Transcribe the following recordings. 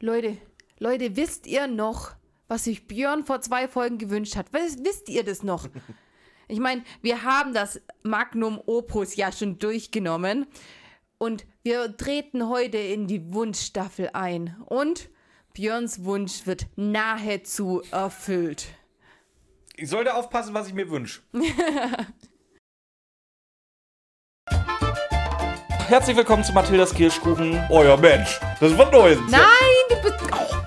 Leute, Leute, wisst ihr noch, was sich Björn vor zwei Folgen gewünscht hat? Was, wisst ihr das noch? Ich meine, wir haben das Magnum Opus ja schon durchgenommen und wir treten heute in die Wunschstaffel ein und Björns Wunsch wird nahezu erfüllt. Ich sollte aufpassen, was ich mir wünsche. Herzlich willkommen zu Mathildas Kirschkuchen. Ja, Mensch, das war neu. Nein,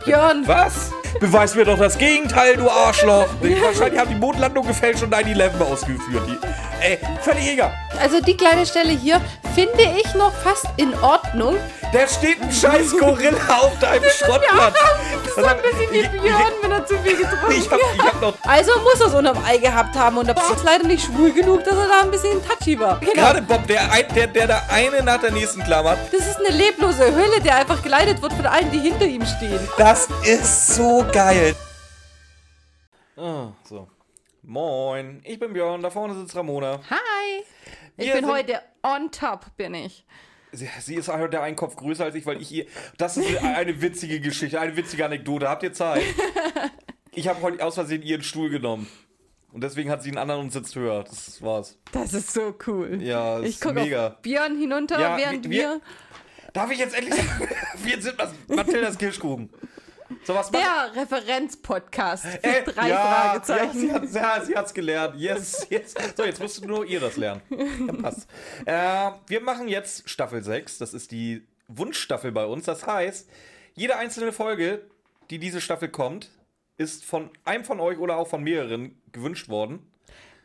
Björn! Was? Beweis mir doch das Gegenteil, du Arschloch. Wahrscheinlich haben die Mondlandung gefälscht und 9-11 ausgeführt. Die, ey, völlig egal. Also die kleine Stelle hier finde ich noch fast in Ordnung. Da steht ein scheiß Gorilla auf deinem Schrottplatz. Das ist ein bisschen wie Björn, wenn er zu viel getrunken Ich hab, ich hab noch Also muss er es unterm Ei gehabt haben und der Bob ist leider nicht schwul genug, dass er da ein bisschen touchy war. Genau. gerade Bob, der, der, der da eine nach der nächsten klammert. Das ist eine leblose Hölle, der einfach geleitet wird von allen, die hinter ihm stehen. Das ist so geil. Ah, so. Moin, ich bin Björn, da vorne sitzt Ramona. Hi! Ich Wir bin heute on top, bin ich. Sie, sie ist halt der einen Kopf größer als ich, weil ich ihr. Das ist eine witzige Geschichte, eine witzige Anekdote. Habt ihr Zeit? Ich habe heute aus Versehen ihren Stuhl genommen. Und deswegen hat sie einen anderen und sitzt höher. Das war's. Das ist so cool. Ja, ich ist gucke mega. auf Björn hinunter, Ja, während wir- wir, Darf ich jetzt endlich sagen? Wir sind was. Mathildas Kirschkuchen. So was macht. der Referenzpodcast für Äh, drei ja, Fragezeichen. Ja, sie, hat, ja, sie hat's gelernt. Yes, yes. So, jetzt musst du nur ihr das lernen. Ja, passt. Äh, wir machen jetzt Staffel 6. Das ist die Wunschstaffel bei uns. Das heißt, jede einzelne Folge, die diese Staffel kommt, ist von einem von euch oder auch von mehreren gewünscht worden.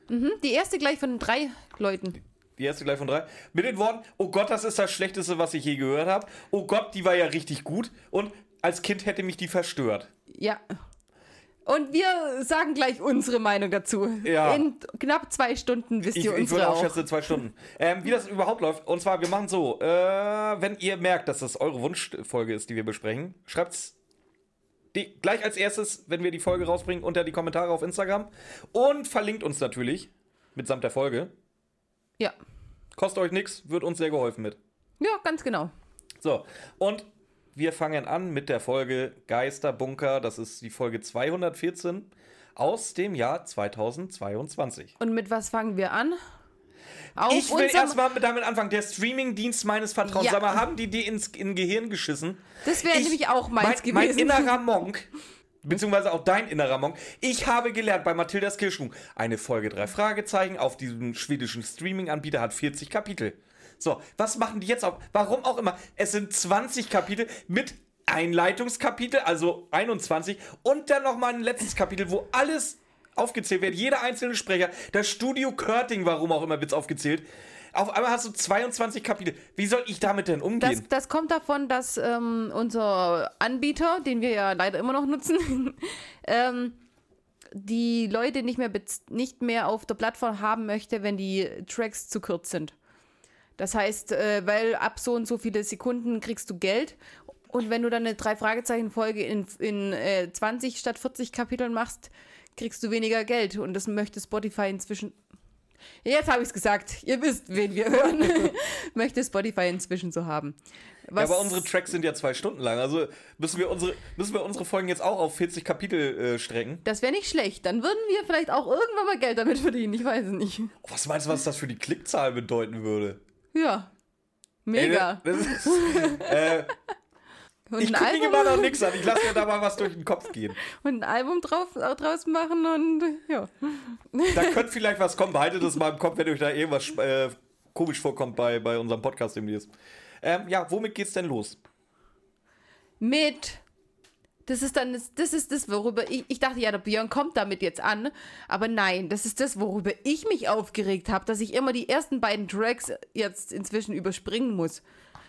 Die erste gleich von drei Leuten. Die erste gleich von drei. Mit den Worten, oh Gott, das ist das Schlechteste, was ich je gehört habe. Oh Gott, die war ja richtig gut. Und als Kind hätte mich die verstört. Ja. Und wir sagen gleich unsere Meinung dazu. Ja. In knapp zwei Stunden wisst Ich, ihr ich unsere würde auch auch. schätzen, zwei Stunden. Ähm, wie das überhaupt läuft. Und zwar, wir machen so, äh, wenn ihr merkt, dass das eure Wunschfolge ist, die wir besprechen, schreibt's die, gleich als erstes, wenn wir die Folge rausbringen, unter die Kommentare auf Instagram. Und verlinkt uns natürlich, mitsamt der Folge. Ja. Kostet euch nichts, wird uns sehr geholfen mit. Ja, ganz genau. So, und wir fangen an mit der Folge Geisterbunker. Das ist die Folge 214 aus dem Jahr 2022. Und mit was fangen wir an? Auf Ich will erstmal damit anfangen. Der Streamingdienst meines Vertrauens. Ja. Sag mal, haben die dir ins in Gehirn geschissen? Das wäre Ich- nämlich auch meins mein, mein gewesen. innerer Monk, beziehungsweise auch dein innerer Monk. Ich habe gelernt bei Mathildas Kirschkuchen, eine Folge drei Fragezeichen auf diesem schwedischen Streaming-Anbieter hat 40 Kapitel. So, was machen die jetzt auf? Warum auch immer. Es sind 20 Kapitel mit Einleitungskapitel, also 21, und dann nochmal ein letztes Kapitel, wo alles aufgezählt wird, jeder einzelne Sprecher. Das Studio Körting, warum auch immer, wird aufgezählt. Auf einmal hast du 22 Kapitel. Wie soll ich damit denn umgehen? Das, das kommt davon, dass ähm, unser Anbieter, den wir ja leider immer noch nutzen, ähm, die Leute nicht mehr, nicht mehr auf der Plattform haben möchte, wenn die Tracks zu kurz sind. Das heißt, äh, weil ab so und so viele Sekunden kriegst du Geld. Und wenn du dann eine Drei-Fragezeichen-Folge in, in äh, 20 statt 40 Kapiteln machst, kriegst du weniger Geld. Und das möchte Spotify inzwischen. Jetzt habe ich es gesagt. Ihr wisst, wen wir hören. möchte Spotify inzwischen so haben. Ja, aber unsere Tracks sind ja zwei Stunden lang. Also müssen wir unsere, müssen wir unsere Folgen jetzt auch auf 40 Kapitel äh, strecken. das wäre nicht schlecht. Dann würden wir vielleicht auch irgendwann mal Geld damit verdienen. Ich weiß es nicht. Was meinst du, was das für die Klickzahl bedeuten würde? Ja. Ey, Mega. das ist, äh, Und ich gucke mir mal noch nichts an. Ich lasse mir da mal was durch den Kopf gehen. und ein Album drauf, äh, draus machen und ja. Da könnte vielleicht was kommen. Behaltet das mal im Kopf, wenn euch da irgendwas äh, komisch vorkommt bei, bei unserem Podcast demnächst. Ähm, ja, womit geht's denn los? Mit. Das ist dann, das, ist das, worüber ich, ich dachte, ja, der Björn kommt damit jetzt an. Aber nein, das ist das, worüber ich mich aufgeregt habe, dass ich immer die ersten beiden Tracks jetzt inzwischen überspringen muss.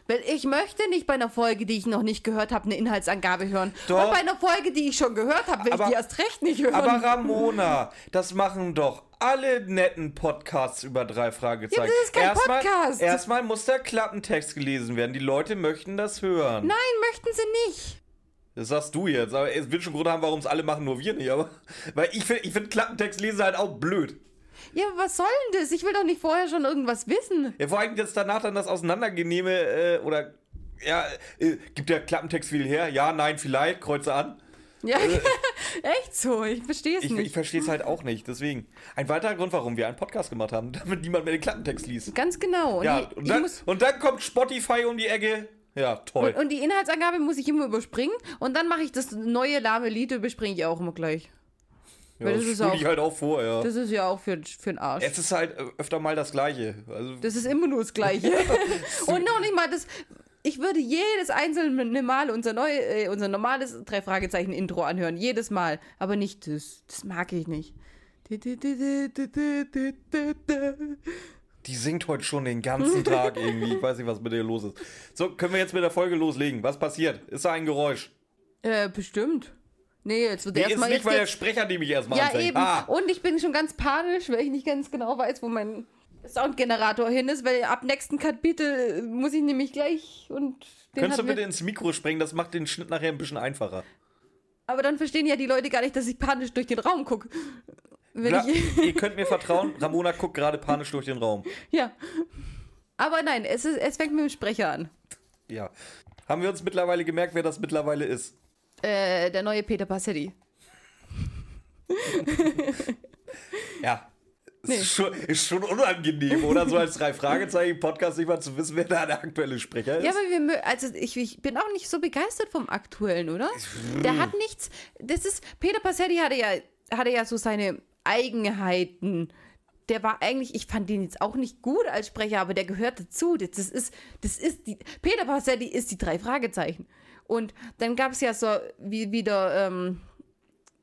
Weil ich möchte nicht bei einer Folge, die ich noch nicht gehört habe, eine Inhaltsangabe hören. Doch. Und bei einer Folge, die ich schon gehört habe, will Aber- ich die erst recht nicht hören. Aber Ramona, das machen doch alle netten Podcasts über drei Fragezeichen. Ja, das ist kein erstmal, Podcast. Erstmal muss der Klappentext gelesen werden. Die Leute möchten das hören. nein, möchten sie nicht. Das sagst du jetzt, aber es wird schon Grund haben, warum es alle machen, nur wir nicht. Aber, weil ich finde ich find Klappentext lesen halt auch blöd. Ja, aber was soll denn das? Ich will doch nicht vorher schon irgendwas wissen. Ja, vor allem jetzt danach dann das Auseinandergenehme äh, oder Ja, äh, gibt der Klappentext viel her? Ja, nein, vielleicht, kreuze an. Ja, echt so. Ich verstehe es Ich, ich nicht. verstehe es halt auch nicht, deswegen. Ein weiterer Grund, warum wir einen Podcast gemacht haben, damit niemand mehr den Klappentext liest. Ganz genau. Und, Ja, und ich dann, muss, und dann kommt Spotify um die Ecke. Ja, toll. und, und die Inhaltsangabe muss ich immer überspringen. Und dann mache ich das neue lahme Lied, überspringe ich auch immer gleich. ja, weil das das ist auch- ich halt auch vor, ja. Das ist ja auch für, für den Arsch. Es ist halt äh, öfter mal das Gleiche. Also, Das ist immer nur das Gleiche. und noch nicht mal das. Ich würde jedes einzelne Mal unser, neu, äh, unser normales Drei-Fragezeichen-Intro anhören. Jedes Mal. Aber nicht das. Das mag ich nicht. Die singt heute schon den ganzen Tag irgendwie. Ich weiß nicht, was mit ihr los ist. So, können wir jetzt mit der Folge loslegen? Was passiert? Ist da ein Geräusch? Äh, bestimmt. Nee, jetzt wird Nee, ist erstmal nicht, jetzt. weil der Sprecher nämlich erstmal ja, anfängt. eben. Ah, Und ich bin schon ganz panisch, weil ich nicht ganz genau weiß, wo mein Soundgenerator hin ist, weil ab nächsten Kapitel muss ich nämlich gleich und. Den könntest du bitte ins Mikro springen? Das macht den Schnitt nachher ein bisschen einfacher. Aber dann verstehen ja die Leute gar nicht, dass ich panisch durch den Raum gucke. Wenn Klar, ich. ihr könnt mir vertrauen, Ramona guckt gerade panisch durch den Raum. Ja. Aber nein, es, ist, es fängt mit dem Sprecher an. Ja. Haben wir uns mittlerweile gemerkt, wer das mittlerweile ist? Äh, der neue Peter Passetti. Ja. Nee. Ist, schon, ist schon unangenehm, oder? So als drei Fragezeichen Podcast nicht mal zu wissen, wer da der aktuelle Sprecher ist. Ja, aber wir, also ich, ich bin auch nicht so begeistert vom aktuellen, oder? Der hat nichts. Das ist. Peter Passetti hatte ja, hatte ja so seine Eigenheiten. Der war eigentlich, ich fand den jetzt auch nicht gut als Sprecher, aber der gehört dazu. Das, das ist, das ist die. Peter Passetti ist die drei Fragezeichen. Und dann gab es ja so wie wieder ähm,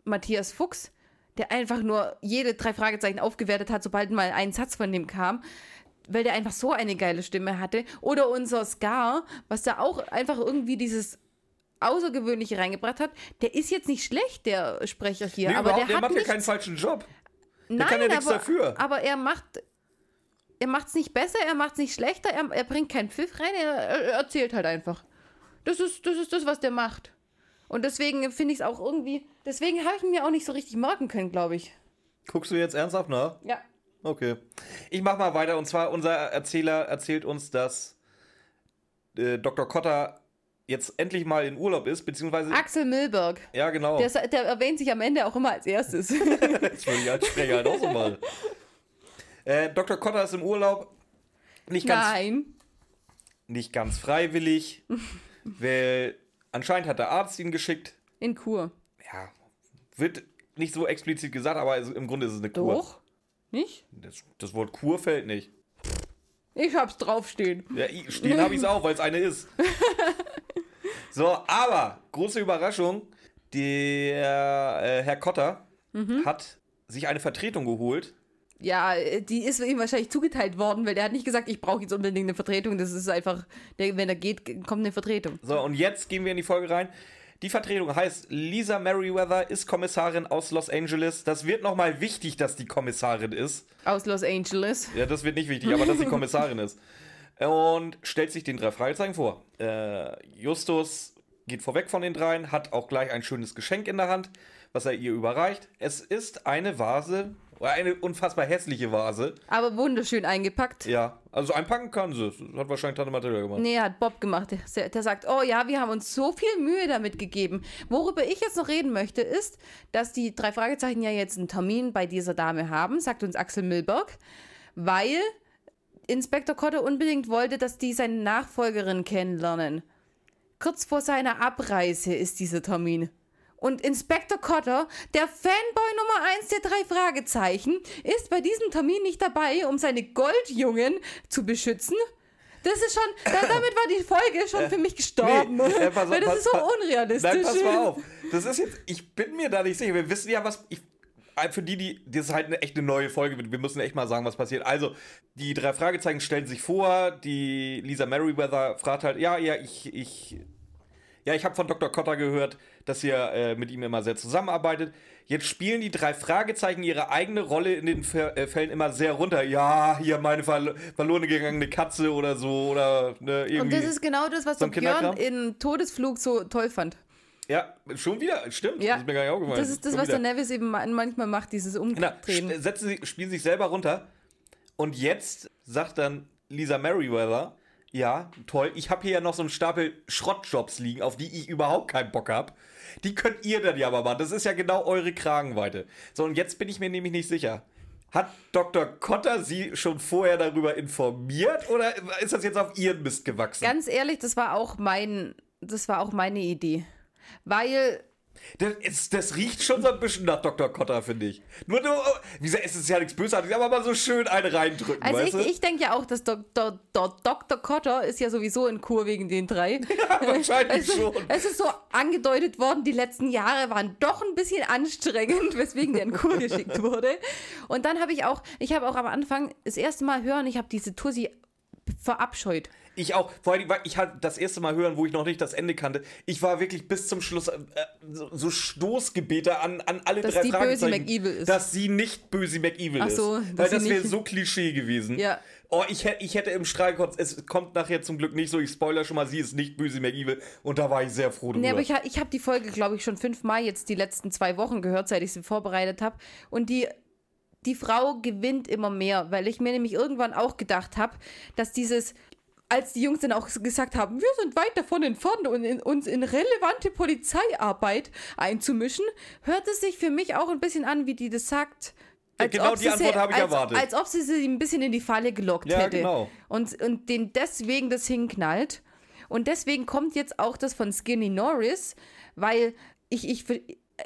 Matthias Fuchs, der einfach nur jede drei Fragezeichen aufgewertet hat, sobald mal ein Satz von dem kam, weil der einfach so eine geile Stimme hatte. Oder unser Scar, was da auch einfach irgendwie dieses Außergewöhnliche reingebracht hat. Der ist jetzt nicht schlecht, der Sprecher hier, nee, aber der, der macht ja keinen falschen Job. Nein, kann ja nichts aber, dafür. Aber er macht. Er macht es nicht besser, er macht es nicht schlechter, er, er bringt keinen Pfiff rein, er, er erzählt halt einfach. Das ist, das ist das, was der macht. Und deswegen finde ich es auch irgendwie. Deswegen habe ich ihn mir auch nicht so richtig merken können, glaube ich. Guckst du jetzt ernsthaft nach? Ja. Okay. Ich mach mal weiter. Und zwar, unser Erzähler erzählt uns, dass äh, Dr. Kotter jetzt endlich mal in Urlaub ist, beziehungsweise. Axel Milberg. ja, genau. Der, der erwähnt sich am Ende auch immer als erstes. Das würde ich als Sprecher halt auch so mal. Äh, Dr. Kotter ist im Urlaub. Nicht ganz, Nein. nicht ganz freiwillig. weil anscheinend hat der Arzt ihn geschickt. In Kur. Ja, wird nicht so explizit gesagt, aber im Grunde ist es eine Kur. Doch? Nicht? Das, das Wort Kur fällt nicht. Ich hab's draufstehen. Ja, stehen habe ich es auch, weil es eine ist. So, aber, große Überraschung, der äh, Herr Kotter Mhm. hat sich eine Vertretung geholt. Ja, äh, die ist ihm wahrscheinlich zugeteilt worden, weil der hat nicht gesagt, ich brauche jetzt unbedingt eine Vertretung. Das ist einfach, der, wenn er geht, kommt eine Vertretung. So, und jetzt gehen wir in die Folge rein. Die Vertretung heißt Lisa Merriweather ist Kommissarin aus Los Angeles. Das wird nochmal wichtig, dass die Kommissarin ist. Aus Los Angeles. Ja, das wird nicht wichtig, aber dass sie Kommissarin ist. Und stellt sich den drei Fragezeichen vor. Äh, Justus geht vorweg von den dreien, hat auch gleich ein schönes Geschenk in der Hand, was er ihr überreicht. Es ist eine Vase, eine unfassbar hässliche Vase. Aber wunderschön eingepackt. Ja, also einpacken kann sie. Das hat wahrscheinlich Tante Mathilda gemacht. Nee, hat Bob gemacht. Der, der sagt, oh ja, wir haben uns so viel Mühe damit gegeben. Worüber ich jetzt noch reden möchte, ist, dass die drei Fragezeichen ja jetzt einen Termin bei dieser Dame haben, sagt uns Axel Milberg, weil Inspektor Kotte unbedingt wollte, dass die seine Nachfolgerin kennenlernen. Kurz vor seiner Abreise ist dieser Termin. Und Inspektor Cotter, der Fanboy Nummer 1 der drei Fragezeichen, ist bei diesem Termin nicht dabei, um seine Goldjungen zu beschützen. Das ist schon, da, damit war die Folge schon für mich gestorben. Nee, äh, pass auf, weil das pass- ist so unrealistisch. Nein, pass mal auf. Das ist jetzt, ich bin mir da nicht sicher. Wir wissen ja, was. Ich, für die, die, das ist halt eine echt eine neue Folge. Wir müssen echt mal sagen, was passiert. Also, die drei Fragezeichen stellen sich vor. Die Lisa Merriweather fragt halt, ja, ja, ich, ich, ja, ich habe von Dr. Cotter gehört, dass ihr äh, mit ihm immer sehr zusammenarbeitet. Jetzt spielen die drei Fragezeichen ihre eigene Rolle in den Fe- äh, Fällen immer sehr runter. Ja, hier meine verlo verlorene gegangene Katze oder so oder ne, irgendwie. Und das ist genau das, was So Björn in Todesflug so toll fand. Ja, schon wieder, stimmt. Ja. Das ist mir gar nicht aufgefallen. Das ist das, Schon was wieder. der Nevis eben ma- manchmal macht, dieses Genau, Umdrehen. st- setzen sie, spielen sich selber runter. Und jetzt sagt dann Lisa Merriweather, Ja, toll. Ich habe hier ja noch so einen Stapel Schrottjobs liegen, auf die ich überhaupt keinen Bock habe. Die könnt ihr dann ja aber machen. Das ist ja genau eure Kragenweite. So, und jetzt bin ich mir nämlich nicht sicher. Hat Dr. Kotter Sie schon vorher darüber informiert oder ist das jetzt auf Ihren Mist gewachsen? Ganz ehrlich, das war auch mein, das war auch meine Idee. Weil Das, ist, das riecht schon so ein bisschen nach Dr. Kotter, finde ich. Nur, nur wie gesagt, es ist ja nichts Bösartiges, aber mal so schön eine reindrücken, Also weißt ich, du? ich denke ja auch, dass Dr. Dr. Dr. Cotter ist ja sowieso in Kur wegen den drei. Ja, wahrscheinlich es, schon. Es ist so angedeutet worden, die letzten Jahre waren doch ein bisschen anstrengend, weswegen der in Kur geschickt wurde. Und dann habe ich auch, ich habe auch am Anfang das erste Mal hören, ich habe diese Tussi verabscheut. Ich auch, vor allem, weil ich halt das erste Mal hören, wo ich noch nicht das Ende kannte. Ich war wirklich bis zum Schluss äh, so, so Stoßgebete an, an alle Dass drei die böse Fragezeichen, McEvil ist. Dass sie nicht böse McEvil Ach so, ist. Weil das wäre so Klischee gewesen. Ja. Oh, ich, ich hätte im Strahl gekotzt. Es kommt nachher zum Glück nicht so. Ich spoiler schon mal, sie ist nicht böse McEvil. Und da war ich sehr froh drüber. Nee, aber ich, ich habe die Folge, glaube ich, schon fünfmal jetzt die letzten zwei Wochen gehört, seit ich sie vorbereitet habe. Und die, die Frau gewinnt immer mehr, weil ich mir nämlich irgendwann auch gedacht habe, dass dieses, als die Jungs dann auch gesagt haben, wir sind weit davon entfernt, und in, uns in relevante Polizeiarbeit einzumischen, hört es sich für mich auch ein bisschen an, wie die das sagt. Ja, genau ob die sie Antwort habe ich als, erwartet. Als ob sie sie ein bisschen in die Falle gelockt Ja, hätte. genau. Und, und den deswegen das hinknallt. Und deswegen kommt jetzt auch das von Skinny Norris, weil ich, ich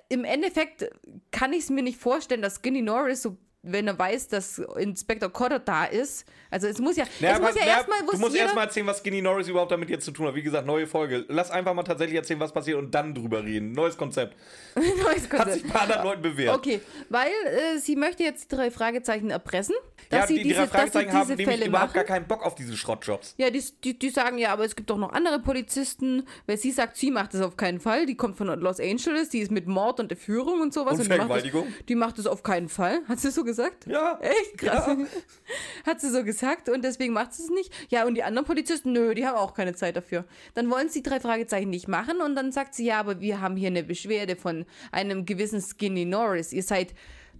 im Endeffekt kann ich es mir nicht vorstellen, dass Skinny Norris so wenn er weiß, dass Inspektor Cotter da ist. Also es muss ja, Naja, es muss ja naja, erstmal, du musst erstmal erzählen, was Skinny Norris überhaupt damit jetzt zu tun hat. Wie gesagt, neue Folge. Lass einfach mal tatsächlich erzählen, was passiert und dann drüber reden. Neues Konzept. neues Hat Konzept. sich bei anderen Leuten bewährt. Okay, weil äh, sie möchte jetzt die drei Fragezeichen erpressen, dass ja, sie die, die diese, drei Fragezeichen haben nämlich Fälle überhaupt machen. gar keinen Bock auf diese Schrottjobs. Ja, die, die, die sagen ja, aber es gibt doch noch andere Polizisten, weil sie sagt, sie macht das auf keinen Fall. Die kommt von Los Angeles, die ist mit Mord und Entführung und sowas. Und die macht, das, Vergewaltigung. die macht das auf keinen Fall. Hat sie so gesagt? Ja. Echt krass. Ja. Hat sie so gesagt und deswegen macht sie es nicht. Ja, und die anderen Polizisten, nö, die haben auch keine Zeit dafür. Dann wollen sie die drei Fragezeichen nicht machen und dann sagt sie, ja, aber wir haben hier eine Beschwerde von einem gewissen Skinny Norris. Ihr seid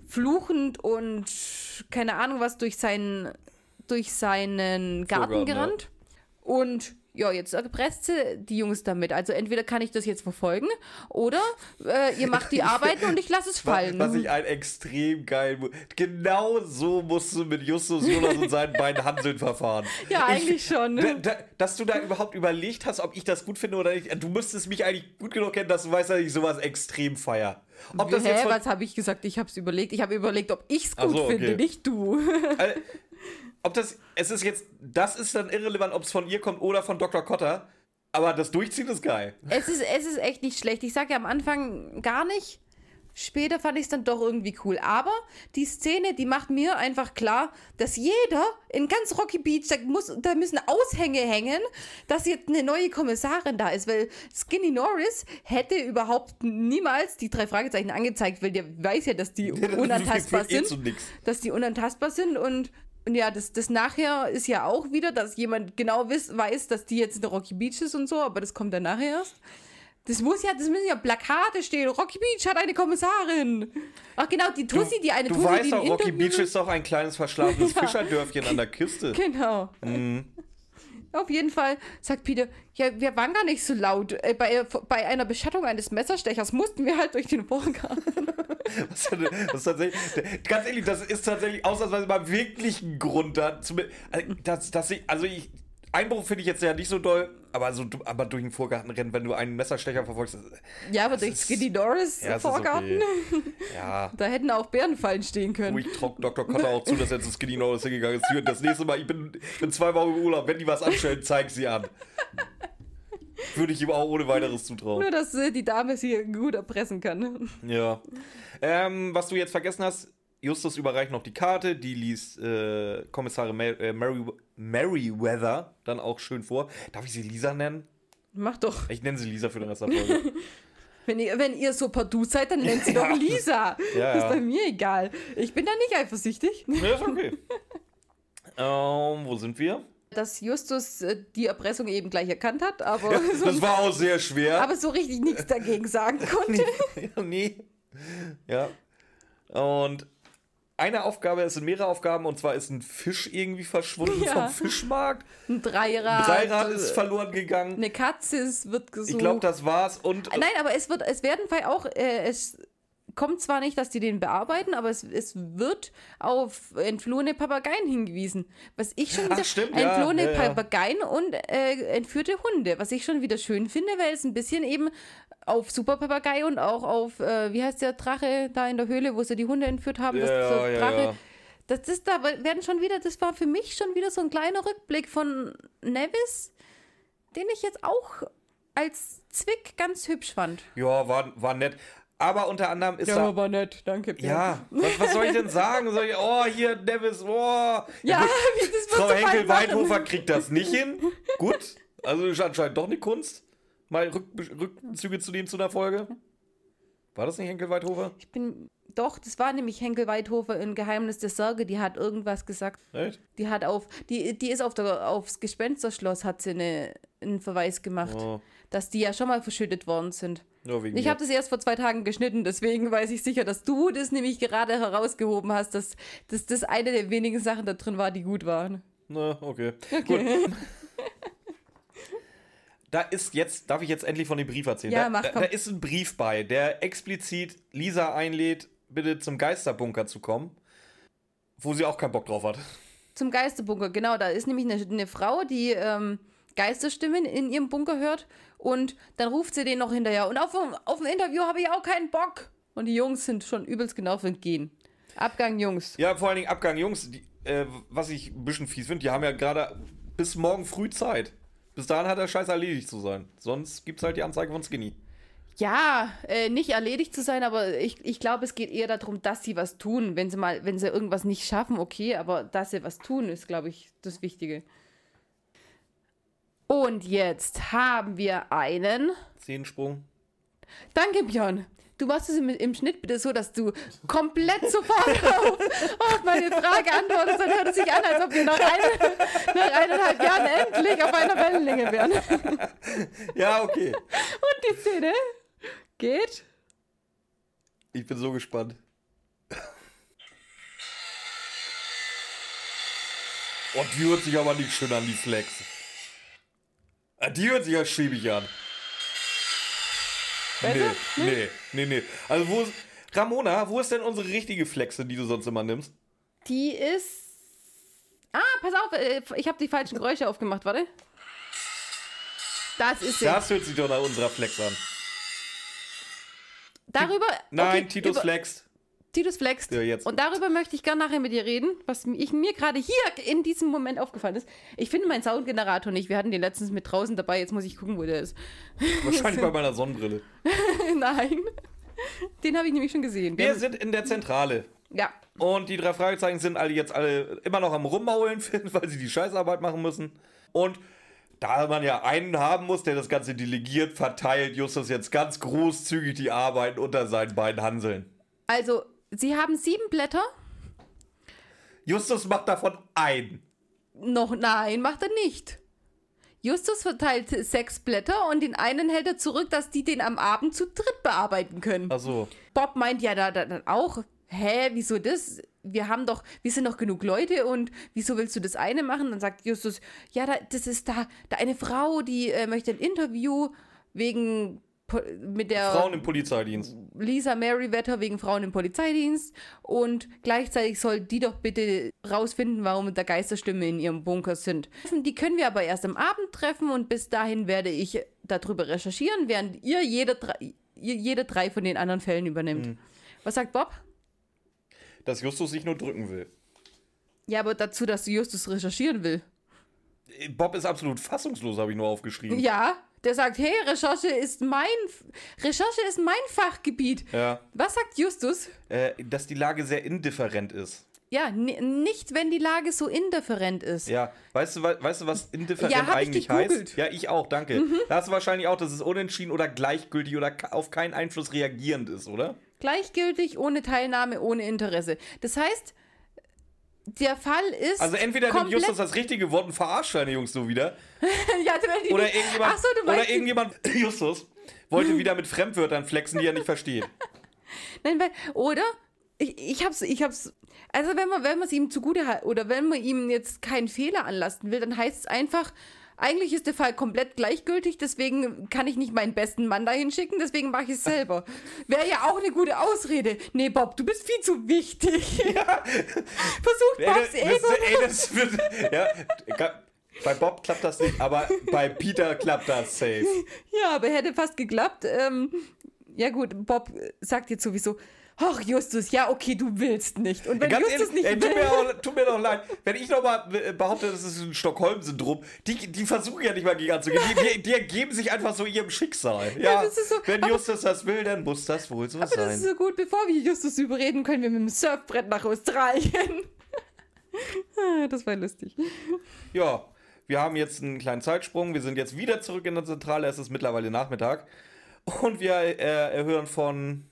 fluchend und keine Ahnung was durch seinen, durch seinen Garten Vorgarten, ja. gerannt. Und ja, jetzt erpresst sie die Jungs damit. Also entweder kann ich das jetzt verfolgen oder äh, ihr macht die Arbeiten und ich lasse es fallen. Was ich ein extrem geil. Genau so musst du mit Justus Jonas und seinen beiden Hanseln verfahren. Ja, eigentlich schon. Da, da, dass du da überhaupt überlegt hast, ob ich das gut finde oder nicht. Du müsstest mich eigentlich gut genug kennen, dass du weißt, dass ich sowas extrem feier. Ob Hä, was habe ich gesagt? Ich habe es überlegt. Ich habe überlegt, ob ich es gut so, okay. finde, nicht du. äh, ob das, es ist jetzt, das ist dann irrelevant, ob es von ihr kommt oder von Dr. Cotter. Aber das Durchziehen ist geil. es, ist, es ist echt nicht schlecht. Ich sage ja am Anfang gar nicht. Später fand ich es dann doch irgendwie cool. Aber die Szene, die macht mir einfach klar, dass jeder in ganz Rocky Beach, da, muss, da müssen Aushänge hängen, dass jetzt eine neue Kommissarin da ist. Weil Skinny Norris hätte überhaupt niemals die drei Fragezeichen angezeigt, weil der weiß ja, dass die unantastbar eh sind. nix. dass die unantastbar sind und, und ja, das, das nachher ist ja auch wieder, dass jemand genau wiss, weiß, dass die jetzt in der Rocky Beach ist und so, aber das kommt dann nachher erst. Das muss ja, das müssen ja Plakate stehen. Rocky Beach hat eine Kommissarin. Ach genau, die Tussi, die eine du Tussi, weißt die doch, Rocky Beach ist doch ein kleines verschlafenes Ja. Fischerdörfchen an der Küste. Genau. Mhm. Auf jeden Fall sagt Peter, ja, wir waren gar nicht so laut. Äh, bei, bei einer Beschattung eines Messerstechers mussten wir halt durch den Vorgarten. Das das tatsächlich, ganz ehrlich, das ist tatsächlich ausnahmsweise mal wirklich ein Grund da. Also, dass, dass ich, also ich, Einbruch finde ich jetzt ja nicht so doll, aber, so, aber durch den Vorgarten rennen, wenn du einen Messerstecher verfolgst. Ja, aber durch Skinny Norris Ja, es Vorgarten, okay. Ja. da hätten auch Bärenfallen stehen können. Wo ich trock Dr. Cotter auch zu, dass er zu Skinny Norris hingegangen ist. Das nächste Mal, ich bin, bin zwei Wochen im Urlaub, wenn die was anstellen, zeig sie an. Würde ich ihm auch ohne weiteres zutrauen. Nur, dass äh, die Dame sie gut erpressen kann. Ja. Ähm, was du jetzt vergessen hast, Justus überreicht noch die Karte, die liest äh, Kommissarin Mer äh, Mary Meriwether dann auch schön vor. Darf ich sie Lisa nennen? Mach doch. Ich nenne sie Lisa für den Rest der Folge. Wenn ihr, wenn ihr so partout seid, dann nennt sie Ja. doch Lisa. Ja, ist ja. bei mir egal. Ich bin da nicht eifersüchtig. ja, ist okay. ähm, wo sind wir? Dass Justus äh, die Erpressung eben gleich erkannt hat, aber, so, Das war auch sehr schwer. aber so richtig nichts dagegen sagen konnte. ja, nee. Ja. Und eine Aufgabe, es sind mehrere Aufgaben und zwar ist ein Fisch irgendwie verschwunden Ja. vom Fischmarkt. Ein Dreirad. Ein Dreirad äh, ist verloren gegangen. Eine Katze ist, wird gesucht. Ich glaube, das war's. Und Nein, aber es wird, es werden bei auch, äh, es kommt zwar nicht, dass die den bearbeiten, aber es, es wird auf entflohene Papageien hingewiesen. Was ich schon wieder. Ach, stimmt, ja, entflohene ja, ja. Papageien und äh, entführte Hunde. Was ich schon wieder schön finde, weil es ein bisschen eben auf Super Papagei und auch auf, äh, wie heißt der Drache da in der Höhle, wo sie die Hunde entführt haben. das, Ja, so ja, Drache. ja. Das ist da werden schon wieder, das war für mich schon wieder so ein kleiner Rückblick von Nevis, den ich jetzt auch als Zwick ganz hübsch fand. ja, war, war nett. Aber unter anderem ist da. war nett, danke. Ja, was, was soll ich denn sagen? Soll ich, oh, hier, Nevis, oh. Ja, gut, das Frau Henkel-Weidhofer kriegt das nicht hin. Gut, also ist anscheinend doch eine Kunst. Mal Rück, Rückzüge zu nehmen zu einer Folge. War das nicht Henkel-Weidhofer? Ich bin, doch, das war nämlich Henkel Weidhofer in Geheimnis der Sorge, die hat irgendwas gesagt. Echt? Die hat auf, die, die ist auf der, aufs Gespensterschloss, hat sie eine, einen Verweis gemacht, Oh. dass die ja schon mal verschüttet worden sind. Ja, wegen Ich habe das erst vor zwei Tagen geschnitten, deswegen weiß ich sicher, dass du das nämlich gerade herausgehoben hast, dass, dass das eine der wenigen Sachen da drin war, die gut waren. Na, okay. Gut. Da ist jetzt, darf ich jetzt endlich von dem Brief erzählen? Ja, da, mach, da, komm. da ist ein Brief bei, der explizit Lisa einlädt, bitte zum Geisterbunker zu kommen, wo sie auch keinen Bock drauf hat. Zum Geisterbunker, genau. Da ist nämlich eine, eine Frau, die ähm, Geisterstimmen in ihrem Bunker hört und dann ruft sie den noch hinterher. Und auf, auf dem Interview habe ich auch keinen Bock. Und die Jungs sind schon übelst genau für Gehen. Abgang Jungs. Ja, vor allen Dingen Abgang, Jungs, die, äh, was ich ein bisschen fies finde, die haben ja gerade bis morgen früh Zeit. Bis dahin hat der Scheiß erledigt zu sein. Sonst gibt's halt die Anzeige von Skinny. Ja, äh, nicht erledigt zu sein, aber ich, ich glaube, es geht eher darum, dass sie was tun. Wenn sie mal, wenn sie irgendwas nicht schaffen, okay, aber dass sie was tun, ist, glaube ich, das Wichtige. Und jetzt haben wir einen. Zehensprung. Danke, Björn. Du machst es im, im Schnitt bitte so, dass du komplett sofort auf, auf meine Frage antwortest. Dann hört es sich an, als ob wir nach, eine, nach eineinhalb Jahren endlich auf einer Wellenlänge wären. Und Ja, okay. die Szene geht. Ich bin so gespannt. Oh, die hört sich aber nicht schön an, die Flex. Ah, Die hört sich ja schäbig an. Nee, nee, nee, nee. Also wo ist... Ramona, wo ist denn unsere richtige Flexe, die du sonst immer nimmst? Die ist. Ah, pass auf, äh, ich habe die falschen Geräusche aufgemacht, warte. Das ist sie. Das hört sich doch nach unserer Flex an. Darüber. Nein, okay, Titus über- flext. Titus flext. Ja, jetzt. Und darüber möchte ich gerne nachher mit dir reden, was ich, mir gerade hier in diesem Moment aufgefallen ist. Ich finde meinen Soundgenerator nicht. Wir hatten den letztens mit draußen dabei. Jetzt muss ich gucken, wo der ist. Wahrscheinlich bei meiner Sonnenbrille. Nein. Den habe ich nämlich schon gesehen. Wir sind in der Zentrale. ja. Und die drei Fragezeichen sind alle jetzt alle immer noch am Rummaulen, weil sie die Scheißarbeit machen müssen. Und da man ja einen haben muss, der das Ganze delegiert, verteilt Justus jetzt ganz großzügig die Arbeiten unter seinen beiden Hanseln. Also, sie haben sieben Blätter. Justus macht davon einen. Noch nein, macht er nicht. Justus verteilt sechs Blätter und den einen hält er zurück, dass die den am Abend zu dritt bearbeiten können. Achso. Bob meint ja da, da, dann auch, hä, wieso das? Wir haben doch, wir sind doch genug Leute und wieso willst du das eine machen? Dann sagt Justus, ja, da, das ist da, da eine Frau, die äh, möchte ein Interview wegen mit der Frauen im Polizeidienst. Lisa Merriweather wegen Frauen im Polizeidienst und gleichzeitig soll die doch bitte rausfinden, warum da Geisterstimme in ihrem Bunker sind. Die können wir aber erst am Abend treffen und bis dahin werde ich darüber recherchieren, während ihr jede drei, ihr jede drei von den anderen Fällen übernimmt. Was sagt Bob? Dass Justus sich nur drücken will. Ja, aber dazu, dass Justus recherchieren will. Bob ist absolut fassungslos, habe ich nur aufgeschrieben. Ja, der sagt, hey, Recherche ist mein Recherche ist mein Fachgebiet. Ja. Was sagt Justus? Äh, dass die Lage sehr indifferent ist. Ja, nicht, wenn die Lage so indifferent ist. Ja, weißt du, weißt du was indifferent Ja, eigentlich heißt? Ja, ich auch, danke. Da hast du wahrscheinlich auch, dass es unentschieden oder gleichgültig oder auf keinen Einfluss reagierend ist, oder? Gleichgültig, ohne Teilnahme, ohne Interesse. Das heißt, der Fall ist. Also entweder nimmt Justus das richtige Wort und verarscht seine Jungs so wieder. ja, Oder irgendjemand, Ach so, du oder irgendjemand, Justus, wollte wieder mit Fremdwörtern flexen, die er nicht versteht. Nein, weil, oder Ich, ich hab's, ich hab's. Also wenn man, wenn man es ihm zugute hat oder wenn man ihm jetzt keinen Fehler anlasten will, dann heißt es einfach, eigentlich ist der Fall komplett gleichgültig, deswegen kann ich nicht meinen besten Mann dahin schicken, deswegen mache ich es selber. Wäre ja auch eine gute Ausrede. Nee, Bob, du bist viel zu wichtig. Ja. Versucht Bobs ey, Ego. Ey, das wird, ja, bei Bob klappt das nicht, aber bei Peter klappt das safe. Ja, aber hätte fast geklappt. Ähm, ja gut, Bob sagt jetzt sowieso, ach Justus, ja okay, du willst nicht. Und wenn Ganz Justus ehrlich, nicht ey, will... Tut mir, auch, tut mir doch leid, wenn ich nochmal behaupte, das ist ein Stockholm-Syndrom, die, die versuchen ja nicht mal gegen anzugehen, die, die, die, ergeben sich einfach so ihrem Schicksal. Ja, ja so, wenn aber, Justus das will, dann muss das wohl so aber sein. Aber das ist so gut, bevor wir Justus überreden, können wir mit dem Surfbrett nach Australien. das war lustig. Ja, wir haben jetzt einen kleinen Zeitsprung. Wir sind jetzt wieder zurück in der Zentrale. Es ist mittlerweile Nachmittag. Und wir äh, hören von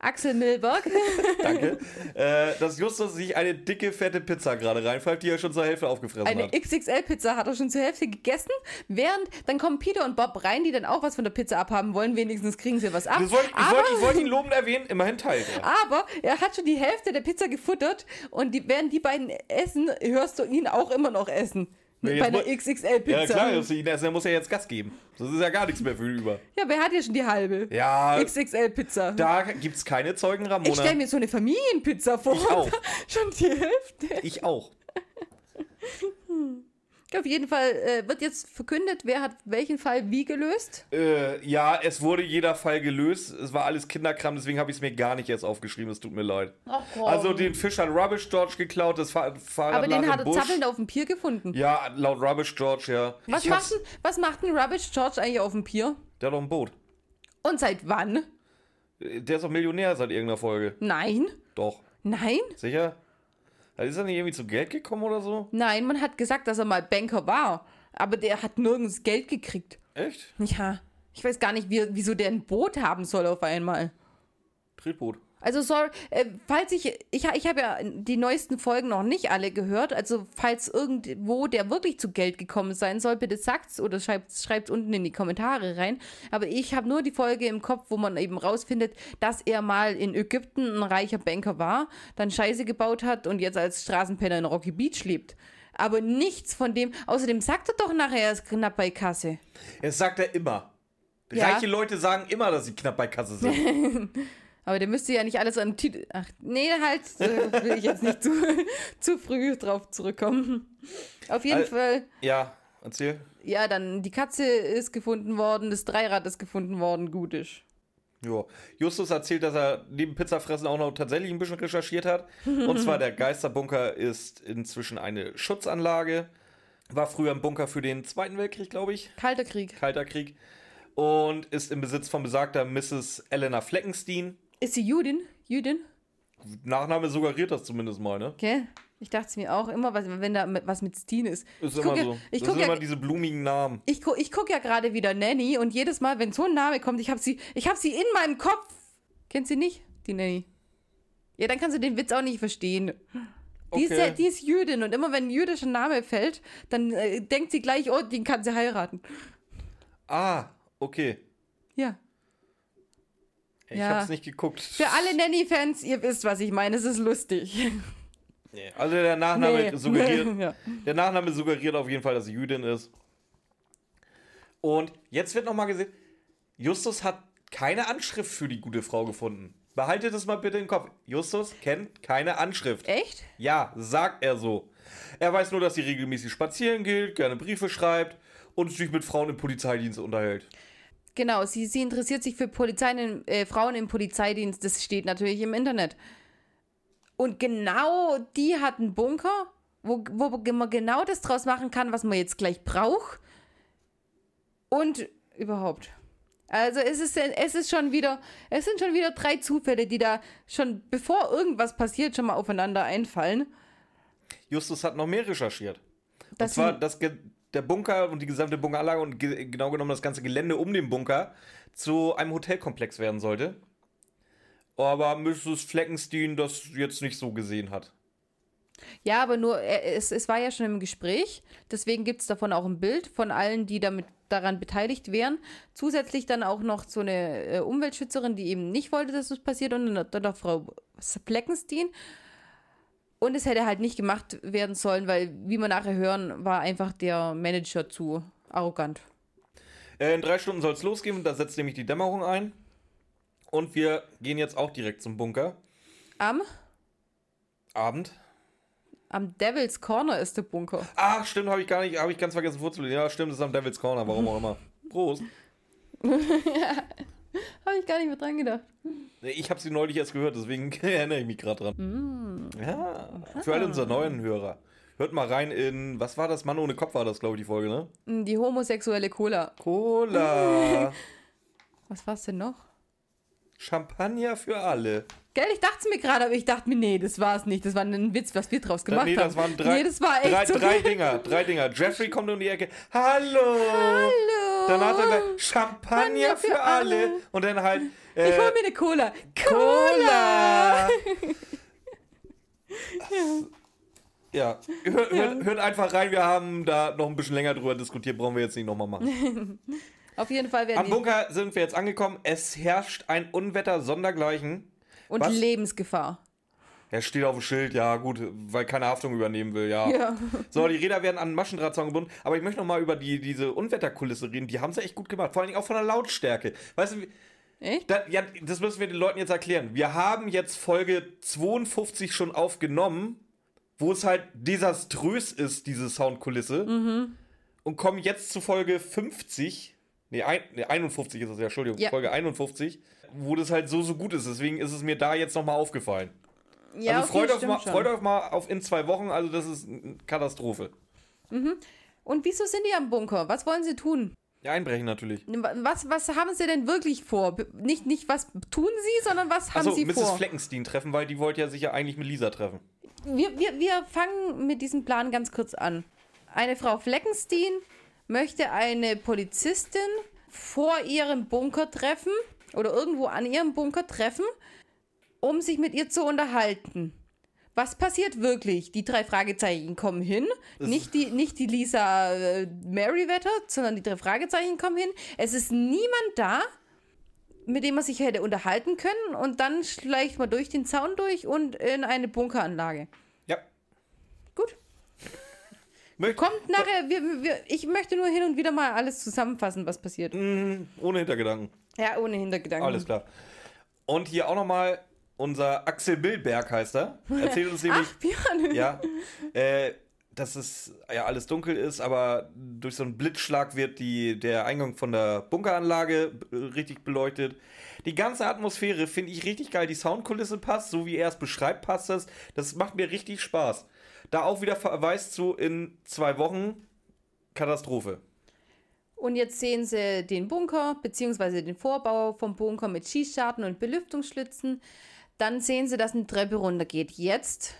Axel Milberg. Danke. Äh, dass Justus sich eine dicke, fette Pizza gerade reinfällt, die er schon zur Hälfte aufgefressen eine hat. Eine XXL-Pizza hat er schon zur Hälfte gegessen. Während dann kommen Peter und Bob rein, die dann auch was von der Pizza abhaben wollen. Wenigstens kriegen sie was ab. Wollt, ich wollte wollt ihn lobend erwähnen, immerhin teilt er. Aber er hat schon die Hälfte der Pizza gefuttert und die, während die beiden essen, hörst du ihn auch immer noch essen. Bei einer XXL-Pizza. Ja, klar, er muss ja jetzt Gas geben. Das ist ja gar nichts mehr für ihn über. Ja, wer hat ja schon die halbe? Ja. XXL-Pizza. Da gibt es keine Zeugen, Ramona. Ich stelle mir so eine Familienpizza vor. Ich auch. schon die Hälfte. Ich auch. Auf jeden Fall äh, wird jetzt verkündet, wer hat welchen Fall wie gelöst. Äh, ja, es wurde jeder Fall gelöst. Es war alles Kinderkram, deswegen habe ich es mir gar nicht erst aufgeschrieben. Es tut mir leid. Ach, also den Fisch hat Rubbish George geklaut, das Fahrrad Aber den hat er zappelnd auf dem Pier gefunden. Ja, laut Rubbish George, ja. Was macht, denn, was macht denn Rubbish George eigentlich auf dem Pier? Der hat doch ein Boot. Und seit wann? Der ist doch Millionär seit irgendeiner Folge. Nein. Doch. Nein? Sicher? Ist er nicht irgendwie zu Geld gekommen oder so? Nein, man hat gesagt, dass er mal Banker war. Aber der hat nirgends Geld gekriegt. Echt? Ja. Ich weiß gar nicht, wie, wieso der ein Boot haben soll auf einmal. Tretboot. Also sorry, äh, falls ich, ich, ich habe ja die neuesten Folgen noch nicht alle gehört, also falls irgendwo der wirklich zu Geld gekommen sein soll, bitte sagt's oder schreibt schreibt's unten in die Kommentare rein. Aber ich habe nur die Folge im Kopf, wo man eben rausfindet, dass er mal in Ägypten ein reicher Banker war, dann Scheiße gebaut hat und jetzt als Straßenpenner in Rocky Beach lebt. Aber nichts von dem, außerdem sagt er doch nachher, er ist knapp bei Kasse. Das sagt er immer. Ja. Reiche Leute sagen immer, dass sie knapp bei Kasse sind. Aber der müsste ja nicht alles an Titel. Ach, nee, halt, äh, will ich jetzt nicht zu, zu früh drauf zurückkommen. Auf jeden also, Fall. Ja, erzähl. Ja, dann die Katze ist gefunden worden, das Dreirad ist gefunden worden, gut ist. Ja. Justus erzählt, dass er neben Pizzafressen auch noch tatsächlich ein bisschen recherchiert hat. Und zwar der Geisterbunker ist inzwischen eine Schutzanlage. War früher ein Bunker für den Zweiten Weltkrieg, glaube ich. Kalter Krieg. Kalter Krieg. Und ist im Besitz von besagter Mrs. Elena Fleckenstein. Ist sie Judin? Judin? Nachname suggeriert das zumindest mal, ne? Okay. Ich dachte es mir auch immer, wenn da was mit Steen ist. Ist immer ja, so. Ich das sind ja, immer diese blumigen Namen. Ich, gu, ich gucke ja gerade wieder Nanny und jedes Mal, wenn so ein Name kommt, ich habe sie, hab sie in meinem Kopf. Kennt sie nicht, die Nanny? Ja, dann kannst du den Witz auch nicht verstehen. Die, okay. ist, ja, die ist Jüdin und immer wenn ein jüdischer Name fällt, dann äh, denkt sie gleich, oh, den kann sie heiraten. Ah, okay. Ja. Ich ja. hab's nicht geguckt. Für alle Nanny-Fans, ihr wisst, was ich meine. Es ist lustig. Nee. Also der Nachname nee. suggeriert. ja. Der Nachname suggeriert auf jeden Fall, dass sie Jüdin ist. Und jetzt wird nochmal gesehen, Justus hat keine Anschrift für die gute Frau gefunden. Behaltet es mal bitte im Kopf. Justus kennt keine Anschrift. Echt? Ja, sagt er so. Er weiß nur, dass sie regelmäßig spazieren geht, gerne Briefe schreibt und sich mit Frauen im Polizeidienst unterhält. Genau, sie, sie interessiert sich für Polizei, äh, Frauen im Polizeidienst. Das steht natürlich im Internet. Und genau die hat einen Bunker, wo, wo man genau das draus machen kann, was man jetzt gleich braucht. Und überhaupt. Also es ist, es ist schon wieder, es sind schon wieder drei Zufälle, die da schon, bevor irgendwas passiert, schon mal aufeinander einfallen. Justus hat noch mehr recherchiert. Das und zwar, dass der Bunker und die gesamte Bunkeranlage und ge genau genommen das ganze Gelände um den Bunker zu einem Hotelkomplex werden sollte. Aber Mrs. Fleckenstein das jetzt nicht so gesehen hat. Ja, aber nur, er- es, es war ja schon im Gespräch, deswegen gibt es davon auch ein Bild von allen, die damit daran beteiligt wären. Zusätzlich dann auch noch so eine äh, Umweltschützerin, die eben nicht wollte, dass das passiert, und dann dann noch Frau Fleckenstein. Und es hätte halt nicht gemacht werden sollen, weil, wie wir nachher hören, war einfach der Manager zu arrogant. Äh, in drei Stunden soll es losgehen, da setzt nämlich die Dämmerung ein. Und wir gehen jetzt auch direkt zum Bunker. Am, Abend. am Devil's Corner ist der Bunker. Ach, stimmt, habe ich gar nicht, habe ich ganz vergessen vorzulesen. Ja, stimmt, das ist am Devil's Corner, warum auch immer. Prost. Habe ich gar nicht mehr dran gedacht. Ich habe sie neulich erst gehört, deswegen erinnere ich mich gerade dran. Mm. Ja, für alle unsere neuen Hörer. Hört mal rein in, was war das? Mann ohne Kopf war das, glaube ich, die Folge, ne? Die homosexuelle Cola. Cola. Was war's denn noch? Champagner für alle. Gell, ich dachte es mir gerade, aber ich dachte mir, nee, das war es nicht. Das war ein Witz, was wir draus gemacht nee, haben. das waren drei, Nee, das war echt drei, so. drei Dinger, drei Dinger. Jeffrey kommt um die Ecke. Hallo. Hallo. Danach dann gleich Champagner für, für alle. alle. Und dann halt Ich äh, hol mir eine Cola. Cola. Ja, hört, hört, hört einfach rein, wir haben da noch ein bisschen länger drüber diskutiert, brauchen wir jetzt nicht nochmal machen. Auf jeden Fall werden Am Bunker sind wir jetzt angekommen. Es herrscht ein Unwetter sondergleichen. und? Lebensgefahr. Er steht auf dem Schild, ja gut, weil keine Haftung übernehmen will, ja. Ja. So, die Räder werden an Maschendrahtzaun gebunden. Aber ich möchte noch mal über die, diese Unwetterkulisse reden. Die haben sie echt gut gemacht. Vor allen Dingen auch von der Lautstärke. Weißt du, Echt? da, ja, das müssen wir den Leuten jetzt erklären. Wir haben jetzt Folge 52 schon aufgenommen, wo es halt desaströs ist, diese Soundkulisse. Und kommen jetzt zu Folge 50. Nee, ein, nee 51 ist es ja, Entschuldigung, Ja. Folge 51, wo das halt so, so gut ist. Deswegen ist es mir da jetzt noch mal aufgefallen. Ja, also okay, freut, euch mal, schon. freut euch mal auf in zwei Wochen, also das ist eine Katastrophe. Und wieso sind die am Bunker? Was wollen sie tun? Ja, einbrechen natürlich. Was, was haben sie denn wirklich vor? Nicht, nicht was tun sie, sondern was haben Achso, sie Mrs. vor? Fleckenstein treffen, weil die wollte ja sich ja eigentlich mit Lisa treffen. Wir, wir, wir fangen mit diesem Plan ganz kurz an. Eine Frau Fleckenstein möchte eine Polizistin vor ihrem Bunker treffen oder irgendwo an ihrem Bunker treffen, um sich mit ihr zu unterhalten. Was passiert wirklich? Die drei Fragezeichen kommen hin. Nicht die, nicht die Lisa äh, Merriweather, sondern die drei Fragezeichen kommen hin. Es ist niemand da, mit dem man sich hätte unterhalten können. Und dann schleicht man durch den Zaun durch und in eine Bunkeranlage. Ja. Gut. Möcht, Kommt nachher, wir, wir, ich möchte nur hin und wieder mal alles zusammenfassen, was passiert. ohne Hintergedanken. Ja, ohne Hintergedanken. Alles klar. Und hier auch nochmal unser Axel Billberg heißt er. Erzählt uns nämlich, Ach, ja, äh, dass es ja alles dunkel ist, aber durch so einen Blitzschlag wird die, der Eingang von der Bunkeranlage äh, richtig beleuchtet. Die ganze Atmosphäre finde ich richtig geil. Die Soundkulisse passt, so wie er es beschreibt, passt das. Das macht mir richtig Spaß. Da auch wieder Verweis zu in zwei Wochen Katastrophe. Und jetzt sehen sie den Bunker, beziehungsweise den Vorbau vom Bunker mit Schießscharten und Belüftungsschlitzen. Dann sehen sie, dass eine Treppe runtergeht. Jetzt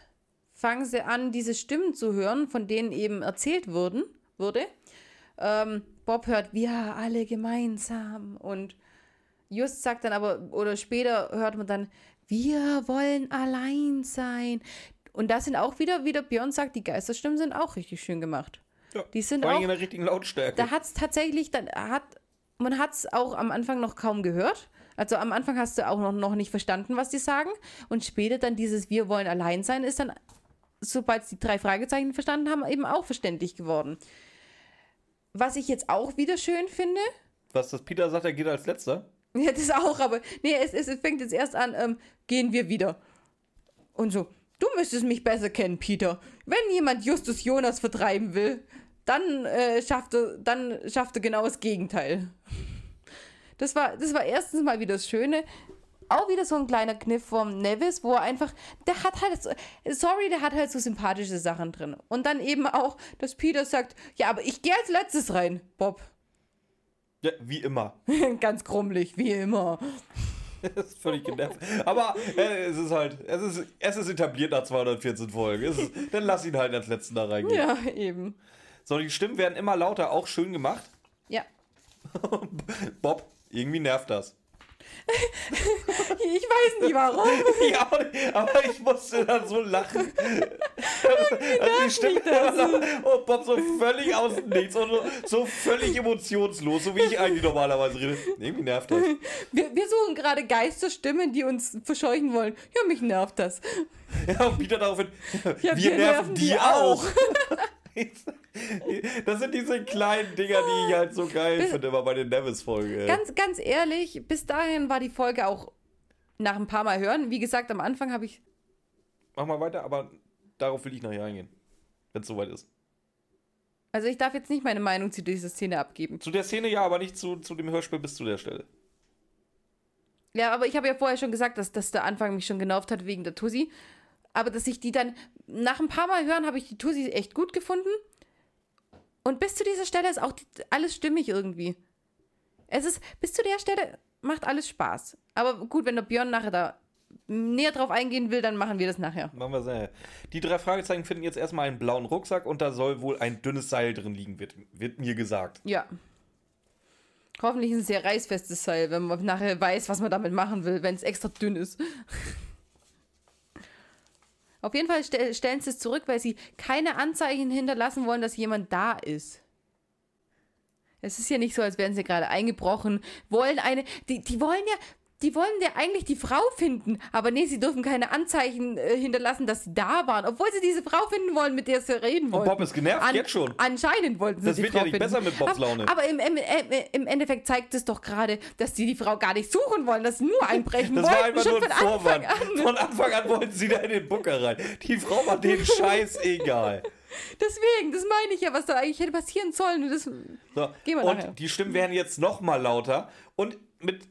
fangen sie an, diese Stimmen zu hören, von denen eben erzählt wurden, wurde. Ähm, Bob hört, wir alle gemeinsam. Und Just sagt dann aber, oder später hört man dann, wir wollen allein sein. Und da sind auch wieder, wie der Björn sagt, die Geisterstimmen sind auch richtig schön gemacht. Ja, Die sind vor allem auch- in der richtigen Lautstärke. Da hat es tatsächlich, dann hat, man hat es auch am Anfang noch kaum gehört. Also am Anfang hast du auch noch, noch nicht verstanden, was die sagen. Und später dann dieses Wir wollen allein sein, ist dann, sobald sie die drei Fragezeichen verstanden haben, eben auch verständlich geworden. Was ich jetzt auch wieder schön finde, Was das Peter sagt, er geht als letzter. ja, das auch, aber nee, es, es, es fängt jetzt erst an, ähm, gehen wir wieder. Und so, du müsstest mich besser kennen, Peter. Wenn jemand Justus Jonas vertreiben will, dann, äh, schafft, er, dann schafft er genau das Gegenteil. Das war, das war erstens mal wieder das Schöne. Auch wieder so ein kleiner Kniff vom Nevis, wo er einfach, der hat halt, so, sorry, der hat halt so sympathische Sachen drin. Und dann eben auch, dass Peter sagt, ja, aber ich gehe als letztes rein, Bob. Ja, wie immer. Ganz krummelig, wie immer. Das ist völlig genervt. Aber äh, es ist halt, es ist, es ist etabliert nach 214 Folgen. Ist, dann lass ihn halt als letzten da reingehen. Ja, eben. So, die Stimmen werden immer lauter, auch schön gemacht. Ja. Bob, irgendwie nervt das. Ich weiß nicht warum. Ja, aber ich musste dann so lachen. Also die Stimme und Bob so völlig aus dem Nichts und so, so völlig emotionslos, so wie ich eigentlich normalerweise rede. Mich nervt das. Wir, wir suchen gerade Geisterstimmen, die uns verscheuchen wollen. Ja, mich nervt das. Ja, und Peter daraufhin, Ja, wir, nerven die auch. Das sind diese kleinen Dinger, die ich halt so geil finde, immer bei den Nevis-Folgen. Ganz, ganz ehrlich, bis dahin war die Folge auch nach ein paar Mal hören. Wie gesagt, am Anfang habe ich. Mach mal weiter, aber darauf will ich nachher eingehen, wenn es soweit ist. Also ich darf jetzt nicht meine Meinung zu dieser Szene abgeben. Zu der Szene ja, aber nicht zu, zu dem Hörspiel bis zu der Stelle. Ja, aber ich habe ja vorher schon gesagt, dass, dass der Anfang mich schon genervt hat wegen der Tussi. Aber dass ich die dann, nach ein paar Mal hören, habe ich die Tussi echt gut gefunden. Und bis zu dieser Stelle ist auch die, alles stimmig irgendwie. Es ist, bis zu der Stelle macht alles Spaß. Aber gut, wenn der Björn nachher da näher drauf eingehen will, dann machen wir das nachher. Machen wir sehr. Die drei Fragezeichen finden jetzt erstmal einen blauen Rucksack und da soll wohl ein dünnes Seil drin liegen, wird, wird mir gesagt. Ja. Hoffentlich ein sehr reißfestes Seil, wenn man nachher weiß, was man damit machen will, wenn es extra dünn ist. Auf jeden Fall stell, stellen sie es zurück, weil sie keine Anzeichen hinterlassen wollen, dass jemand da ist. Es ist ja nicht so, als wären sie gerade eingebrochen, wollen eine, die, die wollen ja, die wollen ja eigentlich die Frau finden, aber nee, sie dürfen keine Anzeichen äh, hinterlassen, dass sie da waren, obwohl sie diese Frau finden wollen, mit der sie reden wollen. Bob ist genervt, jetzt schon. Anscheinend wollten sie Das die wird Frau ja nicht finden. besser mit Bobs aber, Laune. Aber im, im, im, im Endeffekt zeigt es doch gerade, dass sie die Frau gar nicht suchen wollen, dass sie nur einbrechen Das wollten. war einfach schon nur ein von Anfang Vorwand. an. Von Anfang an wollten sie da in den Bunker rein. Die Frau war denen scheißegal. Deswegen, das meine ich ja, was da eigentlich hätte passieren sollen. Und das, So. Gehen wir und nachher. die Stimmen werden jetzt noch mal lauter und mit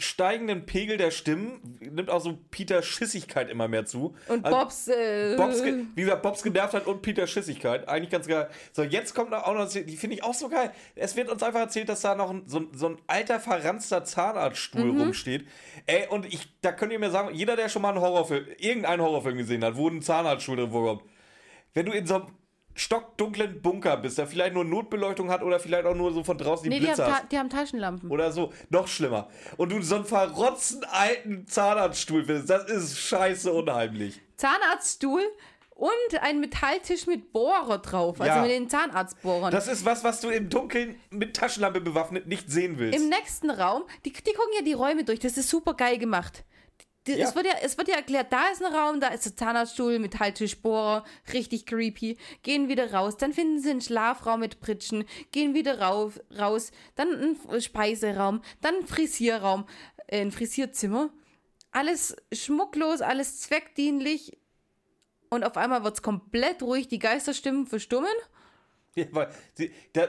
steigendem Pegel der Stimmen nimmt auch so Peter Schissigkeit immer mehr zu. und Also Bobs, äh, Bobs, wie gesagt, Bobs genervt hat und Peter Schissigkeit. Eigentlich ganz geil. So, jetzt kommt auch noch, die finde ich auch so geil. Es wird uns einfach erzählt, dass da noch ein, so, ein- so ein alter, verranzter Zahnarztstuhl Mhm. rumsteht. Ey, und ich, da könnt ihr mir sagen, jeder, der schon mal einen Horrorfilm, irgendeinen Horrorfilm gesehen hat, wo ein Zahnarztstuhl drin vorkommt, wenn du in so einem stockdunklen Bunker bist, der vielleicht nur Notbeleuchtung hat oder vielleicht auch nur so von draußen die nee, die haben, Blitze hast. die haben Taschenlampen. Oder so, noch schlimmer. Und du so einen verrotzten alten Zahnarztstuhl findest, das ist scheiße unheimlich. Zahnarztstuhl und ein Metalltisch mit Bohrer drauf, also Ja. mit den Zahnarztbohrern. Das ist was, was du im Dunkeln mit Taschenlampe bewaffnet nicht sehen willst. Im nächsten Raum, die, die gucken ja die Räume durch, das ist super geil gemacht. Die, Ja. es, wird ja, es wird ja erklärt, da ist ein Raum, da ist der Zahnarztstuhl, Metalltischbohrer, richtig creepy. Gehen wieder raus, dann finden sie einen Schlafraum mit Pritschen, gehen wieder rauf, raus, dann ein Speiseraum, dann ein Frisierraum, äh, ein Frisierzimmer. Alles schmucklos, alles zweckdienlich. Und auf einmal wird es komplett ruhig, die Geisterstimmen verstummen. Ja, weil sie, da,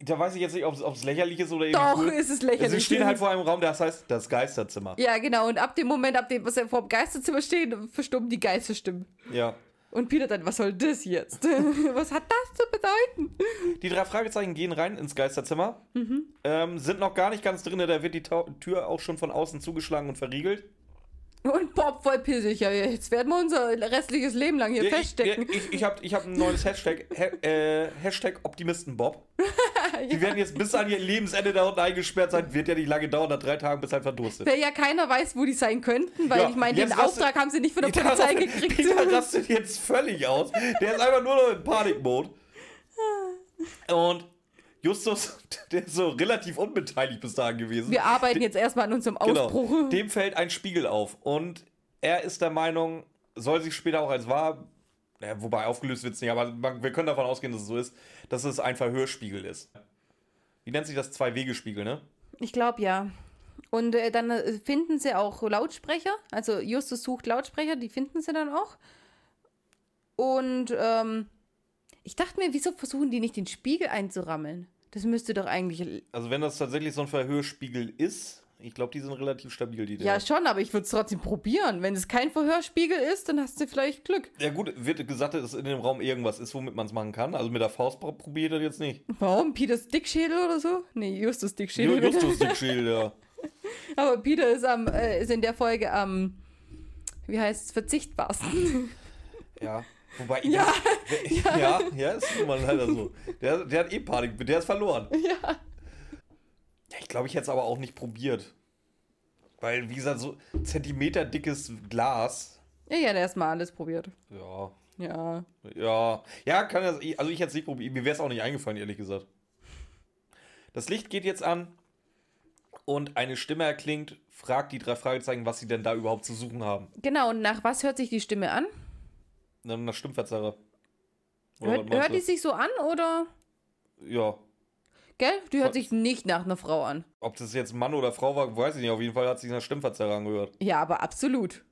da weiß ich jetzt nicht, ob es lächerlich ist oder Doch, cool. ist es lächerlich. Sie stehen halt vor einem Raum, das heißt das Geisterzimmer. Ja, genau. Und ab dem Moment, ab dem was er vor dem Geisterzimmer steht, verstummen die Geisterstimmen. Ja. Und Peter dann, was soll das jetzt? was hat das zu bedeuten? Die drei Fragezeichen gehen rein ins Geisterzimmer, Mhm. ähm, sind noch gar nicht ganz drin, da wird die Tau Tür auch schon von außen zugeschlagen und verriegelt. Und Bob voll pissig. Ja, jetzt werden wir unser restliches Leben lang hier Ja, ich feststecken. ich, ich habe ich hab ein neues Hashtag, ha, äh, Hashtag Optimistenbob. Die werden jetzt bis an ihr Lebensende da unten eingesperrt sein. Wird ja nicht lange dauern, nach drei Tagen bis halt verdurstet. Weil ja keiner weiß, wo die sein könnten, weil Ja, ich meine, den Auftrag haben sie nicht von der Polizei rastet- gekriegt. Peter rastet jetzt völlig aus. Der ist einfach nur noch in Panikmode. Und Justus, der ist so relativ unbeteiligt bis dahin gewesen. Wir arbeiten jetzt erstmal an unserem Ausbruch. Genau. Dem fällt ein Spiegel auf. Und er ist der Meinung, soll sich später auch als wahr, ja, wobei aufgelöst wird es nicht, aber man, wir können davon ausgehen, dass es so ist, dass es ein Verhörspiegel ist. Wie nennt sich das? Zwei-Wege-Spiegel, ne? Ich glaube ja. Und äh, dann äh, finden sie auch Lautsprecher. Also Justus sucht Lautsprecher, die finden sie dann auch. Und ähm, ich dachte mir, wieso versuchen die nicht den Spiegel einzurammeln? Das müsste doch eigentlich. Also wenn das tatsächlich so ein Verhörspiegel ist, ich glaube, die sind relativ stabil, die Ja, schon, aber ich würde es trotzdem probieren. Wenn es kein Verhörspiegel ist, dann hast du vielleicht Glück. Ja gut, wird gesagt, dass in dem Raum irgendwas ist, womit man es machen kann. Also mit der Faust pro- probiert er jetzt nicht. Warum? Peters Dickschädel oder so? Nee, Justus Ju- Dickschädel. Justus Dickschild, ja. Aber Peter ist, am, äh, ist in der Folge am, wie heißt es, verzichtbarsten. Ja. Wobei, Ja, ja, ja, ja, ist nun mal leider so. Der, der hat eh Panik, der ist verloren. ja. Ja, ich glaube, ich hätte es aber auch nicht probiert. Weil, wie gesagt, so Zentimeter dickes Glas. Ich hätte erstmal alles probiert. Ja. Ja. Ja. Ja, kann das. Also ich hätte es nicht probiert. Mir wäre es auch nicht eingefallen, ehrlich gesagt. Das Licht geht jetzt an und eine Stimme erklingt, fragt die drei Fragezeichen, was sie denn da überhaupt zu suchen haben. Genau, und nach was hört sich die Stimme an? Na, Nach Stimmverzerrer. Hört, hört die sich so an oder? Ja. Gell? Die hört sich nicht nach einer Frau an. Ob das jetzt Mann oder Frau war, weiß ich nicht. Auf jeden Fall hat sich nach Stimmverzerrer angehört. Ja, aber absolut.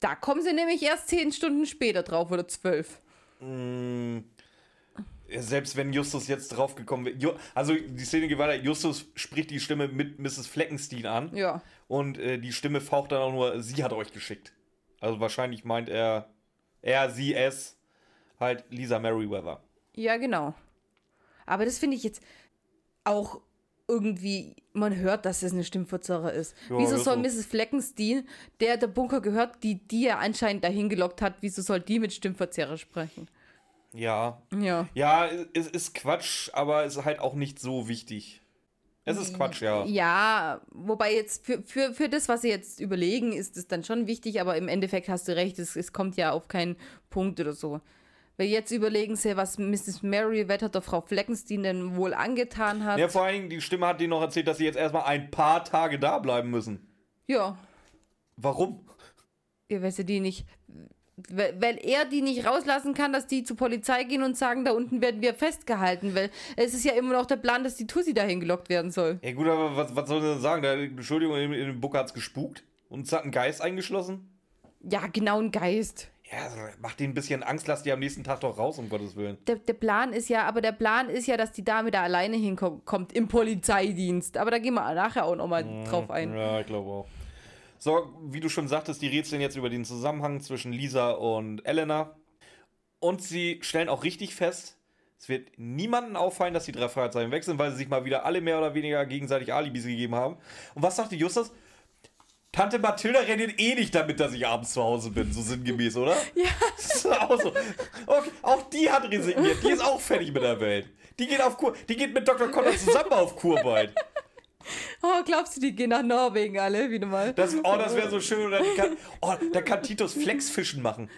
Da kommen sie nämlich erst zehn Stunden später drauf oder zwölf. Mm, Selbst wenn Justus jetzt draufgekommen wäre. Also die Szene geht weiter. Justus spricht die Stimme mit Mrs. Fleckenstein an. Ja. Und äh, die Stimme faucht dann auch nur, sie hat euch geschickt. Also wahrscheinlich meint er, er, sie, es, halt Lisa Merriweather. Ja, genau. Aber das finde ich jetzt auch irgendwie, man hört, dass es eine Stimmverzerrer ist. Ja, wieso soll so. Mrs. Fleckenstein, der der Bunker gehört, die die er anscheinend dahin gelockt hat, wieso soll die mit Stimmverzerrer sprechen? Ja. Ja. Ja, es ist Quatsch, aber es ist halt auch nicht so wichtig. Es ist Quatsch, ja. Ja, wobei jetzt für, für, für das, was sie jetzt überlegen, ist es dann schon wichtig, aber im Endeffekt hast du recht, es, es kommt ja auf keinen Punkt oder so. Weil jetzt überlegen sie, was Mrs. Merriweather der Frau Fleckenstein denn wohl angetan hat. Ja, vor allen Dingen, die Stimme hat denen noch erzählt, dass sie jetzt erstmal ein paar Tage da bleiben müssen. Ja, Warum? ja weil sie die nicht. Weil, weil er die nicht rauslassen kann, dass die zur Polizei gehen und sagen, da unten werden wir festgehalten, weil es ist ja immer noch der Plan, dass die Tussi dahin gelockt werden soll. Ja gut, aber was, was soll sie denn sagen? Da, Entschuldigung, in, in dem Buck hat's gespukt und es hat einen Geist eingeschlossen. Ja, genau ein Geist. Ja, also macht denen ein bisschen Angst, lass die am nächsten Tag doch raus, um Gottes Willen. Der, der Plan ist ja, aber der Plan ist ja, dass die Dame da alleine hinkommt im Polizeidienst. Aber da gehen wir nachher auch nochmal drauf ein. Ja, ich glaube auch. So, wie du schon sagtest, die rätseln jetzt über den Zusammenhang zwischen Lisa und Elena. Und sie stellen auch richtig fest, es wird niemandem auffallen, dass die drei Fragezeichen weg sind, weil sie sich mal wieder alle mehr oder weniger gegenseitig Alibis gegeben haben. Und was sagte Justus? Tante Mathilda rennt eh nicht damit, dass ich abends zu Hause bin, so sinngemäß, oder? Ja. Das ist auch so. Okay, auch die hat resigniert. Die ist auch fertig mit der Welt. Die geht auf Kur. Die geht mit Dr. Connor zusammen auf Kur bald. Oh, glaubst du, die gehen nach Norwegen alle wieder mal? Das, oh, das wäre so schön. Oder kann, oh, da kann Titus Flexfischen machen.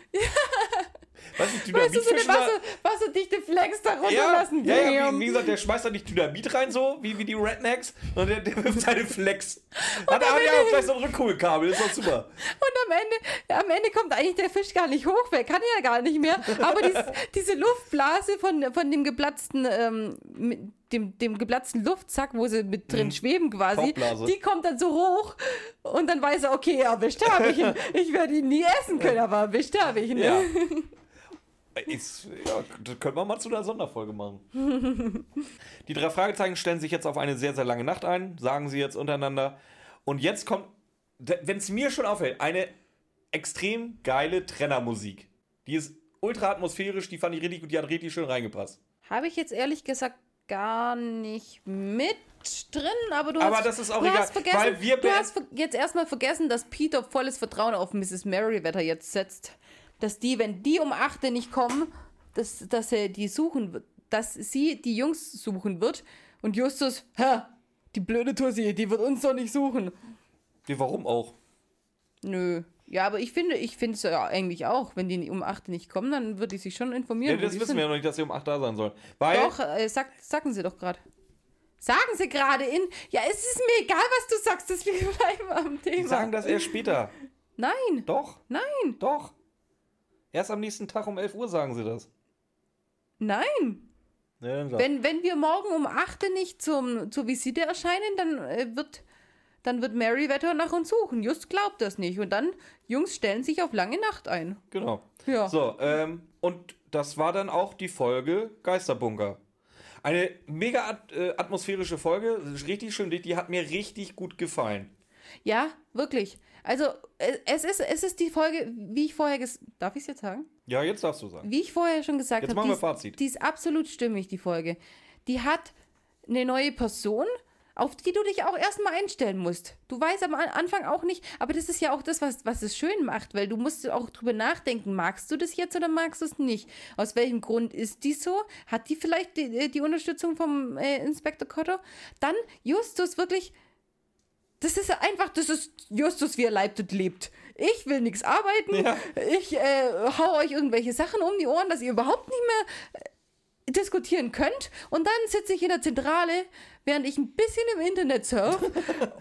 Weißt du, Weißt du, so eine Wasser, wasserdichte Flex da ja, runterlassen. ja, ja, Bam. wie, wie gesagt, der schmeißt da nicht Dynamit rein, so wie, wie die Rednecks, und der, der wirft seine Flex. Hat aber ja auch gleich so ein Rückholkabel, ist doch super. Und am Ende, am Ende kommt eigentlich der Fisch gar nicht hoch, wer kann ja gar nicht mehr. Aber dies, diese Luftblase von, von dem geplatzten, ähm, dem, dem geplatzten Luftsack, wo sie mit drin schweben quasi, Mhm. Tauchblase. die kommt dann so hoch und dann weiß er, okay, erwischt habe ich ihn. Ich werde ihn nie essen können, aber erwischt habe ich ihn. Ja. Ist, ja, das können wir mal zu einer Sonderfolge machen. Die drei Fragezeichen stellen sich jetzt auf eine sehr, sehr lange Nacht ein, sagen sie jetzt untereinander. Und jetzt kommt, wenn es mir schon auffällt, eine extrem geile Trennermusik. Die ist ultra atmosphärisch, die fand ich richtig gut, die hat richtig schön reingepasst. Habe ich jetzt ehrlich gesagt gar nicht mit drin, aber du Aber hast, das ist auch du egal, hast vergessen, weil wir du hast jetzt erstmal vergessen, dass Peter volles Vertrauen auf Mrs. Merriweather jetzt setzt. Dass die, wenn die um 8 Uhr nicht kommen, dass, dass er die suchen wird, dass sie die Jungs suchen wird und Justus, hä, die blöde Tussi, die wird uns doch nicht suchen. Ja, warum auch? Nö. Ja, aber ich finde, ich finde es ja eigentlich auch, wenn die um 8 Uhr nicht kommen, dann würde ich sich schon Ja, informieren. wo das wissen wir ja noch nicht, dass sie um 8 da sein sollen. Weil, Doch, äh, sag, sagen Sie doch gerade. Sagen Sie gerade in. Ja, es ist mir egal, was du sagst, dass wir bleiben am Thema. die sagen das erst später. Nein, Doch, nein, doch. Erst am nächsten Tag um 11 Uhr sagen sie das. nein. Ja. Wenn, wenn wir morgen um 8 Uhr nicht zum, zur Visite erscheinen, dann äh, wird. Dann wird Merryweather nach uns suchen. Just glaubt das nicht. Und dann, Jungs stellen sich auf lange Nacht ein. Genau. Ja. So, ähm, und das war dann auch die Folge Geisterbunker. Eine mega at äh, atmosphärische Folge, richtig schön, die, die hat mir richtig gut gefallen. Ja, wirklich. Also, äh, es ist, es ist die Folge, wie ich vorher ges Darf ich es jetzt sagen? Ja, jetzt darfst du sagen. Wie ich vorher schon gesagt habe, machen die, die ist absolut stimmig, die Folge. Die hat eine neue Person, auf die du dich auch erstmal einstellen musst. Du weißt am An- Anfang auch nicht, aber das ist ja auch das, was, was es schön macht, weil du musst auch drüber nachdenken, magst du das jetzt oder magst du es nicht? Aus welchem Grund ist die so? Hat die vielleicht die, die Unterstützung vom äh, Inspektor Cotter? Dann Justus wirklich das ist einfach, das ist Justus, wie er leibt und lebt. Ich will nichts arbeiten. Ja. Ich äh, hau euch irgendwelche Sachen um die Ohren, dass ihr überhaupt nicht mehr äh, diskutieren könnt. Und dann sitze ich in der Zentrale, während ich ein bisschen im Internet surf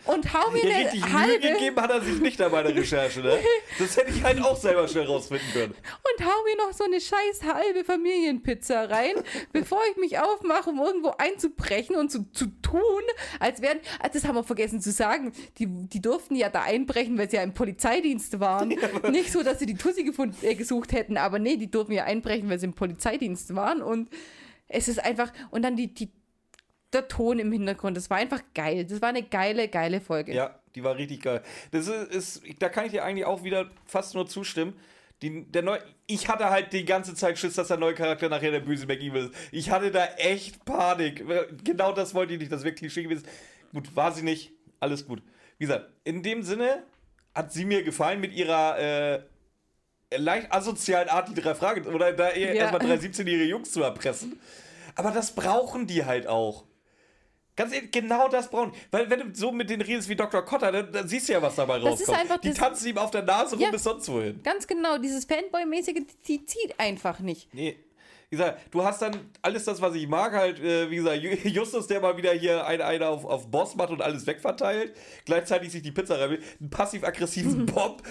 und hau mir Ja, eine richtig Mühe halbe gegeben hat er sich nicht da bei der Recherche, ne? Das hätte ich halt auch selber schnell rausfinden können. und hau mir noch so eine scheiß halbe Familienpizza rein, bevor ich mich aufmache, um irgendwo einzubrechen und zu, zu tun, als wären, ah, das haben wir vergessen zu sagen, die, die durften ja da einbrechen, weil sie ja im Polizeidienst waren. Nicht so, dass sie die Tussi gefunden, äh, gesucht hätten, aber nee, die durften ja einbrechen, weil sie im Polizeidienst waren und es ist einfach, und dann die, die, der Ton im Hintergrund, das war einfach geil. Das war eine geile, geile Folge. Ja, die war richtig geil. Das ist, ist da kann ich dir eigentlich auch wieder fast nur zustimmen. Die, der neu, ich hatte halt die ganze Zeit Schiss, dass der neue Charakter nachher der böse McEvil ist. Ich hatte da echt Panik. Genau das wollte ich nicht, das wäre Klischee gewesen. Gut, war sie nicht. Alles gut. Wie gesagt, in dem Sinne hat sie mir gefallen mit ihrer äh, leicht asozialen Art, die drei Fragen oder da Ja. erstmal drei 17-jährige Jungs zu erpressen. Aber das brauchen die halt auch. Ganz ehrlich, genau das brauchen. Weil wenn du so mit denen redest wie Dr. Cotter, dann, dann siehst du ja, was dabei Das ist rauskommt. einfach die tanzen ihm auf der Nase rum Ja. bis sonst wohin. Ganz genau, dieses Fanboy-mäßige, die zieht einfach nicht. Nee. Wie gesagt, du hast dann alles das, was ich mag, halt, äh, wie gesagt, Ju- Justus, der mal wieder hier einen, einen auf, auf Boss macht und alles wegverteilt, gleichzeitig sich die Pizza rein will, einen passiv-aggressiven Bob,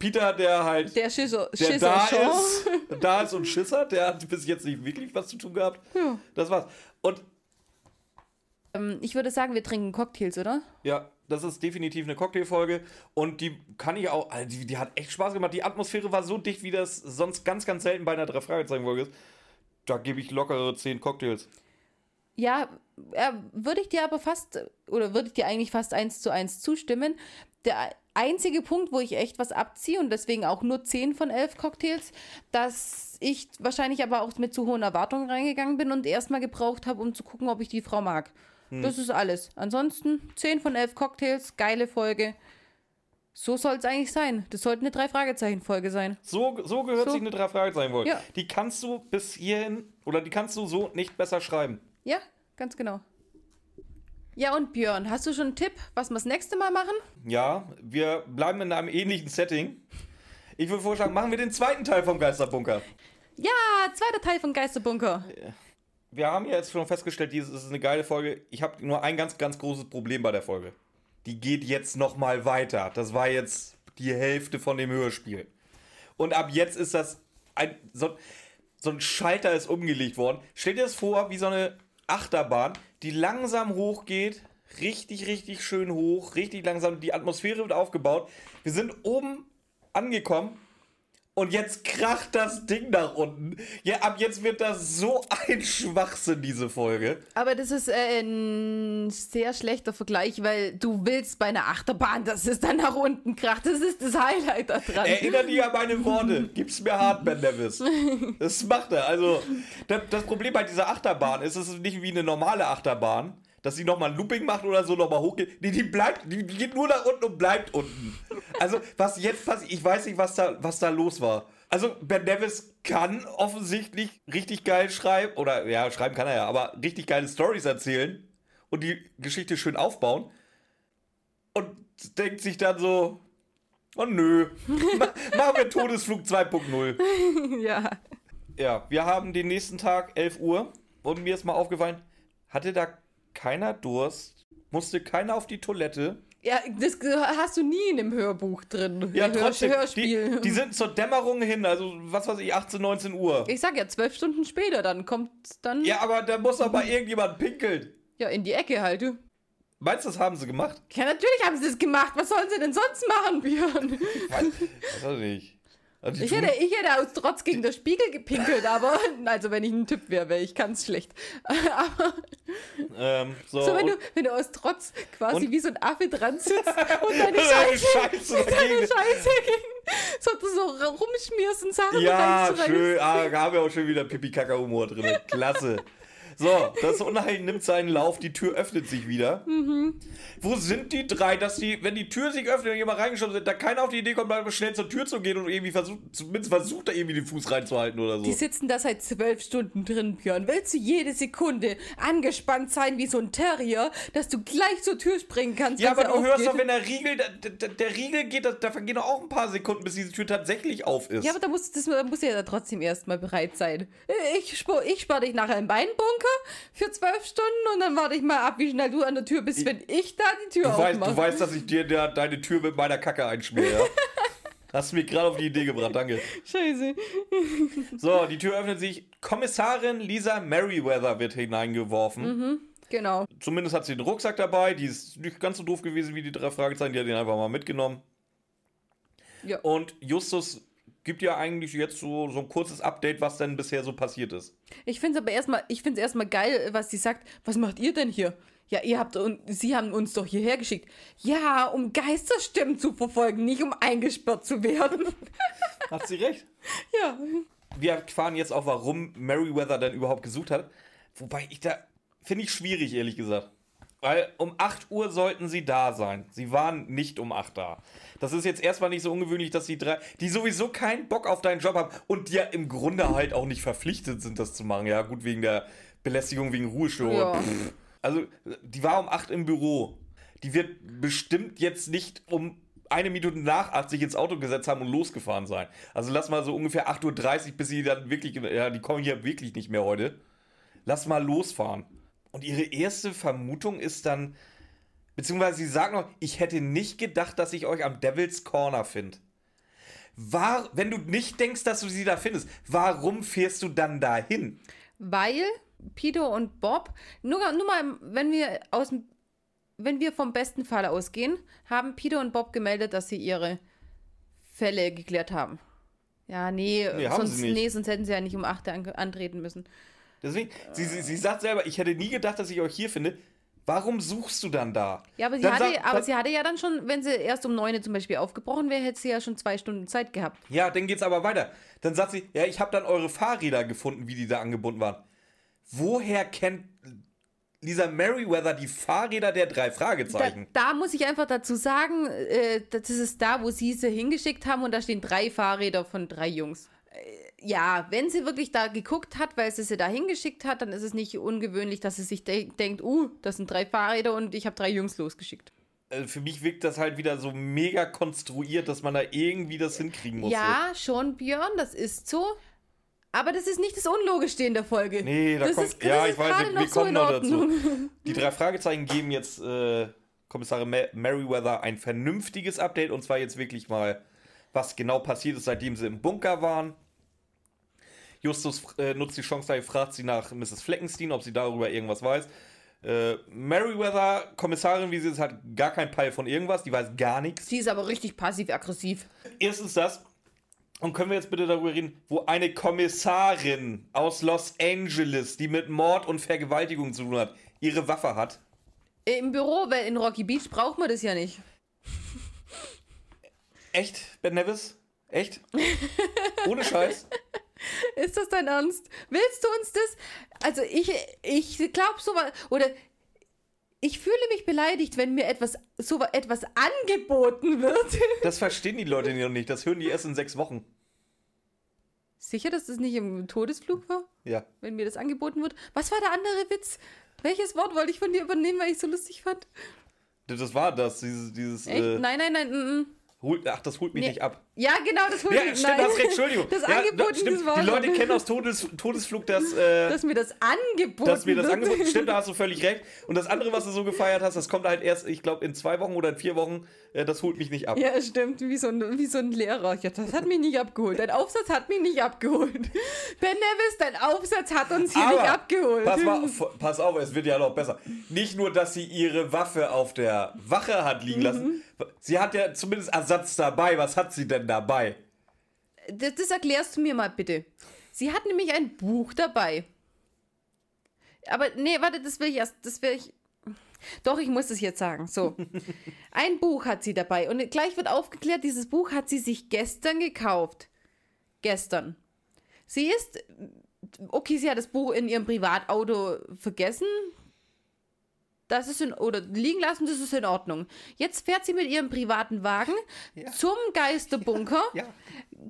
Peter, der halt, Der Schisser, der Schisser da Sean. ist, da ist und Schisser, der hat bis jetzt nicht wirklich was zu tun gehabt. Ja. Das war's. Und ich würde sagen, wir trinken Cocktails, oder? Ja, das ist definitiv eine Cocktailfolge und die kann ich auch, also die, die hat echt Spaß gemacht. Die Atmosphäre war so dicht, wie das sonst ganz, ganz selten bei einer drei Fragezeichen Folge ist. Da gebe ich lockere 10 Cocktails. Ja, würde ich dir aber fast, oder würde ich dir eigentlich fast eins zu eins zustimmen. Der einzige Punkt, wo ich echt was abziehe und deswegen auch nur 10 von 11 Cocktails, dass ich wahrscheinlich aber auch mit zu hohen Erwartungen reingegangen bin und erstmal gebraucht habe, um zu gucken, ob ich die Frau mag. Das ist alles. Ansonsten 10 von 11 Cocktails, geile Folge. So soll es eigentlich sein. Das sollte eine Drei-Fragezeichen-Folge sein. So, so gehört So. sich eine drei Fragezeichen Folge. Ja. Die kannst du bis hierhin, oder die kannst du so nicht besser schreiben. Ja, ganz genau. Ja, und Björn, hast du schon einen Tipp, was wir das nächste Mal machen? Ja, wir bleiben in einem ähnlichen Setting. Ich würde vorschlagen, machen wir den zweiten Teil vom Geisterbunker. Ja, zweiter Teil von Geisterbunker. Wir haben ja jetzt schon festgestellt, dieses ist eine geile Folge. Ich habe nur ein ganz, ganz großes Problem bei der Folge. Die geht jetzt noch mal weiter. Das war jetzt die Hälfte von dem Hörspiel. Und ab jetzt ist das ein so, so ein Schalter ist umgelegt worden. Stell dir das vor, wie so eine Achterbahn, die langsam hochgeht, richtig, richtig schön hoch, richtig langsam. Die Atmosphäre wird aufgebaut. Wir sind oben angekommen und jetzt kracht das Ding nach unten. Ja, ab jetzt wird das so ein Schwachsinn, diese Folge. Aber das ist äh, ein sehr schlechter Vergleich, weil du willst bei einer Achterbahn, dass es dann nach unten kracht. Das ist das Highlight da dran. Erinner dich an meine Worte. Gib's mir hart, Ben Nevis. Das macht er. Also, das, das Problem bei dieser Achterbahn ist, es ist nicht wie eine normale Achterbahn, dass sie nochmal ein Looping macht oder so nochmal hochgeht. Nee, die bleibt, die, die geht nur nach unten und bleibt unten. Also, was jetzt passiert, ich weiß nicht, was da, was da los war. Also, Ben Nevis kann offensichtlich richtig geil schreiben, oder ja, schreiben kann er ja, aber richtig geile Stories erzählen und die Geschichte schön aufbauen. Und denkt sich dann so, oh nö, Ma- machen wir Todesflug 2.0. ja. Ja, wir haben den nächsten Tag 11 Uhr und mir ist mal aufgefallen, hatte da keiner Durst, musste keiner auf die Toilette. Ja, das hast du nie in dem Hörbuch drin. Ja, Hör- trotzdem, Hörspiel. die, die sind zur Dämmerung hin, also was weiß ich, 18, 19 Uhr. ich sag ja, zwölf Stunden später, dann kommt dann ja, Ja, aber da muss doch mal irgendjemand pinkeln. in die Ecke halt. du. Meinst du, das haben sie gemacht? Ja, natürlich haben sie das gemacht. Was sollen sie denn sonst machen, Björn? Weiß, weiß ich nicht. Also Ich hätte, ich hätte aus Trotz gegen den Spiegel gepinkelt, aber also wenn ich ein Typ wäre, wäre ich ganz schlecht. Aber ähm, so, so, wenn du, wenn du aus Trotz quasi wie so ein Affe dran sitzt und deine Scheiße, Scheiße deine. Scheiße gegen, so, du so rumschmierst und Sachen Ja, schön. Ah, da haben wir auch schon wieder Pipi-Kaka-Humor drin. Klasse. So, das Unheil nimmt seinen Lauf, die Tür öffnet sich wieder. Mhm. Wo sind die drei, dass die, wenn die Tür sich öffnet und jemand reingeschoben ist, da keiner auf die Idee kommt, mal schnell zur Tür zu gehen und irgendwie versucht, zumindest versucht da irgendwie den Fuß reinzuhalten oder so. Die sitzen da seit zwölf Stunden drin, Björn. Willst du jede Sekunde angespannt sein wie so ein Terrier, dass du gleich zur Tür springen kannst? Ja, aber du hörst aufgeht? doch, wenn der Riegel, der, der, der Riegel geht, da, da vergehen doch auch ein paar Sekunden, bis diese Tür tatsächlich auf ist. Ja, aber da muss, das, da muss ja trotzdem erstmal bereit sein. Ich, ich spare dich nachher im Weinbunker für zwölf Stunden und dann warte ich mal ab, wie schnell du an der Tür bist, wenn ich da die Tür du, weißt, aufmache. du weißt, dass ich dir der, deine Tür mit meiner Kacke einschmiere? Hast du mich gerade auf die Idee gebracht, danke. Scheiße. So, die Tür öffnet sich. Kommissarin Lisa Merriweather wird hineingeworfen. Genau. Zumindest hat sie den Rucksack dabei. Die ist nicht ganz so doof gewesen wie die drei Fragezeichen. Die hat ihn einfach mal mitgenommen. Ja. Und Justus gibt ja eigentlich jetzt so, so ein kurzes Update, was denn bisher so passiert ist. Ich finde es aber erstmal, ich finde es erstmal geil, was sie sagt. Was macht ihr denn hier? Ja, ihr habt und sie haben uns doch hierher geschickt. Ja, um Geisterstimmen zu verfolgen, nicht um eingesperrt zu werden. Hat sie recht? ja. Wir erfahren jetzt auch, warum Merriweather denn überhaupt gesucht hat. Wobei ich da, finde ich schwierig, ehrlich gesagt. Weil um 8 Uhr sollten sie da sein. Sie waren nicht um 8 da. Das ist jetzt erstmal nicht so ungewöhnlich, dass die drei, die sowieso keinen Bock auf deinen Job haben und die ja im Grunde halt auch nicht verpflichtet sind, das zu machen. Ja, gut, wegen der Belästigung, wegen Ruhestörung. Ja. Also, die war um 8 im Büro. Die wird bestimmt jetzt nicht um eine Minute nach 8 sich ins Auto gesetzt haben und losgefahren sein. Also lass mal so ungefähr 8.30 Uhr, bis sie dann wirklich, ja, die kommen hier wirklich nicht mehr heute. Lass mal losfahren. Und ihre erste Vermutung ist dann, beziehungsweise sie sagt noch, ich hätte nicht gedacht, dass ich euch am Devil's Corner finde. War, wenn du nicht denkst, dass du sie da findest, warum fährst du dann dahin? Weil Peter und Bob, nur, nur mal, wenn wir aus dem, wenn wir vom besten Fall ausgehen, haben Peter und Bob gemeldet, dass sie ihre Fälle geklärt haben. Ja, nee, Nee, sonst, nee, sonst hätten sie ja nicht um 8 Uhr an, antreten müssen. Deswegen, sie, sie, sie sagt selber, ich hätte nie gedacht, dass ich euch hier finde. Warum suchst du dann da? Ja, aber sie, Dann hatte, sag- aber sie hatte ja dann schon, wenn sie erst um 9 Uhr zum Beispiel aufgebrochen wäre, hätte sie ja schon zwei Stunden Zeit gehabt. Ja, dann geht's aber weiter. Dann sagt sie, ja, ich habe dann eure Fahrräder gefunden, wie die da angebunden waren. Woher kennt Lisa Merriweather die Fahrräder der drei Da, Fragezeichen? da muss ich einfach dazu sagen, äh, das ist da, wo sie sie hingeschickt haben und da stehen drei Fahrräder von drei Jungs. Ja, wenn sie wirklich da geguckt hat, weil sie sie da hingeschickt hat, dann ist es nicht ungewöhnlich, dass sie sich de denkt, uh, das sind drei Fahrräder und ich habe drei Jungs losgeschickt. Äh, Für mich wirkt das halt wieder so mega konstruiert, dass man da irgendwie das hinkriegen muss. Ja, schon, Björn, das ist so. Aber das ist nicht das Unlogischste in der Folge. Nee, da das kommt. ist, ja, ich weiß, wir, wir so kommen noch dazu. Die drei Fragezeichen geben jetzt äh, Kommissarin Merriweather ein vernünftiges Update und zwar jetzt wirklich mal, was genau passiert ist, seitdem sie im Bunker waren. Justus äh, nutzt die Chance, da fragt sie nach Mrs. Fleckenstein, ob sie darüber irgendwas weiß. Äh, Merriweather, Kommissarin, wie sie ist, hat gar keinen Peil von irgendwas, die weiß gar nichts. Sie ist aber richtig passiv-aggressiv. Erstens das. Und können wir jetzt bitte darüber reden, wo eine Kommissarin aus Los Angeles, die mit Mord und Vergewaltigung zu tun hat, ihre Waffe hat? Im Büro, weil in Rocky Beach braucht man das ja nicht. Echt, Ben Nevis? Echt? Ohne Scheiß? Ist das dein Ernst? Willst du uns das? Also ich, ich glaube so was, oder ich fühle mich beleidigt, wenn mir etwas, so etwas angeboten wird. Das verstehen die Leute noch nicht. Das hören die erst in sechs Wochen. Sicher, dass das nicht im Todesflug war, Ja. wenn mir das angeboten wird? Was war der andere Witz? Welches Wort wollte ich von dir übernehmen, weil ich so lustig fand? Das war das, dieses, dieses, Echt? äh, nein, nein, nein. Mm, mm. holt, ach, das holt mich Nee. nicht ab. Ja, genau, das holt Ja, mich- stimmt, hast recht, Entschuldigung. Das ja, angeboten, stimmt. das war Die Leute kennen aus Todes, Todesflug das, äh, Dass mir das angeboten dass mir das wird. angeboten Stimmt, da hast du völlig recht. Und das andere, was du so gefeiert hast, das kommt halt erst, ich glaube, in zwei Wochen oder in vier Wochen. Äh, das holt mich nicht ab. Ja, stimmt, wie so, ein, wie so ein Lehrer. Ja, das hat mich nicht abgeholt. Dein Aufsatz hat mich nicht abgeholt. Ben Nevis, dein Aufsatz hat uns hier Aber, nicht abgeholt. Pass, mal, pass auf, es wird ja noch besser. Nicht nur, dass sie ihre Waffe auf der Wache hat liegen lassen, sie hat ja zumindest Ersatz dabei. Was hat sie denn dabei? Das, das erklärst du mir mal bitte. Sie hat nämlich ein Buch dabei. Aber nee, warte, das will ich erst, das will ich. Doch, ich muss es jetzt sagen. So. Ein Buch hat sie dabei. Und gleich wird aufgeklärt, dieses Buch hat sie sich gestern gekauft. Gestern. Sie ist okay, sie hat das Buch in ihrem Privatauto vergessen. Das ist in, oder liegen lassen, das ist in Ordnung. Jetzt fährt sie mit ihrem privaten Wagen Ja. zum Geisterbunker, Ja.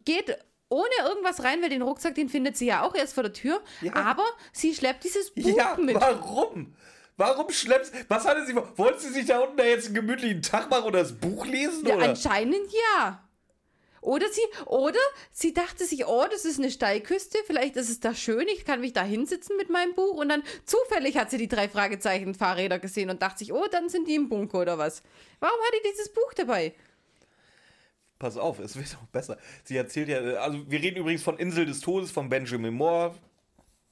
geht ohne irgendwas rein, weil den Rucksack, den findet sie ja auch erst vor der Tür. Ja. Aber sie schleppt dieses Buch Ja, mit. warum? Warum schleppst Was hatte sie? Wollte sie sich da unten da jetzt einen gemütlichen Tag machen oder das Buch lesen? Ja, oder? anscheinend ja. Oder sie, oder sie dachte sich, oh, das ist eine Steilküste, vielleicht ist es da schön, ich kann mich da hinsitzen mit meinem Buch. Und dann zufällig hat sie die drei Fragezeichen Fahrräder gesehen und dachte sich, oh, dann sind die im Bunker oder was. Warum hat die dieses Buch dabei? Pass auf, es wird auch besser. Sie erzählt ja, also wir reden übrigens von Insel des Todes von Benjamin Moore.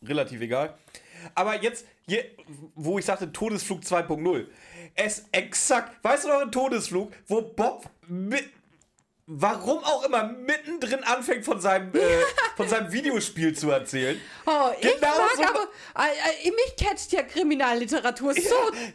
Relativ egal. Aber jetzt, hier, wo ich sagte Todesflug 2.0. Es exakt, weißt du noch ein Todesflug, wo Bob mit, warum auch immer mittendrin anfängt von seinem, äh, von seinem Videospiel zu erzählen. Oh, ich Genau mag so- aber, äh, äh, mich catcht ja Kriminalliteratur so.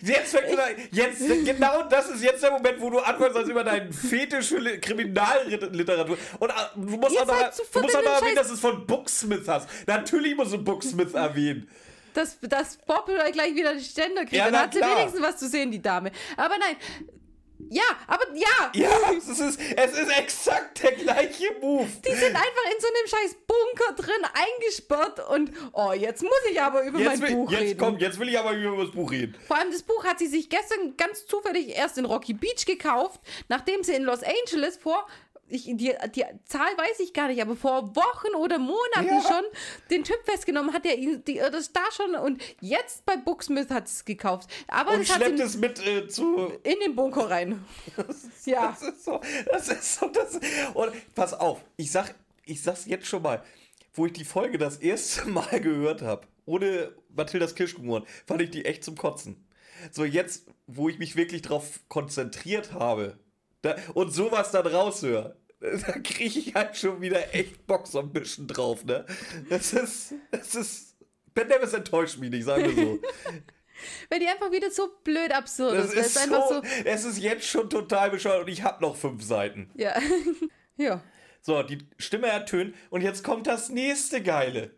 Jetzt fängt du da, jetzt, genau das ist jetzt der Moment, wo du anfängst, als über deinen Fetisch für Li- Kriminalliteratur. Und äh, du musst auch noch, du musst auch noch erwähnen, dass du es von Booksmith hast. Natürlich musst du Booksmith erwähnen. dass, dass Bob gleich wieder den Ständer kriegt. Ja, dann hat sie wenigstens was zu sehen, die Dame. Aber nein. Ja, aber ja. Ja, es ist, es ist exakt der gleiche Move. Die sind einfach in so einem scheiß Bunker drin eingesperrt und oh, jetzt muss ich aber über Jetzt mein will, Buch jetzt, reden. komm, jetzt will ich aber über das Buch reden. Vor allem das Buch hat sie sich gestern ganz zufällig erst in Rocky Beach gekauft, nachdem sie in Los Angeles vor ich, die, die Zahl weiß ich gar nicht, aber vor Wochen oder Monaten Ja. schon den Typ festgenommen hat, der ihn, die, das da schon und jetzt bei Booksmith hat es gekauft. Aber Und das schleppt es mit äh, zu. in den Bunker rein. ja. Das ist so, das ist so, das. Und pass auf, ich sag, ich sag's jetzt schon mal, wo ich die Folge das erste Mal gehört habe, ohne Mathildas Kirschkuchen, fand ich die echt zum Kotzen. So jetzt, wo ich mich wirklich drauf konzentriert habe da, und sowas dann raushöre, da kriege ich halt schon wieder echt Bock so ein bisschen drauf, ne? Das ist, das ist, Ben Nevis enttäuscht mich nicht, sagen wir so. Weil die einfach wieder so blöd absurd Das ist. ist so, so. es ist jetzt schon total bescheuert und ich habe noch fünf Seiten. Ja. ja. So, die Stimme ertönt und jetzt kommt das nächste Geile.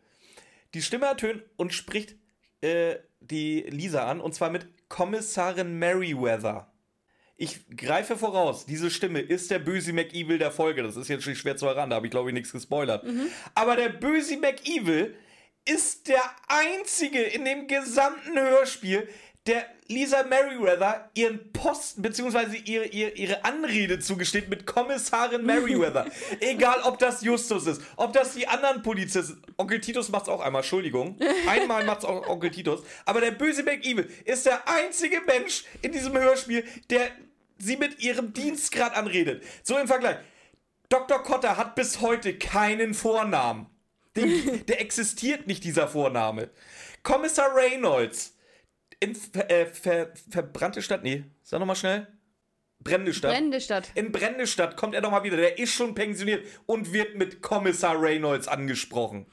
Die Stimme ertönt und spricht äh, die Lisa an und zwar mit Kommissarin Merriweather. Ich greife voraus, diese Stimme ist der Böse McEvil der Folge. Das ist jetzt schon schwer zu erraten, da habe ich glaube ich nichts gespoilert. Aber der Böse McEvil ist der einzige in dem gesamten Hörspiel, der Lisa Merriweather ihren Posten bzw. Ihre, ihre, ihre Anrede zugesteht mit Kommissarin Merriweather. Egal, ob das Justus ist, ob das die anderen Polizisten. Onkel Titus macht's auch einmal, Entschuldigung. Einmal macht's auch Onkel Titus. Aber der böse McEvil ist der einzige Mensch in diesem Hörspiel, der sie mit ihrem Dienstgrad anredet. So im Vergleich. Dr. Cotter hat bis heute keinen Vornamen. Den, der existiert nicht, dieser Vorname. Kommissar Reynolds in äh, ver, verbrannte Stadt, nee, sag nochmal schnell. Brennende Stadt. Brennende Stadt. in Brennende Stadt kommt er nochmal wieder. Der ist schon pensioniert und wird mit Kommissar Reynolds angesprochen.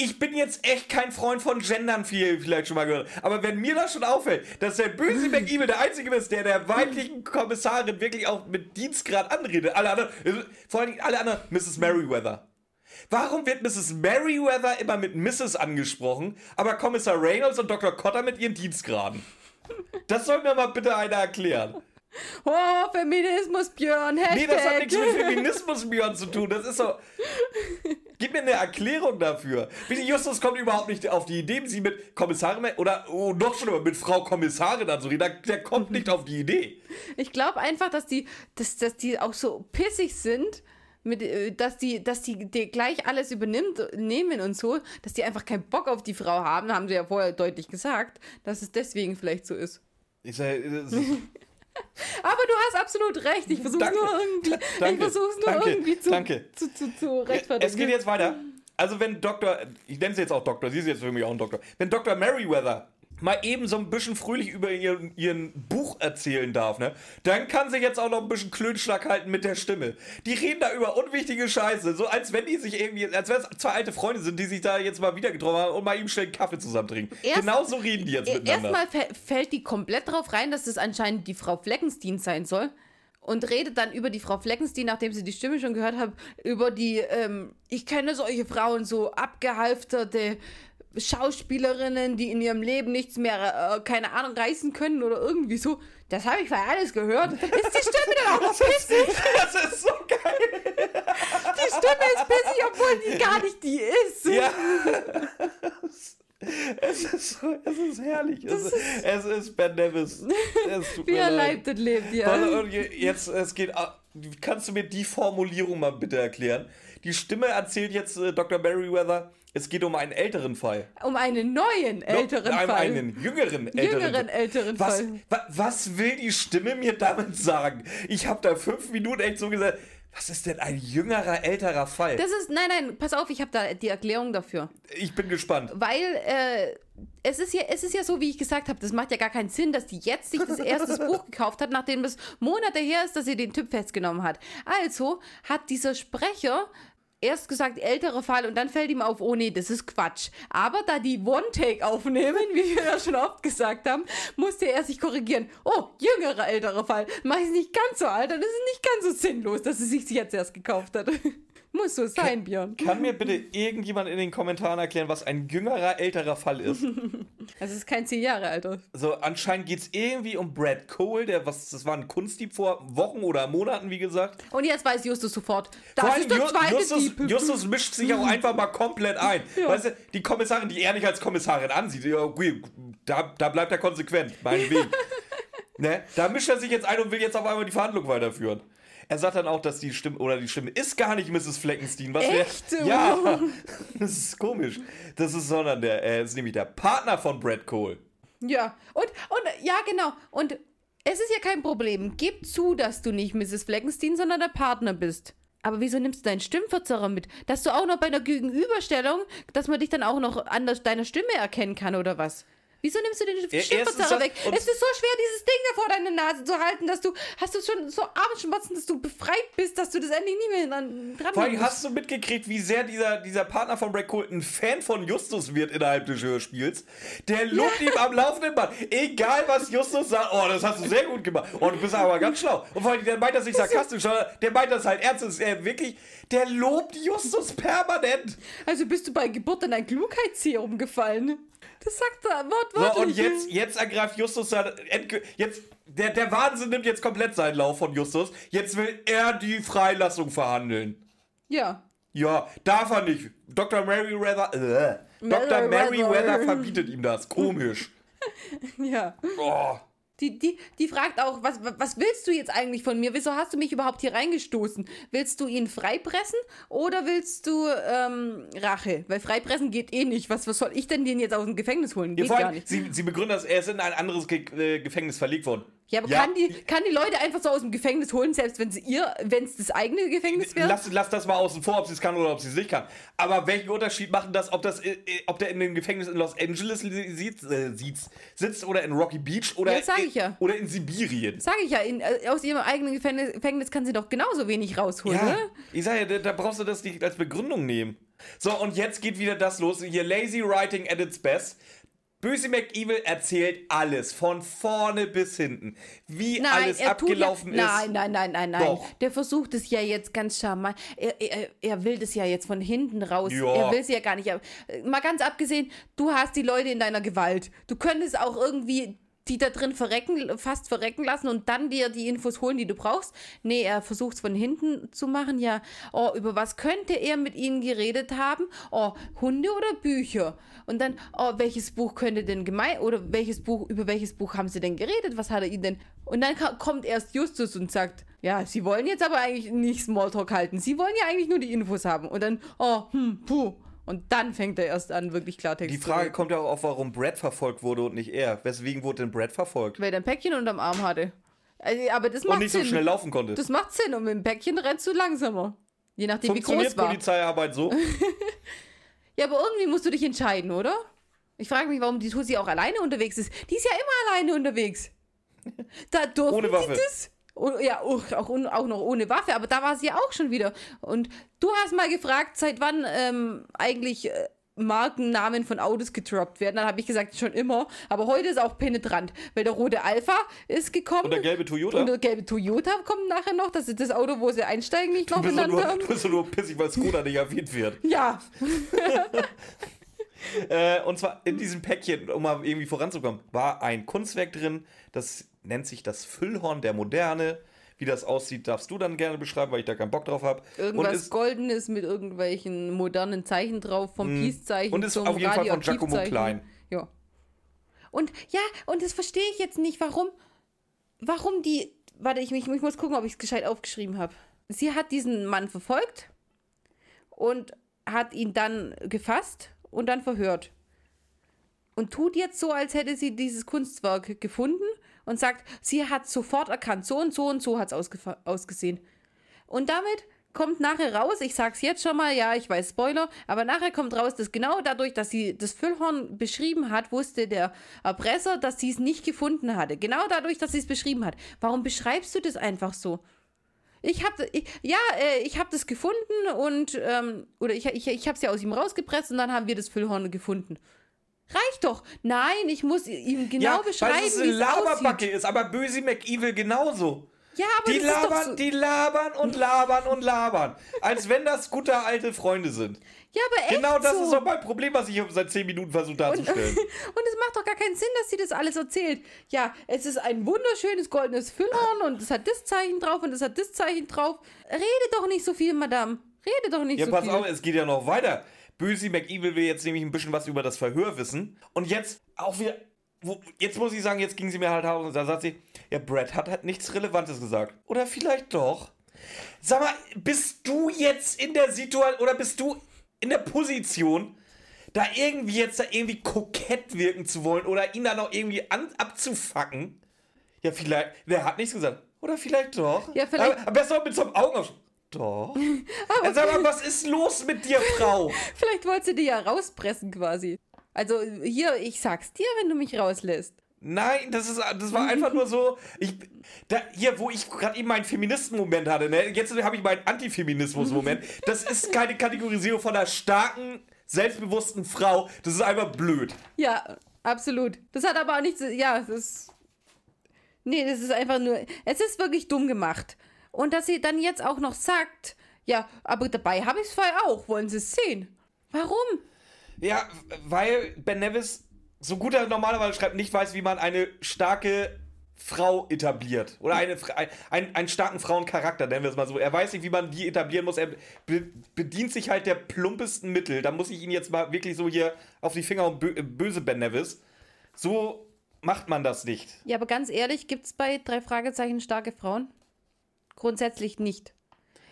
Ich bin jetzt echt kein Freund von Gendern, viel vielleicht schon mal gehört. Aber wenn mir das schon auffällt, dass der böse McEvil der Einzige ist, der der weiblichen Kommissarin wirklich auch mit Dienstgrad anredet. Alle anderen, vor allen Dingen alle anderen, Mrs. Merriweather. Warum wird Mrs. Merriweather immer mit Mrs. angesprochen, aber Kommissar Reynolds und Dr. Cotter mit ihren Dienstgraden? Das soll mir mal bitte einer erklären. Oh, Feminismus, Björn, Hashtag. Nee, das hat nichts mit Feminismus, Björn, zu tun. Das ist so. Gib mir eine Erklärung dafür. Bitte, Justus kommt überhaupt nicht auf die Idee, sie mit Kommissarin oder oh, noch schlimmer, mit Frau Kommissarin anzureden. Der, der kommt nicht auf die Idee. Ich glaube einfach, dass die, dass, dass die auch so pissig sind, mit, äh, dass die, dass die, die gleich alles übernimmt, nehmen und so, dass die einfach keinen Bock auf die Frau haben, haben sie ja vorher deutlich gesagt, dass es deswegen vielleicht so ist. Ich sag, das ist, Aber du hast absolut recht. Ich versuche Danke. nur irgendwie, ich Danke. versuch's nur Danke. irgendwie zu, Danke. zu, zu, zu rechtfertigen. es geht jetzt weiter. Also wenn Dr. Ich nenne sie jetzt auch Doktor, sie ist jetzt für mich auch ein Doktor. Wenn Dr. Merriweather mal eben so ein bisschen fröhlich über ihren, ihren Buch erzählen darf, ne? Dann kann sie jetzt auch noch ein bisschen Klönschlag halten mit der Stimme. Die reden da über unwichtige Scheiße, so als wenn die sich irgendwie, als wenn es zwei alte Freunde sind, die sich da jetzt mal wieder getroffen haben und mal eben schnell einen Kaffee zusammen trinken. Erst- genau so reden die jetzt E- miteinander. Erstmal fä- fällt die komplett drauf rein, dass es anscheinend die Frau Fleckenstein sein soll. Und redet dann über die Frau Fleckenstein, nachdem sie die Stimme schon gehört hat, über die, ähm, ich kenne solche Frauen, so abgehalfterte Schauspielerinnen, die in ihrem Leben nichts mehr, äh, keine Ahnung, reißen können oder irgendwie so. Das habe ich vorher alles gehört. Ist die Stimme dann auch noch pissig? Das ist so geil. Die Stimme ist pissig, obwohl die gar nicht die ist. Ja. Es ist, so, es ist herrlich. Es ist, es ist Ben Nevis. Wie er leibt und lebt, ja. Und Jetzt, es geht. ab- Kannst du mir die Formulierung mal bitte erklären? Die Stimme erzählt jetzt äh, Dr. Merriweather, es geht um einen älteren Fall. Um einen neuen älteren um Fall. einen jüngeren älteren Jüngeren älteren was, Fall. wa, was will die Stimme mir damit sagen? Ich habe da fünf Minuten echt so gesagt, was ist denn ein jüngerer, älterer Fall? Das ist, nein, nein, pass auf, ich habe da die Erklärung dafür. ich bin gespannt. Weil äh, es, ist ja, es ist ja so, wie ich gesagt habe, das macht ja gar keinen Sinn, dass die jetzt sich das erste Buch gekauft hat, nachdem es Monate her ist, dass sie den Typ festgenommen hat. Also hat dieser Sprecher erst gesagt, älterer Fall und dann fällt ihm auf, oh nee, das ist Quatsch. Aber da die One-Take aufnehmen, wie wir ja schon oft gesagt haben, musste er sich korrigieren. Oh, jüngerer älterer Fall. Mach ich nicht ganz so alt, dann ist es nicht ganz so sinnlos, dass es sich jetzt erst gekauft hat. Muss so sein, Björn. Kann mir bitte irgendjemand in den Kommentaren erklären, was ein jüngerer, älterer Fall ist? Also es ist kein zehn Jahre alter. So, anscheinend geht es irgendwie um Brad Cole, der, was, das war ein Kunstdieb vor Wochen oder Monaten, wie gesagt. Und jetzt weiß Justus sofort. Das Vor ist der Ju- zweite Justus, Dieb. Justus mischt sich auch einfach mal komplett ein. Weißt du, die Kommissarin, die er nicht als Kommissarin ansieht, ja, okay, da, da bleibt er konsequent, meinetwegen. ne? Da mischt er sich jetzt ein und will jetzt auf einmal die Verhandlung weiterführen. Er sagt dann auch, dass die Stimme, oder die Stimme ist gar nicht Mrs. Fleckenstein. Was wär- Echt? Ja, das ist komisch. Das ist, sondern der, er ist nämlich der Partner von Brad Cole. Ja, und, und, ja, genau. Und es ist ja kein Problem. Gib zu, dass du nicht Mrs. Fleckenstein, sondern der Partner bist. Aber wieso nimmst du deinen Stimmverzerrer mit? Dass du auch noch bei einer Gegenüberstellung, dass man dich dann auch noch an deiner Stimme erkennen kann, oder was? Wieso nimmst du den das- weg? Es ist so schwer, dieses Ding da vor deine Nase zu halten, dass du, hast du schon so Armschmerzen, dass du befreit bist, dass du das endlich nie mehr dran, dran Vor allem hast du mitgekriegt, wie sehr dieser, dieser Partner von Brad Cole ein Fan von Justus wird innerhalb des Hörspiels. Der lobt ihm am laufenden Band. Egal, was Justus sagt, oh, das hast du sehr gut gemacht. Oh, du bist aber ganz schlau. Und vor allem, der meint das nicht sarkastisch, sondern der meint das halt ernst. Ist er wirklich, der lobt Justus permanent. Also bist du bei Geburt in ein Klugheitsserum gefallen. Das sagt er So, wortwörtlich. und jetzt, jetzt ergreift Justus endgü- jetzt der, der Wahnsinn nimmt jetzt komplett seinen Lauf von Justus. Jetzt will er die Freilassung verhandeln. Ja. Ja, darf er nicht. Dr. Merriweather, äh, Dr. Merriweather verbietet ihm das. Komisch. Ja. Oh. Die, die, die fragt auch, was, was willst du jetzt eigentlich von mir? Wieso hast du mich überhaupt hier reingestoßen? Willst du ihn freipressen oder willst du ähm, Rache? Weil freipressen geht eh nicht. Was, was soll ich denn den jetzt aus dem Gefängnis holen? Ja, Geht vor gar allem, nicht. sie, sie begründet das, er ist in ein anderes Ge äh, Gefängnis verlegt worden. Ja, aber Kann, die, kann die Leute einfach so aus dem Gefängnis holen, selbst wenn sie ihr, wenn es das eigene Gefängnis wäre? Lass, lass das mal außen vor, ob sie es kann oder ob sie es nicht kann. Aber welchen Unterschied machen das, ob, das, äh, ob der in dem Gefängnis in Los Angeles sitzt, äh, sitzt, oder in Rocky Beach oder, Ja, in, ja. oder in Sibirien? Sag ich ja, in, äh, aus ihrem eigenen Gefängnis, Gefängnis kann sie doch genauso wenig rausholen, Ja, oder? ich sag ja, da, da brauchst du das nicht als Begründung nehmen. So, und jetzt geht wieder das los. Hier Lazy Writing at its best. Böse McEvil erzählt alles, von vorne bis hinten. Wie alles er tut abgelaufen ja, ist. Nein, nein, nein, nein, nein. Doch. Der versucht es ja jetzt ganz charmant. Er, er, er will das ja jetzt von hinten raus. Ja. Er will es ja gar nicht. Äh, Mal ganz abgesehen, du hast die Leute in deiner Gewalt. Du könntest auch irgendwie die da drin verrecken, fast verrecken lassen und dann dir die Infos holen, die du brauchst. Nee, er versucht es von hinten zu machen. Ja, oh, über was könnte er mit ihnen geredet haben? Oh, Hunde oder Bücher? Und dann, oh, welches Buch könnte denn gemein, oder welches Buch, über welches Buch haben sie denn geredet? Was hat er ihnen denn? Und dann kommt erst Justus und sagt, ja, sie wollen jetzt aber eigentlich nicht Smalltalk halten. Sie wollen ja eigentlich nur die Infos haben. Und dann, oh, hm, puh. Und dann fängt er erst an, wirklich Klartext Die zu Frage reden. kommt ja auch auf, warum Brad verfolgt wurde und nicht er. Weswegen wurde denn Brad verfolgt? Weil er ein Päckchen unterm Arm hatte. Also, aber das macht Und nicht so Sinn. schnell laufen konnte. Das macht Sinn. Und mit dem Päckchen rennst du langsamer. Je nachdem, wie Funktioniert groß war. Polizeiarbeit so? Ja, aber irgendwie musst du dich entscheiden, oder? Ich frage mich, warum die Tussi auch alleine unterwegs ist. Die ist ja immer alleine unterwegs. Da durften Ohne Waffe. sie das. Ja, auch, auch, noch ohne Waffe, aber da war sie ja auch schon wieder. Und du hast mal gefragt, seit wann ähm, eigentlich äh, Markennamen von Autos gedroppt werden. Dann habe ich gesagt, schon immer. Aber heute ist auch penetrant, weil der rote Alpha ist gekommen. Und der gelbe Toyota? Und der gelbe Toyota kommt nachher noch. Das ist das Auto, wo sie einsteigen, bist, doch benannt haben. du bist nur pissig, weil Skoda nicht erwähnt wird. Ja. Äh, und zwar in diesem Päckchen, um mal irgendwie voranzukommen, war ein Kunstwerk drin, das nennt sich das Füllhorn der Moderne. Wie das aussieht, darfst du dann gerne beschreiben, weil ich da keinen Bock drauf habe. Irgendwas ist, Goldenes mit irgendwelchen modernen Zeichen drauf, vom Peace-Zeichen und ist zum auf jeden Fall von Giacomo. Klein. Ja. Und ja, und das verstehe ich jetzt nicht, warum, warum die, warte, ich, ich, ich muss gucken, ob ich es gescheit aufgeschrieben habe. Sie hat diesen Mann verfolgt und hat ihn dann gefasst und dann verhört. Und tut jetzt so, als hätte sie dieses Kunstwerk gefunden und sagt, sie hat sofort erkannt, so und so und so hat es ausgesehen. Und damit kommt nachher raus, ich sag's jetzt schon mal, ja, ich weiß Spoiler, aber nachher kommt raus, dass genau dadurch, dass sie das Füllhorn beschrieben hat, wusste der Erpresser, dass sie es nicht gefunden hatte. Genau dadurch, dass sie es beschrieben hat. Warum beschreibst du das einfach so? Ich habe, ja, äh, ich habe das gefunden und, ähm, oder ich, ich, ich habe es ja aus ihm rausgepresst und dann haben wir das Füllhorn gefunden. Reicht doch. Nein, ich muss ihm genau ja, beschreiben, weil es wie eine Laberbacke aussieht. ist, aber Böse McEvil genauso. Ja, aber Die das ist doch labern, so. die labern und labern und labern. Als wenn das gute alte Freunde sind. Ja, aber echt Genau das so. ist doch mein Problem, was ich seit 10 Minuten versucht und, darzustellen. und es macht doch gar keinen Sinn, dass sie das alles erzählt. Ja, es ist ein wunderschönes goldenes Füllhorn und es hat das Zeichen drauf und es hat das Zeichen drauf. Rede doch nicht so viel, Madame. Rede doch nicht Ja, so pass viel. auf, es geht ja noch weiter. Böse McEvil will jetzt nämlich ein bisschen was über das Verhör wissen. Und jetzt auch wieder. Wo, jetzt muss ich sagen, jetzt ging sie mir halt raus und da sagt sie, ja, Brad hat halt nichts Relevantes gesagt. Oder vielleicht doch. Sag mal, bist du jetzt in der Situation oder bist du in der Position, da irgendwie jetzt da irgendwie kokett wirken zu wollen oder ihn da noch irgendwie an, abzufacken? Ja, vielleicht. Wer hat nichts gesagt? Oder vielleicht doch. Ja, vielleicht- Aber, aber besser mit so einem Augenaufschlag. Doch. Äh, Sag mal, was ist los mit dir, Frau? Vielleicht wollte sie dir ja rauspressen quasi. Also hier, ich sag's dir, wenn du mich rauslässt. Nein, das, ist, das war einfach nur so. Ich, da, hier, wo ich gerade eben meinen Feministen-Moment hatte, ne? jetzt habe ich meinen Antifeminismus-Moment. Das ist keine Kategorisierung von einer starken, selbstbewussten Frau. Das ist einfach blöd. Ja, absolut. Das hat aber auch nichts. Ja, das ist. Nee, das ist einfach nur. Es ist wirklich dumm gemacht. Und dass sie dann jetzt auch noch sagt, ja, aber dabei habe ich es vorher auch. Wollen Sie es sehen? Warum? Ja, weil Ben Nevis, so gut er normalerweise schreibt, nicht weiß, wie man eine starke Frau etabliert. Oder eine, ein, ein, einen starken Frauencharakter, nennen wir es mal so. Er weiß nicht, wie man die etablieren muss. Er be bedient sich halt der plumpesten Mittel. Da muss ich ihn jetzt mal wirklich so hier auf die Finger und bö böse Ben Nevis. So macht man das nicht. Ja, aber ganz ehrlich, gibt es bei drei Fragezeichen starke Frauen? Grundsätzlich nicht.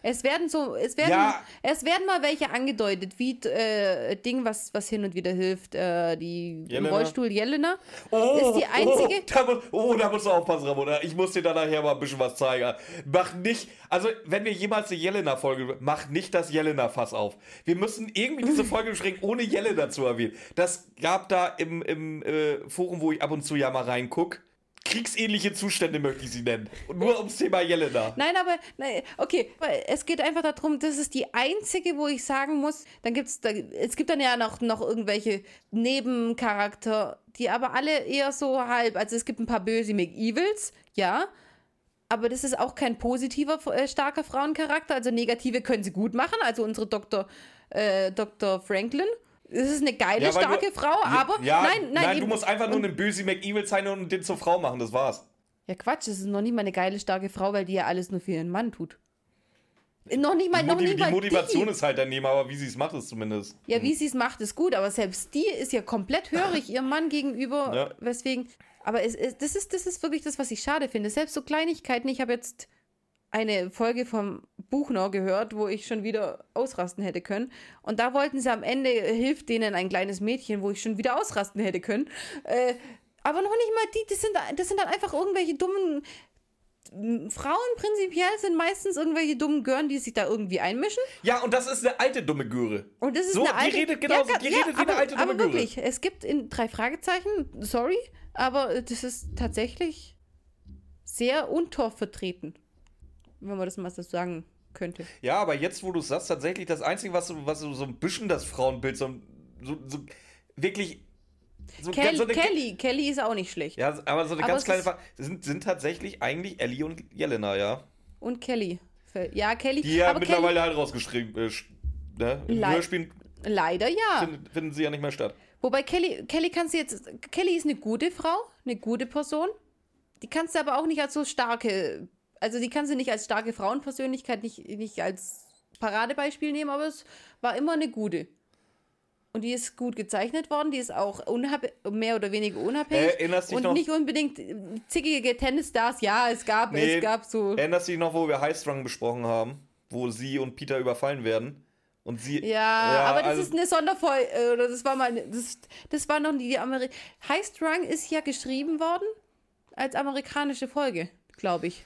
Es werden so, es werden, Ja. es werden mal welche angedeutet, wie äh, Ding, was, was hin und wieder hilft, äh, die im Jelena? Rollstuhl Jelena. Oh, ist die einzige. Oh da, muss, oh, da musst du aufpassen, Ramona. Ich muss dir da nachher mal ein bisschen was zeigen. Mach nicht, also wenn wir jemals eine Jelena-Folge, mach nicht das Jelena-Fass auf. Wir müssen irgendwie diese Folge beschränken, ohne Jelena zu erwähnen. Das gab da im, im äh, Forum, wo ich ab und zu ja mal reinguck. Kriegsähnliche Zustände möchte ich sie nennen. Und nur ums Thema Jelena. Nein, aber nein, okay, es geht einfach darum, das ist die einzige, wo ich sagen muss, dann gibt's da, es gibt dann ja noch, noch irgendwelche Nebencharakter, die aber alle eher so halb, also es gibt ein paar böse McEvils, ja, aber das ist auch kein positiver, äh, starker Frauencharakter, also negative können sie gut machen, also unsere Dr. Äh, Dr. Franklin. Das ist eine geile, Ja, starke du- Frau, aber ja, nein, nein, du eben- musst einfach nur einen böse McEvil zeichnen und den zur Frau machen, das war's. Ja, Quatsch, das ist noch nicht mal eine geile, starke Frau, weil die ja alles nur für ihren Mann tut. Noch nicht mal, Die, noch nicht die mal Motivation die. ist halt daneben, aber wie sie es macht, ist zumindest. Ja, wie sie es macht, ist gut, aber selbst die ist ja komplett hörig ihrem Mann gegenüber, Ja. weswegen. Aber es, es, das, ist, das ist wirklich das, was ich schade finde. Selbst so Kleinigkeiten. Ich habe jetzt eine Folge vom Buchner gehört, wo ich schon wieder ausrasten hätte können. Und da wollten sie am Ende, hilft denen ein kleines Mädchen, wo ich schon wieder ausrasten hätte können. Äh, aber noch nicht mal die, das sind, das sind dann einfach irgendwelche dummen. Frauen prinzipiell sind meistens irgendwelche dummen Gören, die sich da irgendwie einmischen. Ja, und das ist eine alte dumme Göre. Und das ist So, eine die alte, redet genauso- ga- die redet wie eine aber, alte dumme Aber Göre. wirklich, es gibt in drei Fragezeichen, sorry, aber das ist tatsächlich sehr untorf vertreten, wenn man das mal so sagen könnte. Ja, aber jetzt, wo du es sagst, tatsächlich das Einzige, was so, was so, ein bisschen das Frauenbild so, so, so wirklich. So, Kelly, so eine, Kelly, Kelly ist auch nicht schlecht. Ja, aber so eine Aber ganz kleine Frage. Sind, sind tatsächlich eigentlich Ellie und Jelena, ja? Und Kelly. Ja, Kelly. Die ja mittlerweile halt rausgeschrieben. Äh, ne? Hörspiel Leider ja. Finden, finden sie ja nicht mehr statt. Wobei Kelly, Kelly kannst du jetzt, Kelly ist eine gute Frau, eine gute Person. Die kannst du aber auch nicht als so starke, also die kannst du nicht als starke Frauenpersönlichkeit, nicht, nicht als Paradebeispiel nehmen, aber es war immer eine gute. Und die ist gut gezeichnet worden, die ist auch mehr oder weniger unabhängig. Erinnerst dich und noch- nicht unbedingt äh, zickige Tennisstars, ja, es gab, Nee. es gab so. Erinnerst du dich noch, wo wir High Strung besprochen haben? Wo sie und Peter überfallen werden? Und sie. Ja, aber das also- ist eine Sonderfolge, äh, oder das war mal, das, das war noch die, die Ameri High Strung ist ja geschrieben worden als amerikanische Folge, glaube ich.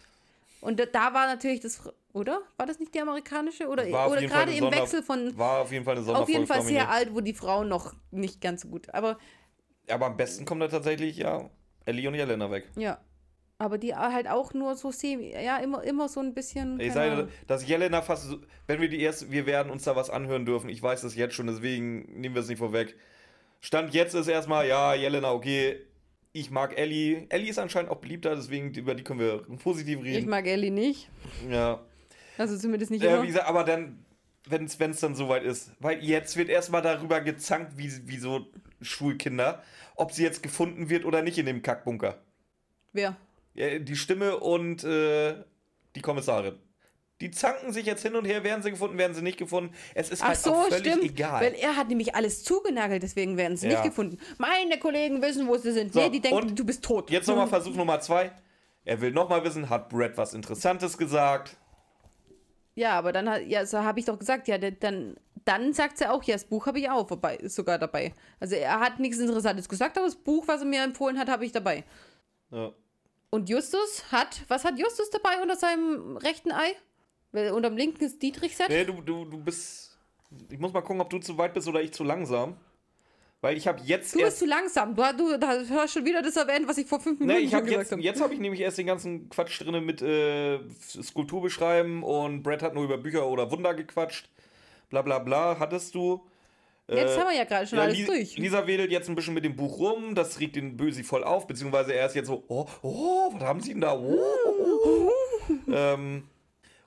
Und da, war natürlich das, oder? War das nicht die amerikanische? Oder, auf oder gerade im Wechsel von, War auf jeden Fall eine auf Sonderfolge. jeden Fall sehr alt, wo die Frauen noch nicht ganz so gut, aber Aber am besten kommt da tatsächlich, ja, Ellie und Jelena weg. ja. Aber die halt auch nur so semi, ja, immer, immer so ein bisschen. Ich sage, dass Jelena fast, so- wenn wir die erst, wir werden uns da was anhören dürfen. Ich weiß das jetzt schon, deswegen nehmen wir es nicht vorweg. Stand jetzt ist erstmal, ja, Jelena, okay. Ich mag Ellie. Ellie ist anscheinend auch beliebter, deswegen über die können wir positiv ich reden. mag Ellie nicht. ja. Also zumindest nicht Äh, immer. wie gesagt, aber dann, wenn es dann soweit ist. Weil jetzt wird erstmal darüber gezankt, wie, wie so Schulkinder, ob sie jetzt gefunden wird oder nicht in dem Kackbunker. Wer? Ja, die Stimme und äh, die Kommissarin. Die zanken sich jetzt hin und her, werden sie gefunden, werden sie nicht gefunden. Es ist Ach halt so, auch völlig stimmt. egal. Weil er hat nämlich alles zugenagelt, deswegen werden sie Ja. nicht gefunden. Meine Kollegen wissen, wo sie sind. So, nee, die denken, du bist tot. Jetzt nochmal Versuch Nummer zwei. Er will nochmal wissen, hat Brad was Interessantes gesagt? Ja, aber dann hat, ja, so habe ich doch gesagt, ja, dann, dann sagt sie auch, ja, das Buch habe ich auch vorbei, ist sogar dabei. Also er hat nichts Interessantes gesagt, aber das Buch, was er mir empfohlen hat, habe ich dabei. Ja. Und Justus hat, was hat Justus dabei unter seinem rechten Ei? Weil unterm linken ist Dietrich-Set. Nee, du, du, du bist. Ich muss mal gucken, ob du zu weit bist oder ich zu langsam. Weil ich habe jetzt Du bist zu langsam. Du, du da hörst schon wieder das erwähnt, was ich vor fünf Minuten Nee, ich habe gesagt jetzt, habe. jetzt habe ich nämlich erst den ganzen Quatsch drin mit äh, Skulptur beschreiben und Brad hat nur über Bücher oder Wunder gequatscht. Bla bla bla. Hattest du. Jetzt Äh, haben wir ja gerade schon Ja, alles durch. Lisa wedelt jetzt ein bisschen mit dem Buch rum, das regt den Bösi voll auf, beziehungsweise er ist jetzt so, oh, oh, was haben sie denn da? Oh, oh, oh. ähm,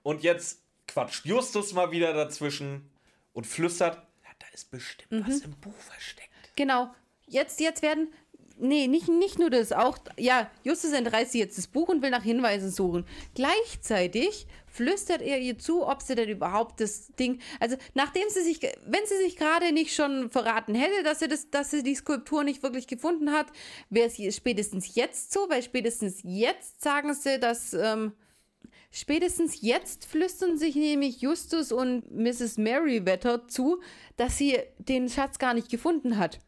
und jetzt quatscht Justus mal wieder dazwischen und flüstert, ja, da ist bestimmt Mhm. was im Buch versteckt. Genau. Jetzt, jetzt werden. Nee, nicht, nicht nur das, auch. Ja, Justus entreißt sie jetzt das Buch und will nach Hinweisen suchen. Gleichzeitig flüstert er ihr zu, ob sie denn überhaupt das Ding. Also, nachdem sie sich. Wenn sie sich gerade nicht schon verraten hätte, dass sie, das, dass sie die Skulptur nicht wirklich gefunden hat, wäre es spätestens jetzt so, weil spätestens jetzt sagen sie, dass. Ähm, Spätestens jetzt flüstern sich nämlich Justus und Mrs. Merryweather zu, dass sie den Schatz gar nicht gefunden hat.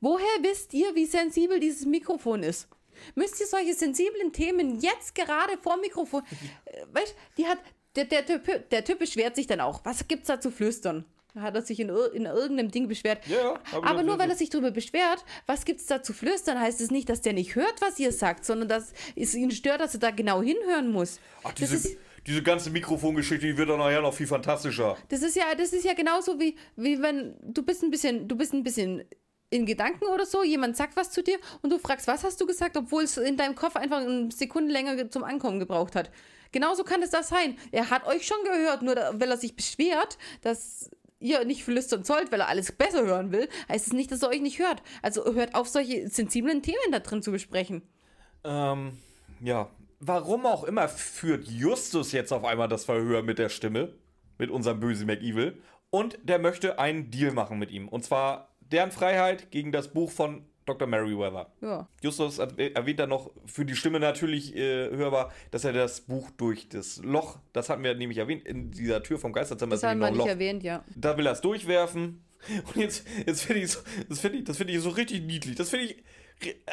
Woher wisst ihr, wie sensibel dieses Mikrofon ist? Müsst ihr solche sensiblen Themen jetzt gerade vor Mikrofon. Äh, Weißt die hat. Der, der, typ, der Typ beschwert sich dann auch. Was gibt's da zu flüstern? Hat er sich in, in irgendeinem Ding beschwert. Ja, Aber nur weil er sich darüber beschwert, was gibt's da zu flüstern, heißt es nicht, dass der nicht hört, was ihr sagt, sondern dass es ihn stört, dass er da genau hinhören muss. Ach, das, diese, ist, diese ganze Mikrofongeschichte, die wird doch nachher noch viel fantastischer. das ist ja, das ist ja genauso wie, wie wenn du bist ein bisschen, du bist ein bisschen in Gedanken oder so, jemand sagt was zu dir und du fragst, was hast du gesagt, obwohl es in deinem Kopf einfach eine Sekunde länger ge- zum Ankommen gebraucht hat. Genauso kann es das sein. Er hat euch schon gehört, nur weil er sich beschwert, dass ihr nicht flüstern sollt, weil er alles besser hören will, heißt es nicht, dass er euch nicht hört. Also hört auf, solche sensiblen Themen da drin zu besprechen. Ähm, ja. Warum auch immer führt Justus jetzt auf einmal das Verhör mit der Stimme, mit unserem böse McEvil, und der möchte einen Deal machen mit ihm. Und zwar deren Freiheit gegen das Buch von Dr. Merriweather. Ja. Justus erwäh- erwähnt dann noch für die Stimme natürlich äh, hörbar, dass er das Buch durch das Loch, das hatten wir nämlich erwähnt, in dieser Tür vom Geisterzimmer Das ist haben nämlich wir noch nicht ein Loch. erwähnt, ja. Da will er es durchwerfen. Und jetzt, jetzt finde ich, so, das finde ich, das finde ich so richtig niedlich. Das finde ich,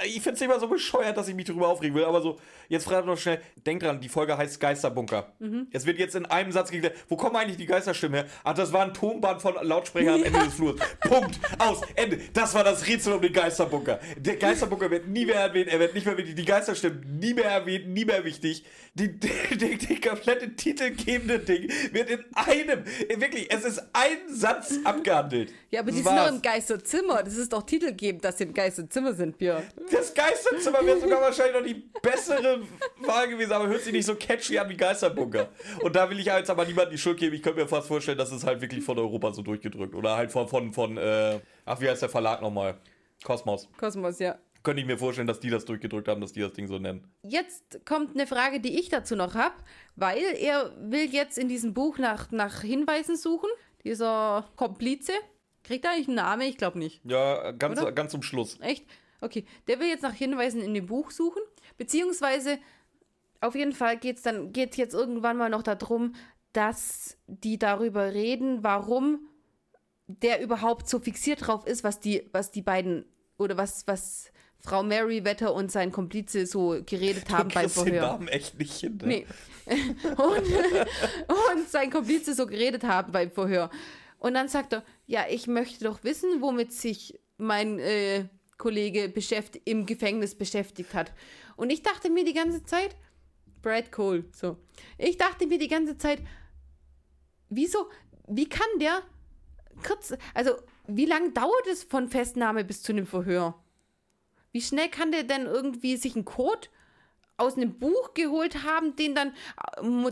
ich finde es immer so bescheuert, dass ich mich darüber aufregen will. Aber so, jetzt fragt noch schnell, denk dran, die Folge heißt Geisterbunker. Mhm. Es wird jetzt in einem Satz geklärt, wo kommen eigentlich die Geisterstimmen her? Ach, das war ein Tonband von Lautsprecher am Ende des Flurs. Punkt. Aus. Ende. Das war das Rätsel um den Geisterbunker. Der Geisterbunker wird nie mehr erwähnt. Er wird nicht mehr wichtig. Die Geisterstimmen nie mehr erwähnt, nie mehr wichtig. Die, die, die, die komplette titelgebende Ding wird in einem, wirklich, es ist ein Satz abgehandelt. Ja, aber Das die sind doch im Geisterzimmer. Das ist doch titelgebend, dass sie im Geisterzimmer sind, Björn. Verhör. Das Geisterzimmer wäre sogar wahrscheinlich noch die bessere Wahl gewesen, aber hört sich nicht so catchy an wie Geisterbunker. Und da will ich jetzt aber niemandem die Schuld geben. Ich könnte mir fast vorstellen, dass es halt wirklich von Europa so durchgedrückt. Oder halt von, von, von äh, ach, wie heißt der Verlag nochmal? Kosmos. Kosmos, ja. Könnte ich mir vorstellen, dass die das durchgedrückt haben, dass die das Ding so nennen. Jetzt kommt eine Frage, die ich dazu noch habe, weil er will jetzt in diesem Buch nach, nach Hinweisen suchen. Dieser Komplize. Kriegt er eigentlich einen Namen? Ich glaube nicht. Ja, ganz, Oder? ganz zum Schluss. Echt? Okay. Der will jetzt nach Hinweisen in dem Buch suchen. Beziehungsweise, auf jeden Fall geht es dann, geht jetzt irgendwann mal noch darum, dass die darüber reden, warum der überhaupt so fixiert drauf ist, was die, was die beiden oder was, was Frau Mary Wetter und sein Komplize so geredet haben beim kriegst den Verhör. Namen echt nicht hin. Ne? Nee. und, und sein Komplize so geredet haben beim Verhör. Und dann sagt er, ja, ich möchte doch wissen, womit sich mein äh, Kollege beschäft im Gefängnis beschäftigt hat. Und ich dachte mir die ganze Zeit, Brad Cole, so. Ich dachte mir die ganze Zeit, wieso, wie kann der kurz, also wie lange dauert es von Festnahme bis zu einem Verhör? Wie schnell kann der denn irgendwie sich einen Code aus einem Buch geholt haben, den dann,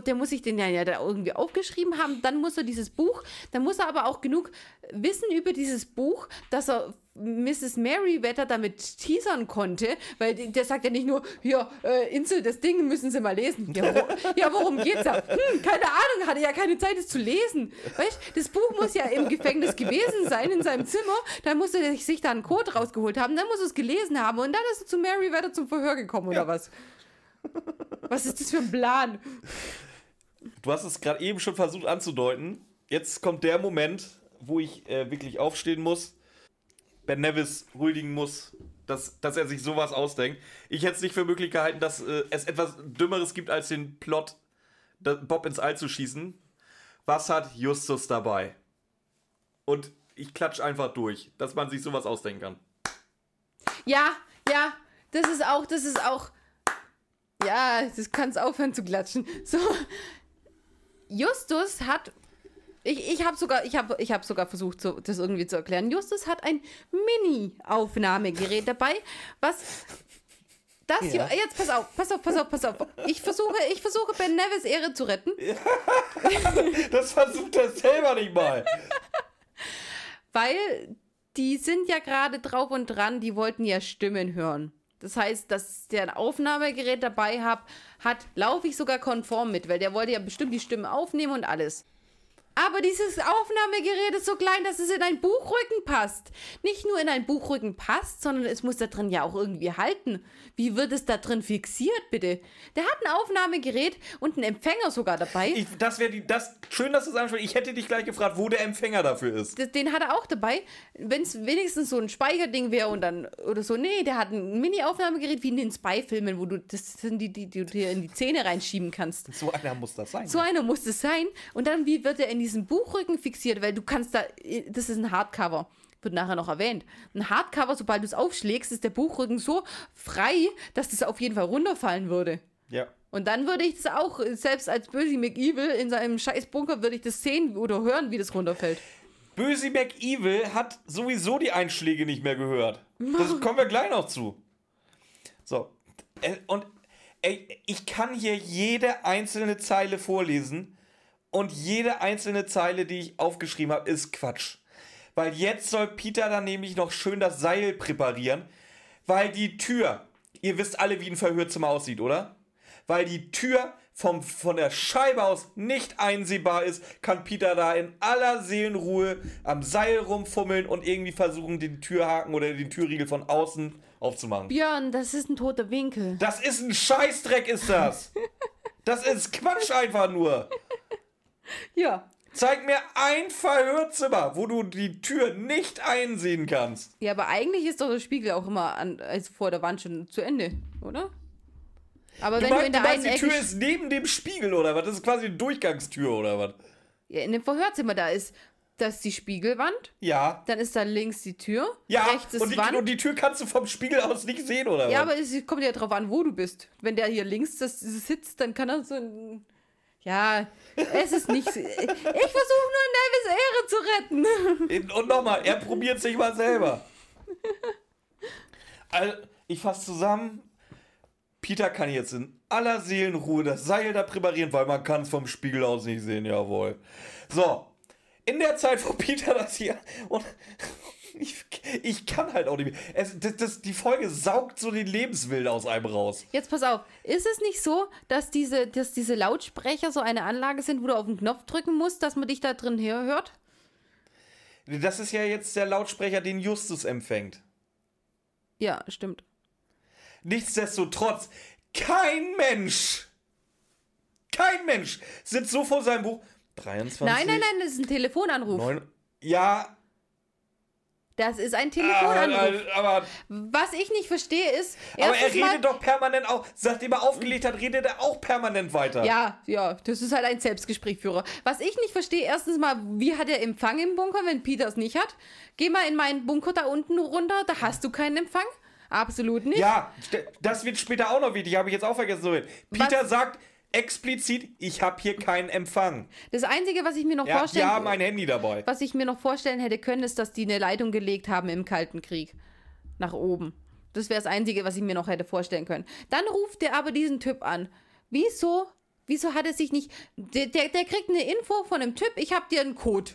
der muss sich den ja, irgendwie aufgeschrieben haben, dann muss er dieses Buch, dann muss er aber auch genug wissen über dieses Buch, dass er Mrs. Mary Wetter damit teasern konnte, weil der sagt ja nicht nur, hier, äh, Insel, das Ding müssen Sie mal lesen. Ja, wo, ja worum geht's da? Hm, keine Ahnung, hatte ja keine Zeit, es zu lesen. Weißt, das Buch muss ja im Gefängnis gewesen sein, in seinem Zimmer, dann muss er sich da einen Code rausgeholt haben, dann muss er es gelesen haben und dann ist er zu Mary Wetter zum Verhör gekommen, oder was? Was ist das für ein Plan? Du hast es gerade eben schon versucht anzudeuten. Jetzt kommt der Moment, wo ich äh, wirklich aufstehen muss, Ben Nevis huldigen muss, dass, dass er sich sowas ausdenkt. Ich hätte es nicht für möglich gehalten, dass äh, es etwas Dümmeres gibt, als den Plot, Bob ins All zu schießen. Was hat Justus dabei? Und ich klatsch einfach durch, dass man sich sowas ausdenken kann. Ja, ja, das ist auch, das ist auch. Ja, das kannst aufhören zu klatschen. So. Justus hat. Ich, ich habe sogar, ich hab, ich hab sogar versucht, so, das irgendwie zu erklären. Justus hat ein Mini-Aufnahmegerät dabei, was. Das Ja. hier, jetzt pass auf, pass auf, pass auf, pass auf. Ich versuche, ich versuche Ben Nevis Ehre zu retten. Das versucht er selber nicht mal. Weil die sind ja gerade drauf und dran, die wollten ja Stimmen hören. Das heißt, dass der ein Aufnahmegerät dabei hab, hat, laufe ich sogar konform mit, weil der wollte ja bestimmt die Stimmen aufnehmen und alles. Aber dieses Aufnahmegerät ist so klein, dass es in ein Buchrücken passt. Nicht nur in ein Buchrücken passt, sondern es muss da drin ja auch irgendwie halten. Wie wird es da drin fixiert, bitte? Der hat ein Aufnahmegerät und einen Empfänger sogar dabei. Ich, das wäre die, das, schön, dass du es ansprichst. Ich hätte dich gleich gefragt, wo der Empfänger dafür ist. Den hat er auch dabei. Wenn es wenigstens so ein Speicherding wäre und dann oder so, nee, der hat ein Mini-Aufnahmegerät wie in den Spy-Filmen, wo du das sind die, die, die du dir in die Zähne reinschieben kannst. So einer muss das sein. So einer muss es sein. Und dann, wie wird er in diesem Buchrücken fixiert? Weil du kannst da, das ist ein Hardcover. Wird nachher noch erwähnt. Ein Hardcover, sobald du es aufschlägst, ist der Buchrücken so frei, dass das auf jeden Fall runterfallen würde. ja. Und dann würde ich das auch, selbst als Böse McEvil in seinem scheiß Bunker, würde ich das sehen oder hören, wie das runterfällt. Böse McEvil hat sowieso die Einschläge nicht mehr gehört. Das kommen wir gleich noch zu. So. Äh, Und ey, ich kann hier jede einzelne Zeile vorlesen. Und jede einzelne Zeile, die ich aufgeschrieben habe, ist Quatsch. Weil jetzt soll Peter dann nämlich noch schön das Seil präparieren. Weil die Tür, ihr wisst alle, wie ein Verhörzimmer aussieht, oder? Weil die Tür vom, von der Scheibe aus nicht einsehbar ist, kann Peter da in aller Seelenruhe am Seil rumfummeln und irgendwie versuchen, den Türhaken oder den Türriegel von außen aufzumachen. Björn, das ist ein toter Winkel. Das ist ein Scheißdreck, ist das! Das ist Quatsch einfach nur! Ja. Zeig mir ein Verhörzimmer, wo du die Tür nicht einsehen kannst. Ja, aber eigentlich ist doch der Spiegel auch immer an, also vor der Wand schon zu Ende, oder? Aber Du wenn du meinst, in du der meinst einen die Ecke, Tür ist neben dem Spiegel oder was? Das ist quasi eine Durchgangstür oder was? ja, in dem Verhörzimmer da ist, das ist die Spiegelwand, Ja. dann ist da links die Tür, Ja, rechts ist und die, Wand. und die Tür kannst du vom Spiegel aus nicht sehen, oder ja, was? aber es kommt ja drauf an, wo du bist. Wenn der hier links das, sitzt, dann kann er so ein ja, es ist nicht. Ich versuche nur Nevis Ehre zu retten. Und nochmal, er probiert sich mal selber. Also, ich fasse zusammen. Peter kann jetzt in aller Seelenruhe das Seil da präparieren, weil man kann es vom Spiegel aus nicht sehen, jawohl. So, in der Zeit, wo Peter das hier und ich, ich kann halt auch nicht mehr. Es, das, das, die Folge saugt so den Lebenswillen aus einem raus. Jetzt pass auf, ist es nicht so, dass diese, dass diese Lautsprecher so eine Anlage sind, wo du auf den Knopf drücken musst, dass man dich da drin hört? Das ist ja jetzt der Lautsprecher, den Justus empfängt. Ja, stimmt. Nichtsdestotrotz, kein Mensch, kein Mensch sitzt so vor seinem Buch. 23. Nein, nein, nein, das ist ein Telefonanruf. 9, ja. Das ist ein Telefonanruf. Aber, aber, Was ich nicht verstehe ist. aber er erstens mal- redet doch permanent auch, seitdem er aufgelegt hat, redet er auch permanent weiter. Ja, ja, das ist halt ein Selbstgesprächführer. Was ich nicht verstehe, erstens mal, wie hat er Empfang im Bunker, wenn Peter es nicht hat? Geh mal in meinen Bunker da unten runter, da hast du keinen Empfang. Absolut nicht. Ja, das wird später auch noch wichtig, habe ich jetzt auch vergessen. zu reden. Peter Was? sagt explizit, ich habe hier keinen Empfang. Das Einzige, was ich mir noch Ja, die vorstellen haben ein Handy dabei. was ich mir noch vorstellen hätte können, ist, dass die eine Leitung gelegt haben im Kalten Krieg. Nach oben. Das wäre das Einzige, was ich mir noch hätte vorstellen können. Dann ruft der aber diesen Typ an. Wieso? Wieso hat er sich nicht. Der, der, der kriegt eine Info von einem Typ, ich hab dir einen Code.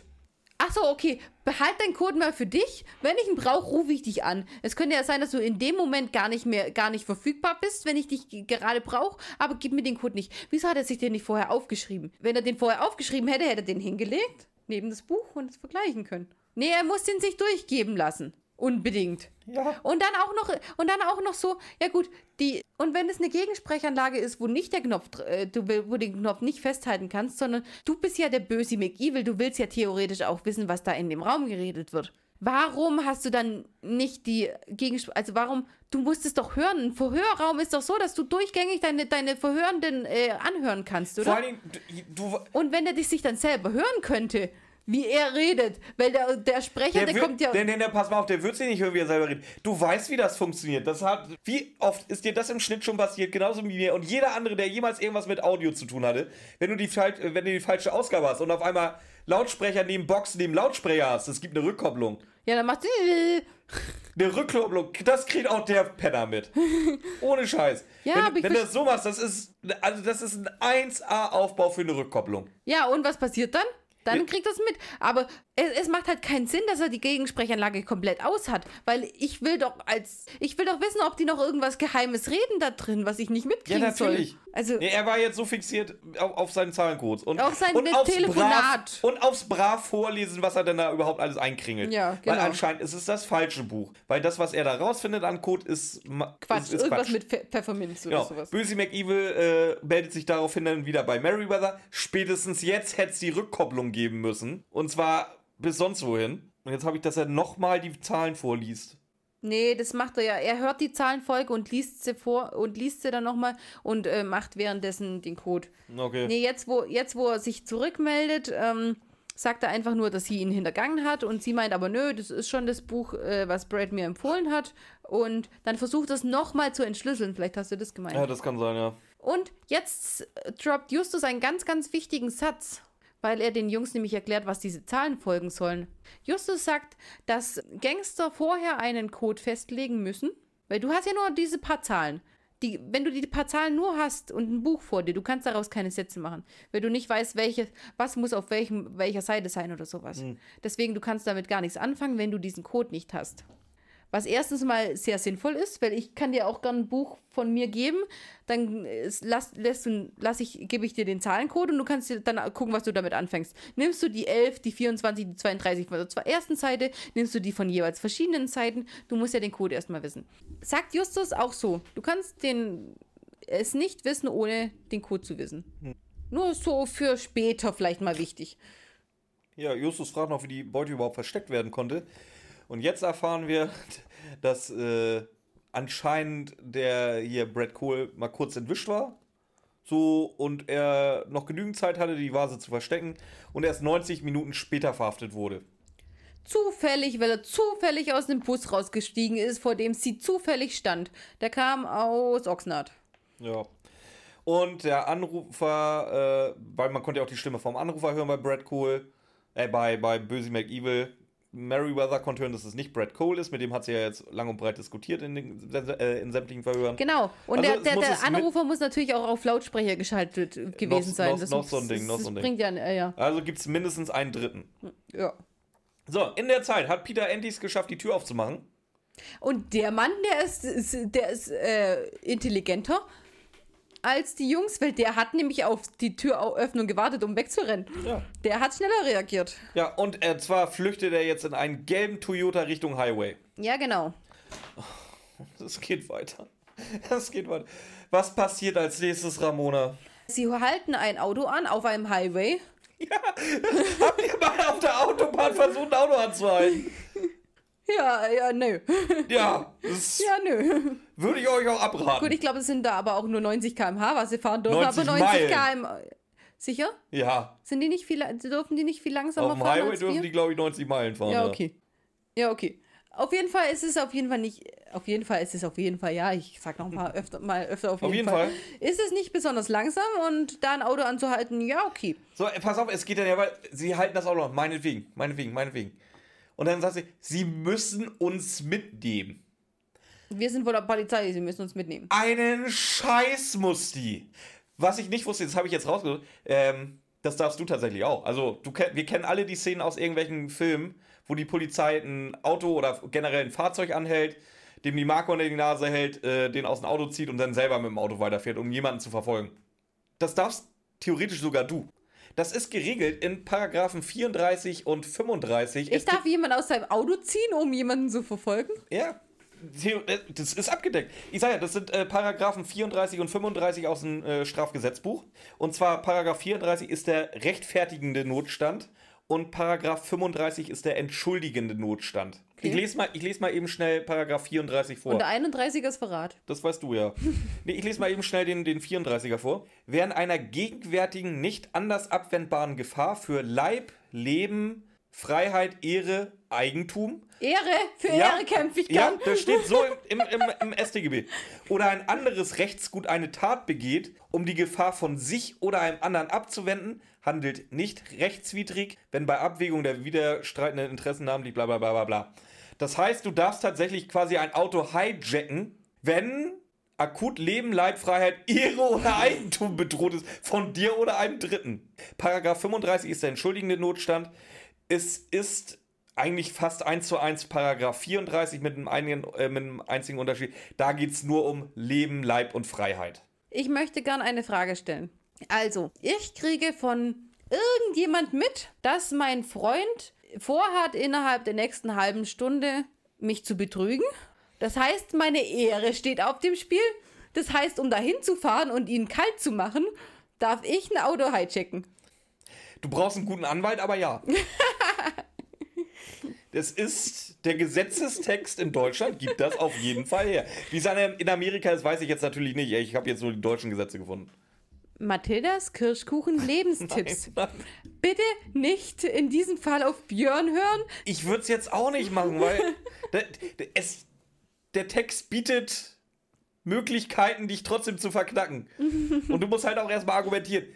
Ach so, okay. Behalt deinen Code mal für dich. Wenn ich ihn brauche, rufe ich dich an. Es könnte ja sein, dass du in dem Moment gar nicht mehr, gar nicht verfügbar bist, wenn ich dich gerade brauche, aber gib mir den Code nicht. Wieso hat er sich den nicht vorher aufgeschrieben? Wenn er den vorher aufgeschrieben hätte, hätte er den hingelegt, neben das Buch und es vergleichen können. Nee, er muss den sich durchgeben lassen. Unbedingt. Ja. Und dann auch noch, und dann auch noch so, ja gut, die, und wenn es eine Gegensprechanlage ist, wo nicht der Knopf, äh, du, wo den Knopf nicht festhalten kannst, sondern du bist ja der böse McEvil, du willst ja theoretisch auch wissen, was da in dem Raum geredet wird. Warum hast du dann nicht die Gegensprechanlage, also warum, du musst es doch hören. Ein Verhörraum ist doch so, dass du durchgängig deine, deine Verhörenden äh, anhören kannst, oder? Vor Dingen, du, du und wenn er dich sich dann selber hören könnte, wie er redet, weil der, der Sprecher, der, wird- kommt ja... Der, der, der, pass mal auf, der wird sich nicht hören, wie er selber redet. Du weißt, wie das funktioniert. Das hat, wie oft ist dir das im Schnitt schon passiert, genauso wie mir und jeder andere, der jemals irgendwas mit Audio zu tun hatte, wenn du die, fal- wenn du die falsche Ausgabe hast und auf einmal Lautsprecher neben Box neben Lautsprecher hast, es gibt eine Rückkopplung. ja, dann macht Eine Rückkopplung, das kriegt auch der Penner mit. Ohne Scheiß. Ja, wenn aber ich wenn du das so machst, das ist, also das ist ein 1A-Aufbau für eine Rückkopplung. Ja, und was passiert dann? Dann kriegt das mit. Aber es, es macht halt keinen Sinn, dass er die Gegensprechanlage komplett aus hat. Weil ich will doch als. Ich will doch wissen, ob die noch irgendwas Geheimes reden da drin, was ich nicht mitkriegen Ja, natürlich. soll. Also. Nee, er war jetzt so fixiert auf, auf seinen Zahlencodes. Und, Auf sein und aufs Telefonat. Brav, und aufs brav vorlesen, was er denn da überhaupt alles einkringelt. Ja, Weil genau. anscheinend ist es das falsche Buch. Weil das, was er da rausfindet an Code, ist Quatsch, Ist, ist irgendwas Quatsch. mit Pfefferminz oder Genau. sowas. Böse McEvil äh, meldet sich daraufhin dann wieder bei Meriwether. Spätestens jetzt hätte es die Rückkopplung geben müssen. Und zwar bis sonst wohin. Und jetzt habe ich, dass er nochmal die Zahlen vorliest. Nee, das macht er ja. Er hört die Zahlenfolge und liest sie vor und liest sie dann nochmal und äh, macht währenddessen den Code. Okay. Nee, jetzt wo, jetzt, wo er sich zurückmeldet, ähm, sagt er einfach nur, dass sie ihn hintergangen hat und sie meint aber, nö, das ist schon das Buch, äh, was Brad mir empfohlen hat. Und dann versucht es nochmal zu entschlüsseln. Vielleicht hast du das gemeint. Ja, das kann sein, ja. Und jetzt droppt Justus einen ganz, ganz wichtigen Satz, weil er den Jungs nämlich erklärt, was diese Zahlen folgen sollen. Justus sagt, dass Gangster vorher einen Code festlegen müssen, weil du hast ja nur diese paar Zahlen. Die, wenn du die paar Zahlen nur hast und ein Buch vor dir, du kannst daraus keine Sätze machen, weil du nicht weißt, welche, was muss auf welchem, welcher Seite sein oder sowas. Deswegen, du kannst damit gar nichts anfangen, wenn du diesen Code nicht hast. Was erstens mal sehr sinnvoll ist, weil ich kann dir auch gerne ein Buch von mir geben, dann äh, lass, lässt du, lass ich, gebe ich dir den Zahlencode und du kannst dir dann gucken, was du damit anfängst. Nimmst du die 11, die 24, die 32 von der ersten Seite, nimmst du die von jeweils verschiedenen Seiten, du musst ja den Code erstmal wissen. Sagt Justus auch so, du kannst den, es nicht wissen, ohne den Code zu wissen. Nur so für später vielleicht mal wichtig. Ja, Justus fragt noch, wie die Beute überhaupt versteckt werden konnte. Und jetzt erfahren wir, dass äh, anscheinend der hier Brad Cole mal kurz entwischt war. So, und er noch genügend Zeit hatte, die Vase zu verstecken. Und erst 90 Minuten später verhaftet wurde. Zufällig, weil er zufällig aus dem Bus rausgestiegen ist, vor dem sie zufällig stand. Der kam aus Oxnard. Ja. Und der Anrufer, äh, weil man konnte ja auch die Stimme vom Anrufer hören bei Brad Cole, äh, bei, bei Böse McEvil, Meriwether konnte hören, dass es nicht Brad Cole ist. Mit dem hat sie ja jetzt lang und breit diskutiert in, den, äh, in sämtlichen Verhören. Genau. Und Also der, es der, muss der es Anrufer muss natürlich auch auf Lautsprecher geschaltet gewesen Noch- sein. noch- das noch so ein Ding, noch das so ein Ding. bringt ja, äh, ja. Also gibt es mindestens einen dritten. ja. So, in der Zeit hat Peter Endis geschafft, die Tür aufzumachen. Und der Mann, der ist, ist der ist äh, intelligenter als die Jungs, weil der hat nämlich auf die Türöffnung gewartet, um wegzurennen. Ja. Der hat schneller reagiert. Ja, und äh, zwar flüchtet er jetzt in einen gelben Toyota Richtung Highway. Ja, genau. Das geht weiter. Das geht weiter. Was passiert als nächstes, Ramona? Sie halten ein Auto an auf einem Highway. Habt ihr mal auf der Autobahn versucht, ein Auto anzuhalten? Ja, ja, nö. Ja, das Ja, nö. würde ich euch auch abraten. Gut, ich glaube, es sind da aber auch nur 90 km/h, was sie fahren dürfen. 90 aber 90 Meilen. km. Sicher? ja, Sind die nicht viel, dürfen die nicht viel langsamer auf dem fahren Highway dürfen die, glaube ich, 90 Meilen fahren. Ja, okay. Ja, okay. Auf jeden Fall ist es auf jeden Fall nicht, auf jeden Fall ist es auf jeden Fall, ja, ich sag noch mal öfter, mal öfter auf jeden, Auf jeden Fall. Fall. Ist es nicht besonders langsam und da ein Auto anzuhalten, ja, okay. So, äh, pass auf, es geht dann ja, weil sie halten das Auto an. Meinetwegen, meinetwegen, meinetwegen. Und dann sagt sie, sie müssen uns mitnehmen. Wir sind wohl der Polizei, sie müssen uns mitnehmen. Einen Scheiß muss die. Was ich nicht wusste, das habe ich jetzt rausgesucht, ähm, das darfst du tatsächlich auch. Also, du, wir kennen alle die Szenen aus irgendwelchen Filmen, wo die Polizei ein Auto oder generell ein Fahrzeug anhält, dem die Marke unter die Nase hält, äh, den aus dem Auto zieht und dann selber mit dem Auto weiterfährt, um jemanden zu verfolgen. Das darfst theoretisch sogar du. Das ist geregelt in Paragraphen 34 und 35. Ich Es darf jemanden aus seinem Auto ziehen, um jemanden zu verfolgen? ja, äh, das ist abgedeckt. Ich sage ja, das sind äh, Paragraphen 34 und 35 aus dem äh, Strafgesetzbuch. Und zwar Paragraph 34 ist der rechtfertigende Notstand und Paragraph 35 ist der entschuldigende Notstand. Okay. Ich, lese mal, ich lese mal eben schnell Paragraph 34 vor. Und der 31er ist Verrat. Das weißt du ja. Nee, ich lese mal eben schnell den, den 34er vor. Während einer gegenwärtigen, nicht anders abwendbaren Gefahr für Leib, Leben, Freiheit, Ehre, Eigentum Ehre, für Ehre kämpfe ich ja, gern. das steht so im, im, im, im StGB. Oder ein anderes Rechtsgut eine Tat begeht, um die Gefahr von sich oder einem anderen abzuwenden, handelt nicht rechtswidrig, wenn bei Abwägung der widerstreitenden Interessen namentlich bla bla bla bla bla. Das heißt, du darfst tatsächlich quasi ein Auto hijacken, wenn akut Leben, Leib, Freiheit, Ehre oder Eigentum bedroht ist von dir oder einem Dritten. Paragraph 35 ist der entschuldigende Notstand. Es ist eigentlich fast eins zu eins Paragraph 34 mit einem, einigen, äh, mit einem einzigen Unterschied. Da geht es nur um Leben, Leib und Freiheit. Ich möchte gern eine Frage stellen. Also, ich kriege von irgendjemand mit, dass mein Freund vorhat, innerhalb der nächsten halben Stunde mich zu betrügen. Das heißt, meine Ehre steht auf dem Spiel. Das heißt, um dahin zu fahren und ihn kalt zu machen, darf ich ein Auto hijacken. Du brauchst einen guten Anwalt, aber ja. Das ist der Gesetzestext in Deutschland, gibt das auf jeden Fall her. Wie es in Amerika ist, weiß ich jetzt natürlich nicht. Ich habe jetzt nur die deutschen Gesetze gefunden. Mathildas Kirschkuchen Lebenstipps. Nein. Bitte nicht in diesem Fall auf Björn hören. Ich würde es jetzt auch nicht machen, weil der, der, es, der Text bietet Möglichkeiten, dich trotzdem zu verknacken. Und du musst halt auch erstmal argumentieren.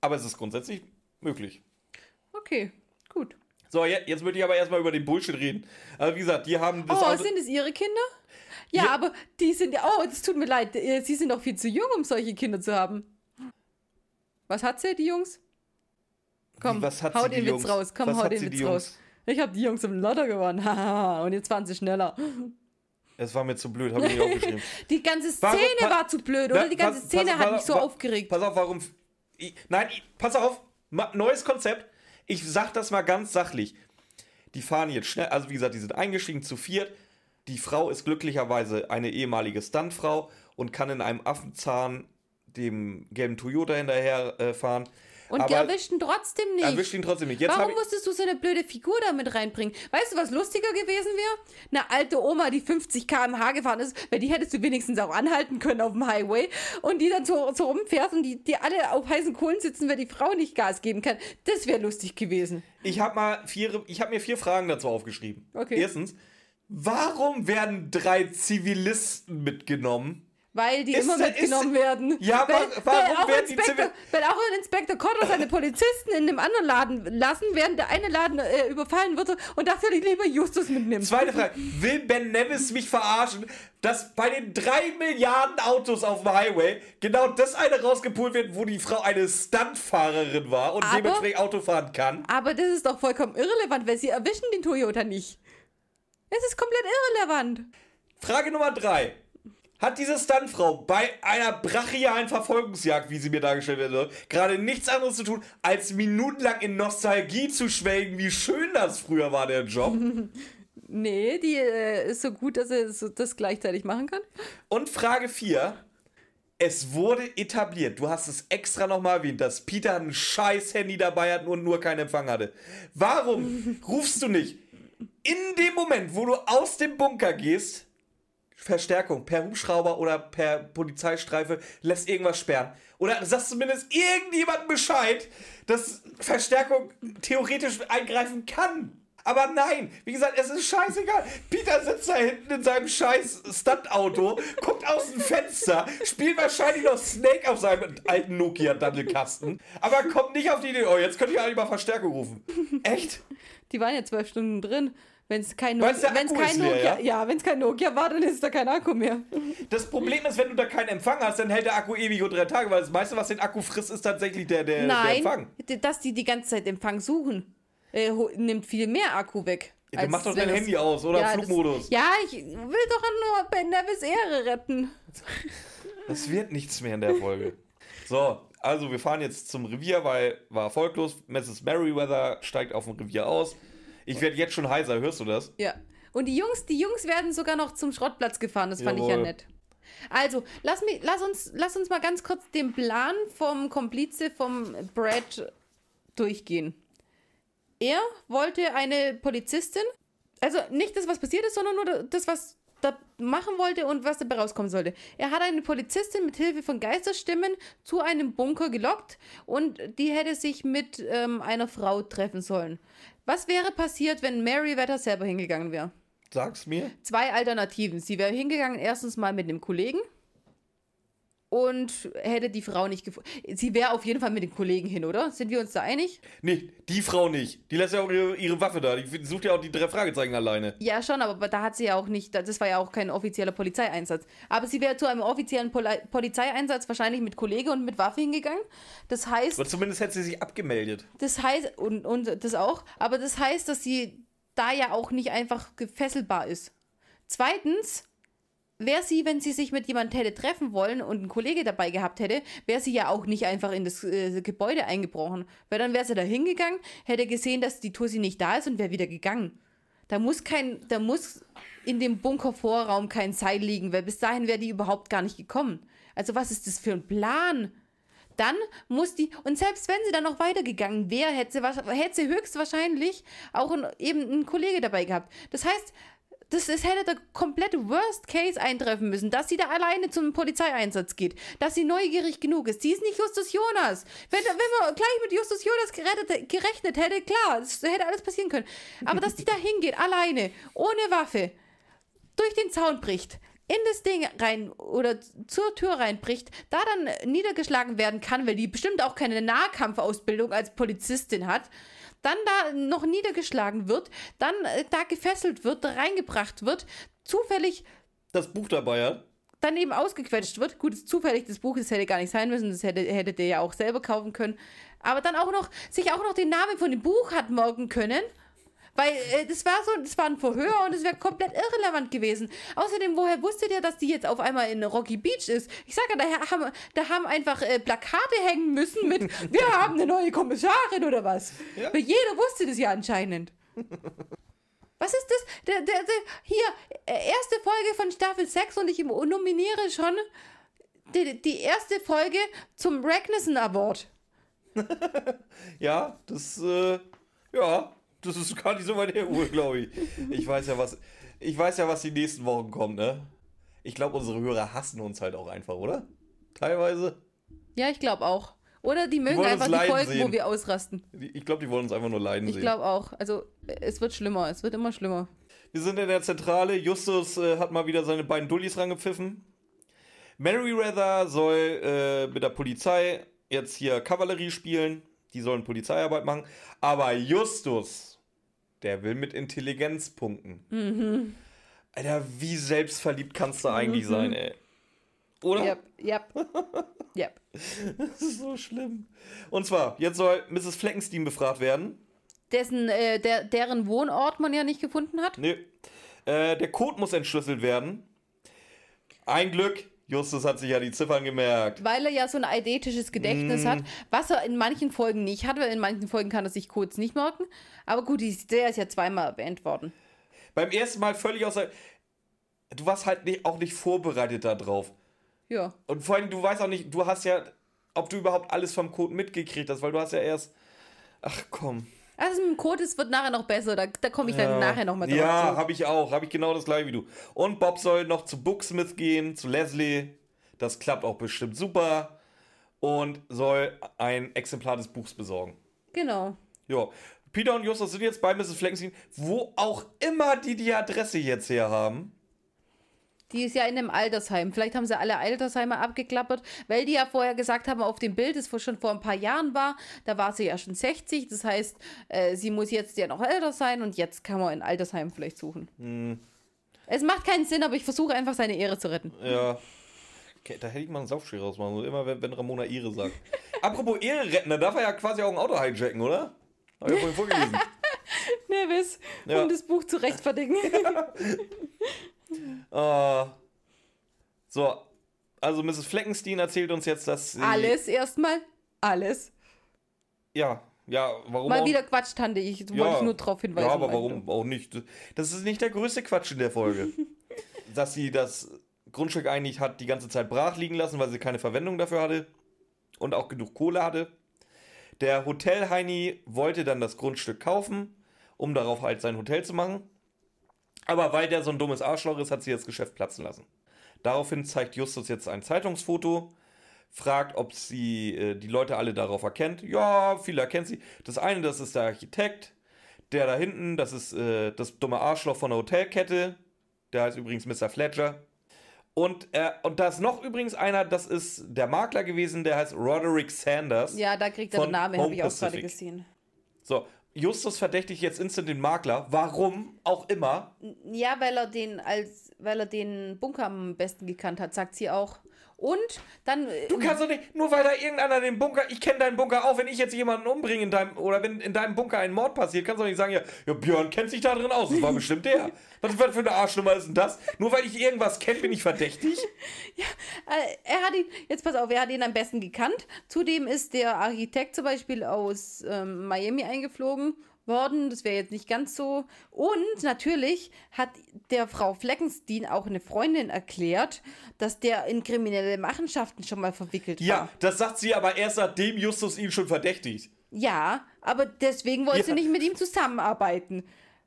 Aber es ist grundsätzlich möglich. Okay, gut. So, je- jetzt würde ich aber erstmal über den Bullshit reden. Also wie gesagt, die haben das Oh, Auto- sind es Ihre Kinder? Ja, Ja. aber die sind ja. Oh, es tut mir leid. äh, Sie sind doch viel zu jung, um solche Kinder zu haben. Was hat sie, die Jungs? Komm, was hat hau sie, den Witz Jungs? raus. Komm, Was hau den Witz raus. Ich habe die Jungs im Lotto gewonnen. Haha, und jetzt waren sie schneller. Es war mir zu blöd, habe ich nicht aufgeschrieben. Die ganze Szene pa- war zu blöd, oder? Na, Die ganze pass- Szene pass- hat pass- mich so aufgeregt. Pass auf, warum. Ich, nein, ich, pass auf. Ma, neues Konzept. Ich sag das mal ganz sachlich. Die fahren jetzt schnell. Also, wie gesagt, die sind eingestiegen zu viert. Die Frau ist glücklicherweise eine ehemalige Stuntfrau und kann in einem Affenzahn dem gelben Toyota hinterher äh, fahren. Und aber erwischt ihn trotzdem nicht. erwischt ihn trotzdem nicht. Jetzt Warum musstest du so eine blöde Figur da mit reinbringen? Weißt du, was lustiger gewesen wäre? Eine alte Oma, die 50 km/h gefahren ist, weil die hättest du wenigstens auch anhalten können auf dem Highway und die dann so, so rumfährt und die, die alle auf heißen Kohlen sitzen, weil die Frau nicht Gas geben kann. Das wäre lustig gewesen. Ich habe mal vier, ich habe mir vier Fragen dazu aufgeschrieben. Okay. Erstens, warum werden drei Zivilisten mitgenommen? Weil die Ist immer mitgenommen ist- werden. Ja, wa- warum auch werden die Inspektor, Zivil- wenn auch ein Inspektor Kotter seine Polizisten in einem anderen Laden lassen, während der eine Laden äh, überfallen wird und dafür lieber Justus mitnimmt. Zweite Frage. Will Ben Nevis mich verarschen, dass bei den drei Milliarden Autos auf dem Highway genau das eine rausgepult wird, wo die Frau eine Stuntfahrerin war und Aber- dementsprechend Auto fahren kann? Aber das ist doch vollkommen irrelevant, weil sie erwischen den Toyota nicht. Es ist komplett irrelevant. Frage Nummer drei. Hat diese Stuntfrau bei einer brachialen Verfolgungsjagd, wie sie mir dargestellt werden soll, gerade nichts anderes zu tun, als minutenlang in Nostalgie zu schwelgen, wie schön das früher war, der Job? Nee, die äh, ist so gut, dass er das gleichzeitig machen kann. Und Frage 4. Es wurde etabliert, du hast es extra nochmal erwähnt, dass Peter ein scheiß Handy dabei hat und nur keinen Empfang hatte. Warum rufst du nicht in dem Moment, wo du aus dem Bunker gehst, Verstärkung per Hubschrauber oder per Polizeistreife, lässt irgendwas sperren? Oder sagst zumindest irgendjemandem Bescheid, dass Verstärkung theoretisch eingreifen kann? Aber nein, wie gesagt, es ist scheißegal. Peter sitzt da hinten in seinem scheiß Stuntauto, guckt aus dem Fenster, spielt wahrscheinlich noch Snake auf seinem alten Nokia-Daddelkasten, aber kommt nicht auf die Idee, oh, jetzt könnte ich eigentlich mal Verstärkung rufen. Echt? Die waren ja zwölf Stunden drin. Wenn es kein, der wenn's Akku kein leer, Nokia, ja? ja, wenn es kein Nokia war, dann ist da kein Akku mehr. Das Problem ist, wenn du da keinen Empfang hast, dann hält der Akku ewig und drei Tage, weil das meiste, was den Akku frisst, ist tatsächlich der, der, der Nein, Empfang. dass die die ganze Zeit Empfang suchen, äh, nimmt viel mehr Akku weg. Ja, dann mach als doch dein Handy aus oder Ja, Flugmodus. Das, ja, ich will doch nur Ben Nevis Ehre retten. Es wird nichts mehr in der Folge. So, also wir fahren jetzt zum Revier, weil war erfolglos. Mrs. Merriweather steigt auf dem Revier aus. Ich werde jetzt schon heiser, hörst du das? Ja. Und die Jungs, die Jungs werden sogar noch zum Schrottplatz gefahren. Das fand ich ja Jawohl. nett. Also, lass, mich, lass, uns, lass uns mal ganz kurz den Plan vom Komplize vom Brad durchgehen. Er wollte eine Polizistin, also nicht das, was passiert ist, sondern nur das, was da machen wollte und was dabei rauskommen sollte. Er hat eine Polizistin mit Hilfe von Geisterstimmen zu einem Bunker gelockt und die hätte sich mit ähm, einer Frau treffen sollen. Was wäre passiert, wenn Mary Wetter selber hingegangen wäre? Sag's mir. Zwei Alternativen. Sie wäre hingegangen, erstens mal mit einem Kollegen und hätte die Frau nicht gefunden. Sie wäre auf jeden Fall mit dem Kollegen hin, oder? Sind wir uns da einig? Nee, die Frau nicht. Die lässt ja auch ihre, ihre Waffe da. Die sucht ja auch die drei Fragezeichen alleine. Ja, schon, aber da hat sie ja auch nicht, das war ja auch kein offizieller Polizeieinsatz. Aber sie wäre zu einem offiziellen Poli Polizeieinsatz wahrscheinlich mit Kollege und mit Waffe hingegangen. Das heißt, Aber zumindest hätte sie sich abgemeldet. das heißt, und, und das auch, aber das heißt, dass sie da ja auch nicht einfach gefesselbar ist. Zweitens, wäre sie, wenn sie sich mit jemandem hätte treffen wollen und einen Kollege dabei gehabt hätte, wäre sie ja auch nicht einfach in das äh, Gebäude eingebrochen. Weil dann wäre sie da hingegangen, hätte gesehen, dass die Tussi nicht da ist und wäre wieder gegangen. Da muss kein, da muss in dem Bunkervorraum kein Seil liegen, weil bis dahin wäre die überhaupt gar nicht gekommen. Also was ist das für ein Plan? Dann muss die, und selbst wenn sie dann noch weitergegangen wäre, hätte sie, hätte sie höchstwahrscheinlich auch ein, eben einen Kollege dabei gehabt. Das heißt, das, das hätte der komplette Worst Case eintreffen müssen, dass sie da alleine zum Polizeieinsatz geht, dass sie neugierig genug ist. Sie ist nicht Justus Jonas. Wenn, wenn man gleich mit Justus Jonas gerettet, gerechnet hätte, klar, das hätte alles passieren können. Aber dass die da hingeht, alleine, ohne Waffe, durch den Zaun bricht, in das Ding rein oder zur Tür reinbricht, da dann niedergeschlagen werden kann, weil die bestimmt auch keine Nahkampfausbildung als Polizistin hat, dann da noch niedergeschlagen wird, dann äh, da gefesselt wird, da reingebracht wird, zufällig Das Buch dabei hat. dann eben ausgequetscht wird. Gut, ist zufällig das Buch, das hätte gar nicht sein müssen, das hätte, hättet ihr ja auch selber kaufen können. Aber dann auch noch, sich auch noch den Namen von dem Buch hat merken können. Weil äh, das war so, das war ein Verhör und es wäre komplett irrelevant gewesen. Außerdem, woher wusstet ihr, dass die jetzt auf einmal in Rocky Beach ist? Ich sage ja, da haben, da haben einfach äh, Plakate hängen müssen mit, wir haben eine neue Kommissarin oder was. Ja. Weil jeder wusste das ja anscheinend. Was ist das? Der, der, der, hier, äh, erste Folge von Staffel 6 und ich nominiere schon die, die erste Folge zum Ragnarsson Award. Ja, das, äh, ja, das ist gar nicht so weit her, Uwe, glaube ich. Ich weiß ja, was, ich weiß ja, was die nächsten Wochen kommt, ne? Ich glaube, unsere Hörer hassen uns halt auch einfach, oder? Teilweise. Ja, ich glaube auch. Oder die mögen wollen einfach die Folgen, wo sehen. wir ausrasten. Die- Ich glaube, die wollen uns einfach nur leiden Ich sehen. glaube auch. Also, es wird schlimmer. Es wird immer schlimmer. Wir sind in der Zentrale. Justus äh, hat mal wieder seine beiden Dullis rangepfiffen. Meriwether soll äh, mit der Polizei jetzt hier Kavallerie spielen. Die sollen Polizeiarbeit machen. Aber Justus, der will mit Intelligenz punkten. Mhm. Alter, wie selbstverliebt kannst du eigentlich sein, ey? Oder? Yep, yep. yep. Das ist so schlimm. Und zwar, jetzt soll Mrs. Fleckenstein befragt werden. Dessen, äh, der, deren Wohnort man ja nicht gefunden hat. Nee. Äh, der Code muss entschlüsselt werden. Ein Glück, Justus hat sich ja die Ziffern gemerkt. Weil er ja so ein eidetisches Gedächtnis Mm. hat, was er in manchen Folgen nicht hat, weil in manchen Folgen kann er sich Codes nicht merken. Aber gut, die- der ist ja zweimal erwähnt worden. Beim ersten Mal völlig außer. Du warst halt nicht, auch nicht vorbereitet darauf. Ja. Und vor allem, du weißt auch nicht, du hast ja, ob du überhaupt alles vom Code mitgekriegt hast, weil du hast ja erst. Ach komm. Also mit dem Code, es wird nachher noch besser. Da, da komme ich dann nachher nochmal drauf Ja, habe ich auch. Habe ich genau das gleiche wie du. Und Bob soll noch zu Booksmith gehen, zu Leslie. Das klappt auch bestimmt super. Und soll ein Exemplar des Buchs besorgen. Genau. Ja. Peter und Justus sind jetzt bei Mrs. Fleckenstein, wo auch immer die die Adresse jetzt her haben. Die ist ja in einem Altersheim. Vielleicht haben sie alle Altersheime abgeklappert, weil die ja vorher gesagt haben, auf dem Bild, das schon vor ein paar Jahren war, da war sie ja schon 60. Das heißt, äh, sie muss jetzt ja noch älter sein und jetzt kann man ein Altersheim vielleicht suchen. Hm. Es macht keinen Sinn, aber ich versuche einfach seine Ehre zu retten. Ja. Okay, da hätte ich mal einen Saufschrei rausmachen sollen, immer wenn, wenn Ramona Ehre sagt. Apropos Ehre retten, da darf er ja quasi auch ein Auto hijacken, oder? Hab ich ja vorhin vorgelesen. Nervös, Ja. um das Buch zu rechtfertigen. Äh, so, also Mrs. Fleckenstein erzählt uns jetzt, dass sie... Alles erstmal. Alles. Ja, ja, warum Mal auch... wieder Quatsch, Tante. Ich ja, wollte nur darauf hinweisen. Ja, aber warum auch nicht? Das ist nicht der größte Quatsch in der Folge. dass sie das Grundstück eigentlich hat die ganze Zeit brach liegen lassen, weil sie keine Verwendung dafür hatte und auch genug Kohle hatte. Der Hotel-Heini wollte dann das Grundstück kaufen, um darauf halt sein Hotel zu machen. Aber weil der so ein dummes Arschloch ist, hat sie das Geschäft platzen lassen. Daraufhin zeigt Justus jetzt ein Zeitungsfoto, fragt, ob sie äh, die Leute alle darauf erkennt. Ja, viele erkennt sie. Das eine, das ist der Architekt. Der da hinten, das ist äh, das dumme Arschloch von der Hotelkette. Der heißt übrigens Mr. Fletcher. Und, äh, und da ist noch übrigens einer, das ist der Makler gewesen, der heißt Roderick Sanders. Ja, da kriegt er den Namen, habe ich auch gerade gesehen. So, Justus verdächtigt jetzt instant den Makler. Warum auch immer. Ja, weil er den als, weil er den Bunker am besten gekannt hat, sagt sie auch. Und dann. äh, Du kannst doch nicht, nur weil da irgendeiner den Bunker, ich kenne deinen Bunker auch, wenn ich jetzt jemanden umbringe in deinem, oder wenn in deinem Bunker ein Mord passiert, kannst du doch nicht sagen, ja, ja Björn kennt sich da drin aus, das war bestimmt der. Was, was für eine Arschnummer ist denn das? Nur weil ich irgendwas kenne, bin ich verdächtig? Äh, er hat ihn, jetzt pass auf, er hat ihn am besten gekannt. Zudem ist der Architekt zum Beispiel aus ähm, Miami eingeflogen worden. Das wäre jetzt nicht ganz so. Und natürlich hat der Frau Fleckenstein auch eine Freundin erklärt, dass der in kriminelle Machenschaften schon mal verwickelt Ja, war. das sagt sie aber erst, nachdem Justus ihn schon verdächtigt. Ja, aber deswegen wollte sie Ja. nicht mit ihm zusammenarbeiten.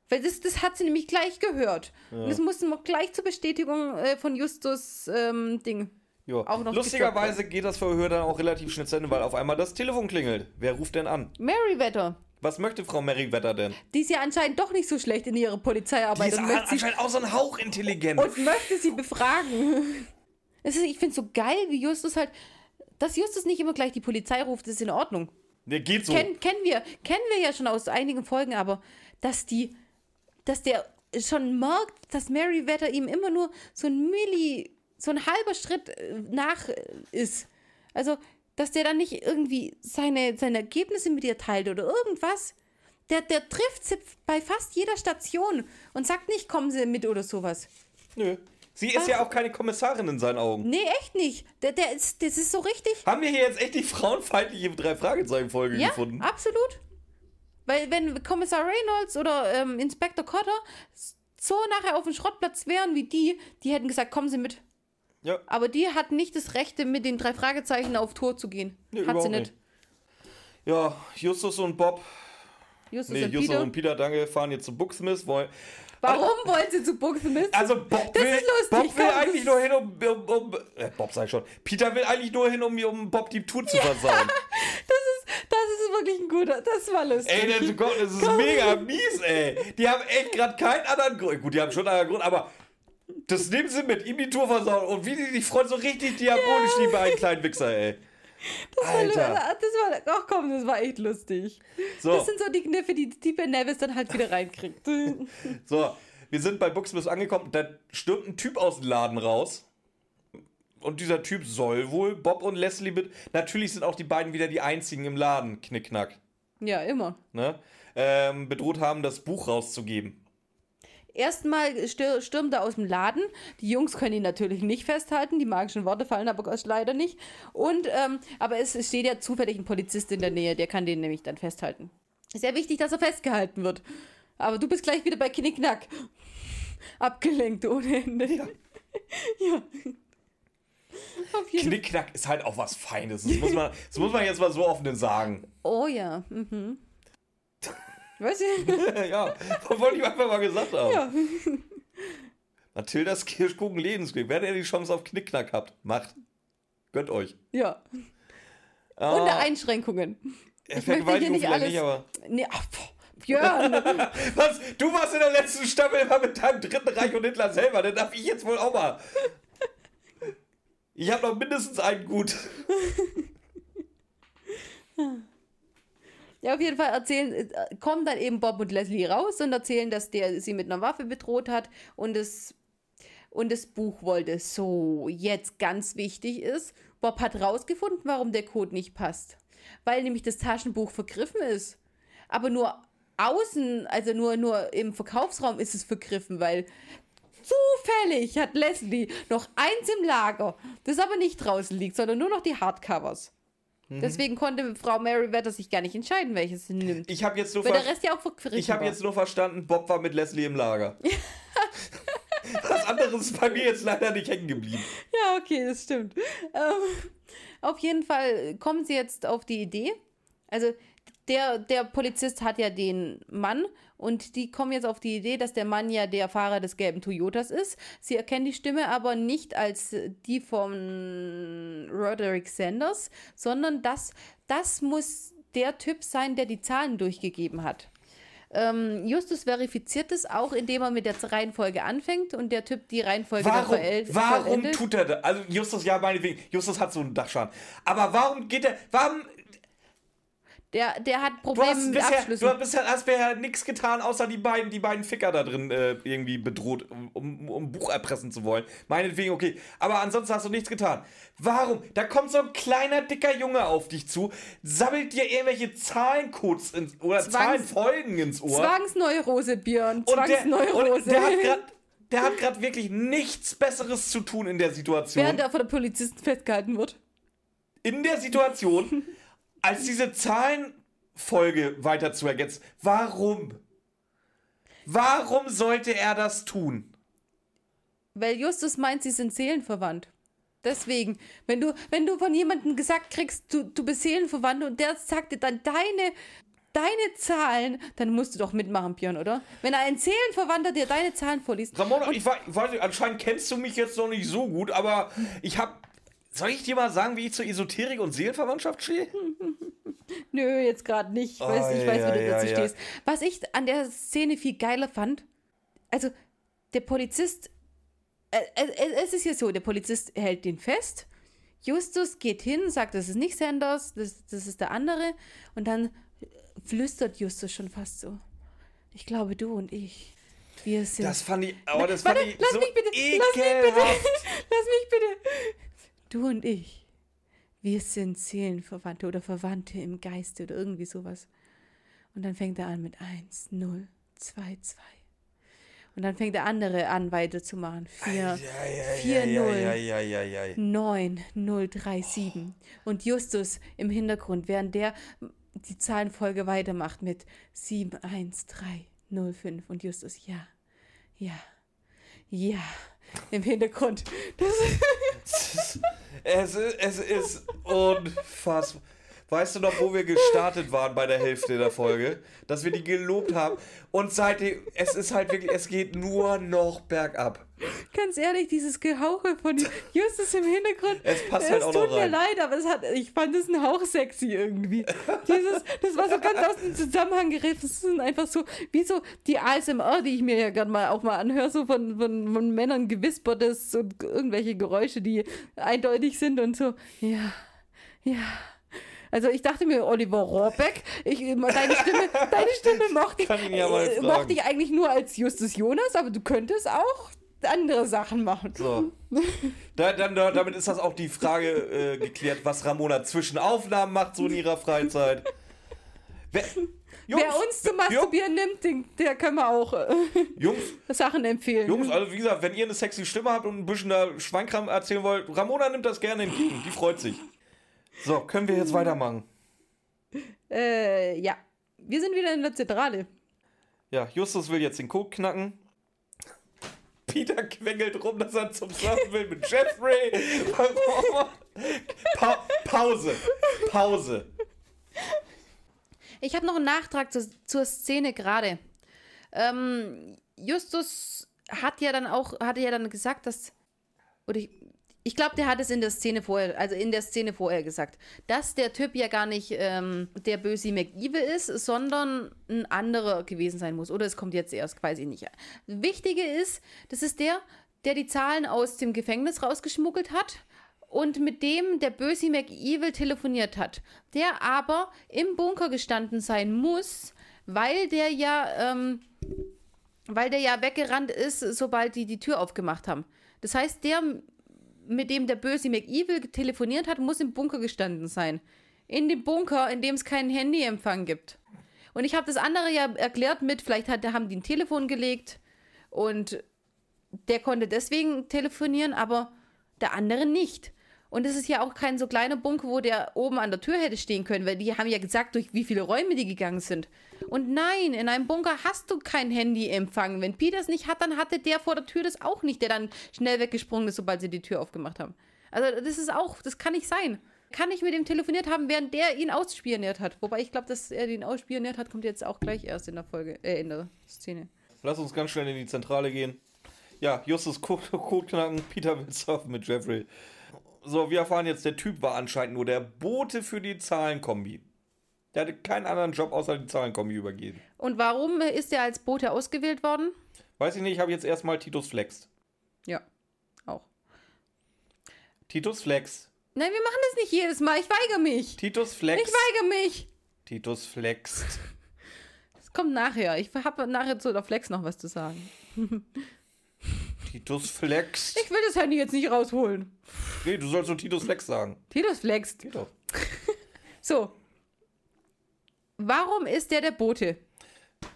Weil das, das hat sie nämlich gleich gehört. Und das mussten wir gleich zur Bestätigung äh, von Justus ähm, Ding. Ja. Auch noch Lustigerweise geht das Verhör dann auch relativ schnell zu Ende, weil auf einmal das Telefon klingelt. Wer ruft denn an? Meriwether. Was möchte Frau Merriwetter denn? Die ist ja anscheinend doch nicht so schlecht in ihrer Die Polizeiarbeit ist und, an- möchte sie, anscheinend auch so ein Hauch intelligent. und möchte sie befragen. Es ist, ich finde es so geil, wie Justus halt. Dass Justus nicht immer gleich die Polizei ruft, ist in Ordnung. Der geht so. Ken, kennen wir, kennen wir ja schon aus einigen Folgen, aber dass die, dass der schon merkt, dass Meriwether ihm immer nur so ein Milli, so ein halber Schritt äh, nach äh, ist. Also, dass der dann nicht irgendwie seine, seine Ergebnisse mit ihr teilt oder irgendwas. Der, der trifft sie bei fast jeder Station und sagt nicht, kommen Sie mit oder sowas. Nö. Sie ist ja auch keine Kommissarin in seinen Augen. Nee, echt nicht. Der, der ist, das ist so richtig. Haben wir hier jetzt echt die frauenfeindliche Drei-Fragezeichen-Folge Ja, gefunden? absolut. Weil wenn Kommissar Reynolds oder ähm, Inspektor Cotter so nachher auf dem Schrottplatz wären wie die, die hätten gesagt, kommen Sie mit. Ja. Aber die hat nicht das Recht, mit den drei Fragezeichen auf Tour zu gehen. Nee, hat sie überhaupt nicht. Ja, Justus und Bob, Justus nee, und Justus Peter. und Peter, danke, fahren jetzt zu Booksmith. Wollen, Warum wollen sie zu Buxemist? also Bob Das will, Bob will komm, eigentlich nur hin, um, um, um äh, Bob sei schon, Peter will eigentlich nur hin, um, um Bob die Tour zu versauen. Das ist, das ist wirklich ein guter. Das war lustig. ey, das, Gott, das ist mega mies, ey. Die haben echt gerade keinen anderen Grund. Gut, die haben schon einen anderen Grund, aber Das nehmen sie mit, ihm die Tour versauen und wie die sich freuen, so richtig diabolisch, die beiden kleinen Wichser, ey. Das War, das war, ach komm, das war echt lustig. So. Das sind so die Kniffe, die, die Ben Nevis dann halt wieder reinkriegt. so, wir sind bei Buxbus angekommen, da stürmt ein Typ aus dem Laden raus. Und dieser Typ soll wohl Bob und Leslie mit. Natürlich sind auch die beiden wieder die einzigen im Laden, Knickknack. Ja, immer. Ne? Ähm, bedroht haben, das Buch rauszugeben. Erstmal stürmt er aus dem Laden. Die Jungs können ihn natürlich nicht festhalten. Die magischen Worte fallen aber leider nicht. Und, ähm, aber es steht ja zufällig ein Polizist in der Nähe, der kann den nämlich dann festhalten. Sehr wichtig, dass er festgehalten wird. Aber du bist gleich wieder bei Knickknack. Abgelenkt ohne Ende. Ja. ja. Knickknack ist halt auch was Feines. Das muss, man, das muss man jetzt mal so offen sagen. Oh ja. Mhm. Weißt du? ja, wollte ich einfach mal gesagt haben. Ja. Mathildas Kirschkuchen Lebensglück. Wenn ihr die Chance auf Knickknack habt, macht. Gönnt euch. Ja. Ah. Unter Einschränkungen. Ich möchte hier nicht alles. Nicht, aber nee, ach, Björn. Was? Du warst in der letzten Staffel immer mit deinem dritten Reich und Hitler selber. Dann darf ich jetzt wohl auch mal. Ich habe noch mindestens einen gut. Ja, auf jeden Fall erzählen, äh, kommen dann eben Bob und Leslie raus und erzählen, dass der sie mit einer Waffe bedroht hat und das, und das Buch wollte. So, jetzt ganz wichtig ist, Bob hat rausgefunden, warum der Code nicht passt. Weil nämlich das Taschenbuch vergriffen ist. Aber nur außen, also nur, nur im Verkaufsraum ist es vergriffen, weil zufällig hat Leslie noch eins im Lager, das aber nicht draußen liegt, sondern nur noch die Hardcovers. Mhm. Deswegen konnte Frau Mary Wetter sich gar nicht entscheiden, welches sie nimmt. Ich habe jetzt nur Weil der Rest ja auch Ich habe jetzt nur verstanden, Bob war mit Leslie im Lager. Was anderes ist bei mir jetzt leider nicht hängen geblieben. Ja, okay, das stimmt. Ähm, auf jeden Fall kommen sie jetzt auf die Idee. Also der, der Polizist hat ja den Mann und die kommen jetzt auf die Idee, dass der Mann ja der Fahrer des gelben Toyotas ist. Sie erkennen die Stimme aber nicht als die von Roderick Sanders, sondern das, das muss der Typ sein, der die Zahlen durchgegeben hat. Ähm, Justus verifiziert es auch, indem er mit der Reihenfolge anfängt und der Typ die Reihenfolge warum, dann Warum vollendet. tut er das? Also Justus, ja, meinetwegen, Justus hat so einen Dachschaden. Aber warum geht er, warum der, der hat Probleme mit bisher, Abschlüssen. Du hast bisher, hast bisher nichts getan, außer die beiden, die beiden Ficker da drin äh, irgendwie bedroht, um, um, Buch erpressen zu wollen. Meinetwegen, okay. Aber ansonsten hast du nichts getan. Warum? Da kommt so ein kleiner, dicker Junge auf dich zu, sammelt dir irgendwelche Zahlencodes ins, oder Zwangs Zahlenfolgen ins Ohr. Zwangsneurose, Björn. Zwangsneurose. der, der hat gerade der hat gerade wirklich nichts Besseres zu tun in der Situation. Während er von der Polizisten festgehalten wird. In der Situation als diese Zahlenfolge weiter zu ergänzen. Warum? Warum sollte er das tun? Weil Justus meint, sie sind seelenverwandt. Deswegen, wenn du, wenn du von jemandem gesagt kriegst, du, du bist seelenverwandt und der sagt dir dann deine, deine Zahlen, dann musst du doch mitmachen, Björn, oder? Wenn ein Seelenverwandter dir deine Zahlen vorliest. Ramona, ich weiß nicht, anscheinend kennst du mich jetzt noch nicht so gut, aber ich habe soll ich dir mal sagen, wie ich zur Esoterik und Seelenverwandtschaft stehe? Nö, jetzt gerade nicht. Ich weiß, oh, ich weiß ja, wie du dazu ja. stehst. Was ich an der Szene viel geiler fand, also der Polizist, äh, äh, es ist ja so, der Polizist hält den fest. Justus geht hin, sagt, das ist nicht Sanders, das, das ist der andere. Und dann flüstert Justus schon fast so. Ich glaube, du und ich. Wir sind. Das fand ich, aber das Warte, fand ich lass so mich bitte, ekelhaft. Lass mich bitte, lass mich bitte. Du und ich, wir sind Seelenverwandte oder Verwandte im Geiste oder irgendwie sowas. Und dann fängt er an mit 1, 0, 2, 2. Und dann fängt der andere an weiterzumachen. 4, 4, 0, 9, 0, 3, 7. Und Justus im Hintergrund, während der die Zahlenfolge weitermacht mit 7, 1, 3, 0, 5. Und Justus, ja, ja, ja, im Hintergrund. Das es, ist, es ist unfassbar. Weißt du noch, wo wir gestartet waren bei der Hälfte der Folge? Dass wir die gelobt haben. Und seitdem, es ist halt wirklich, es geht nur noch bergab. Ganz ehrlich, dieses Gehauche von Justus im Hintergrund. Es passt halt auch noch tut mir rein. leid, aber es hat, ich fand es ein Hauch sexy irgendwie. Dieses, das war so ganz aus dem Zusammenhang gerissen. Das sind einfach so, wie so die ASMR, die ich mir ja gerne mal auch mal anhöre, so von, von, von Männern gewispertes und irgendwelche Geräusche, die eindeutig sind und so. Ja, ja. Also ich dachte mir, Oliver Rohrbeck, ich, deine Stimme, deine Stimme mochte ich, mal äh, mochte ich eigentlich nur als Justus Jonas, aber du könntest auch andere Sachen machen. So. Da, dann, da, damit ist das auch die Frage äh, geklärt, was Ramona zwischen Aufnahmen macht, so in ihrer Freizeit. Wer, Jungs, Wer uns zum Jungs, Masturbieren nimmt, den, der können wir auch äh, Jungs, Sachen empfehlen. Jungs, also wie gesagt, wenn ihr eine sexy Stimme habt und ein bisschen da Schweinkram erzählen wollt, Ramona nimmt das gerne entgegen, die freut sich. So, können wir jetzt weitermachen? Äh, ja. Wir sind wieder in der Zentrale. Ja, Justus will jetzt den Code knacken. Peter quengelt rum, dass er zum Surfen will mit Jeffrey. Pa Pause. Pause. Ich habe noch einen Nachtrag zu, zur Szene gerade. Ähm, Justus hat ja dann auch, hatte ja dann gesagt, dass, oder ich, ich glaube, der hat es in der Szene vorher, also in der Szene vorher gesagt, dass der Typ ja gar nicht ähm, der böse McEvil ist, sondern ein anderer gewesen sein muss. Oder es kommt jetzt erst, weiß ich nicht. Wichtige ist, das ist der, der die Zahlen aus dem Gefängnis rausgeschmuggelt hat und mit dem der böse McEvil telefoniert hat, der aber im Bunker gestanden sein muss, weil der ja, ähm, weil der ja weggerannt ist, sobald die die Tür aufgemacht haben. Das heißt, der, mit dem der böse McEvil telefoniert hat, muss im Bunker gestanden sein. In dem Bunker, in dem es keinen Handyempfang gibt. Und ich habe das andere ja erklärt mit, vielleicht hat, haben die ein Telefon gelegt und der konnte deswegen telefonieren, aber der andere nicht. Und es ist ja auch kein so kleiner Bunker, wo der oben an der Tür hätte stehen können, weil die haben ja gesagt, durch wie viele Räume die gegangen sind. Und nein, in einem Bunker hast du kein Handyempfang. Wenn Peter es nicht hat, dann hatte der vor der Tür das auch nicht, der dann schnell weggesprungen ist, sobald sie die Tür aufgemacht haben. Also das ist auch, das kann nicht sein. Kann ich mit ihm telefoniert haben, während der ihn ausspioniert hat. Wobei ich glaube, dass er ihn ausspioniert hat, kommt jetzt auch gleich erst in der Folge, äh, in der Szene. Lass uns ganz schnell in die Zentrale gehen. Ja, Justus Code knacken, Peter will surfen mit Jeffrey. So, wir erfahren jetzt, der Typ war anscheinend nur der Bote für die Zahlenkombi. Der hatte keinen anderen Job außer die Zahlenkombi übergeben. Und warum ist er als Bote ausgewählt worden? Weiß ich nicht, ich habe jetzt erstmal Titus Flex. Ja, auch. Titus Flex. Nein, wir machen das nicht jedes Mal. Ich weigere mich. Titus Flex. Ich weigere mich. Titus Flex. Das kommt nachher. Ich habe nachher zu der Flex noch was zu sagen. Titus Flex. Ich will das Handy jetzt nicht rausholen. Nee, du sollst nur Titus Flex sagen. Titus flext. Geht doch. So. Warum ist der der Bote?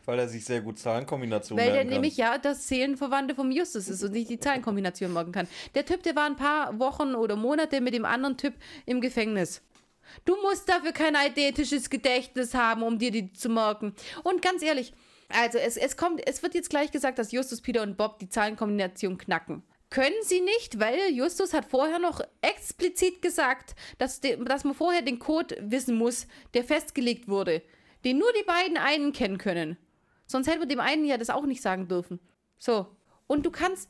Weil er sich sehr gut Zahlenkombinationen Weil der kann. nämlich ja das Seelenverwandte vom Justus ist und sich die Zahlenkombination merken kann. Der Typ, der war ein paar Wochen oder Monate mit dem anderen Typ im Gefängnis. Du musst dafür kein eidetisches Gedächtnis haben, um dir die zu merken. Und ganz ehrlich, also es, es kommt, es wird jetzt gleich gesagt, dass Justus, Peter und Bob die Zahlenkombination knacken. Können sie nicht, weil Justus hat vorher noch explizit gesagt, dass, de, dass man vorher den Code wissen muss, der festgelegt wurde, den nur die beiden einen kennen können. Sonst hätte man dem einen ja das auch nicht sagen dürfen. So. Und du kannst,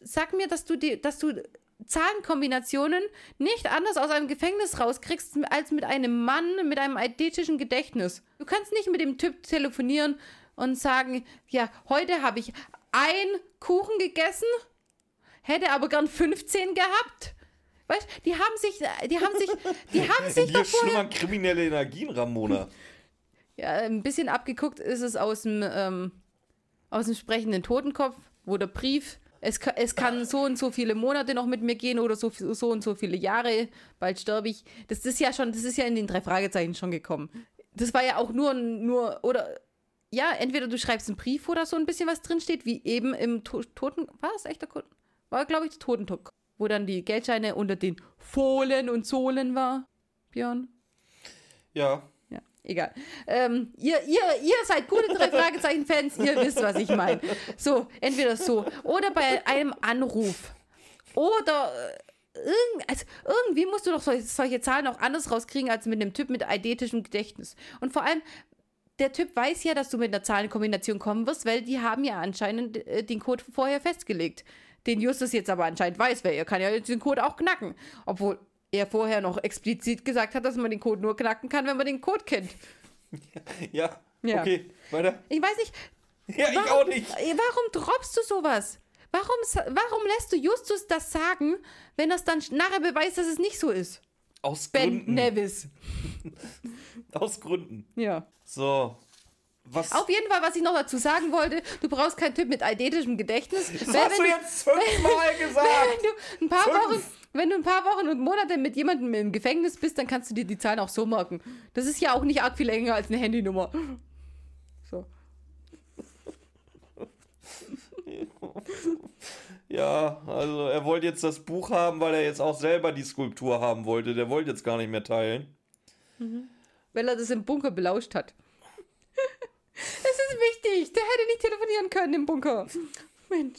sag mir, dass du die, dass du Zahlenkombinationen nicht anders aus einem Gefängnis rauskriegst als mit einem Mann mit einem eidetischen Gedächtnis. Du kannst nicht mit dem Typ telefonieren und sagen, ja, heute habe ich einen Kuchen gegessen, hätte aber gern 15 gehabt. Weißt, die haben sich, die haben sich, die haben sich Hier schlummern kriminelle Energien, Ramona. Ja, ein bisschen abgeguckt ist es aus dem, ähm, aus dem sprechenden Totenkopf, wo der Brief, es, es kann so und so viele Monate noch mit mir gehen oder so, so und so viele Jahre, bald sterbe ich. Das ist ja schon, das ist ja in den drei Fragezeichen schon gekommen. Das war ja auch nur, nur, oder, ja, entweder du schreibst einen Brief, wo da so ein bisschen was drinsteht, wie eben im to Toten, war das echter Toten? War, glaube ich, der Totenkopf, wo dann die Geldscheine unter den Fohlen und Sohlen war, Björn. Ja. Ja, egal. Ähm, ihr, ihr, ihr seid gute drei Fragezeichen-Fans, ihr wisst, was ich meine. So, entweder so. Oder bei einem Anruf. Oder irgend, also irgendwie musst du doch solche, solche Zahlen auch anders rauskriegen als mit einem Typ mit eidetischem Gedächtnis. Und vor allem, der Typ weiß ja, dass du mit einer Zahlenkombination kommen wirst, weil die haben ja anscheinend äh, den Code vorher festgelegt. Den Justus jetzt aber anscheinend weiß, weil er kann ja jetzt den Code auch knacken. Obwohl er vorher noch explizit gesagt hat, dass man den Code nur knacken kann, wenn man den Code kennt. Ja, Ja. okay, weiter. Ich weiß nicht, Ja, ich warum, auch nicht. äh, warum droppst du sowas? Warum, warum lässt du Justus das sagen, wenn das dann nachher beweist, dass es nicht so ist? Aus Ben Gründen. Nevis. Aus Gründen. Ja. So. Was? Auf jeden Fall, was ich noch dazu sagen wollte, du brauchst keinen Typ mit eidetischem Gedächtnis. das Weil hast du wenn jetzt fünfmal gesagt. wenn du ein paar Fünf. Wochen, wenn du ein paar Wochen und Monate mit jemandem im Gefängnis bist, dann kannst du dir die Zahlen auch so merken. Das ist ja auch nicht arg viel länger als eine Handynummer. So. Ja, also er wollte jetzt das Buch haben, weil er jetzt auch selber die Skulptur haben wollte. Der wollte jetzt gar nicht mehr teilen. Weil er das im Bunker belauscht hat. Es ist wichtig. Der hätte nicht telefonieren können im Bunker. Mensch.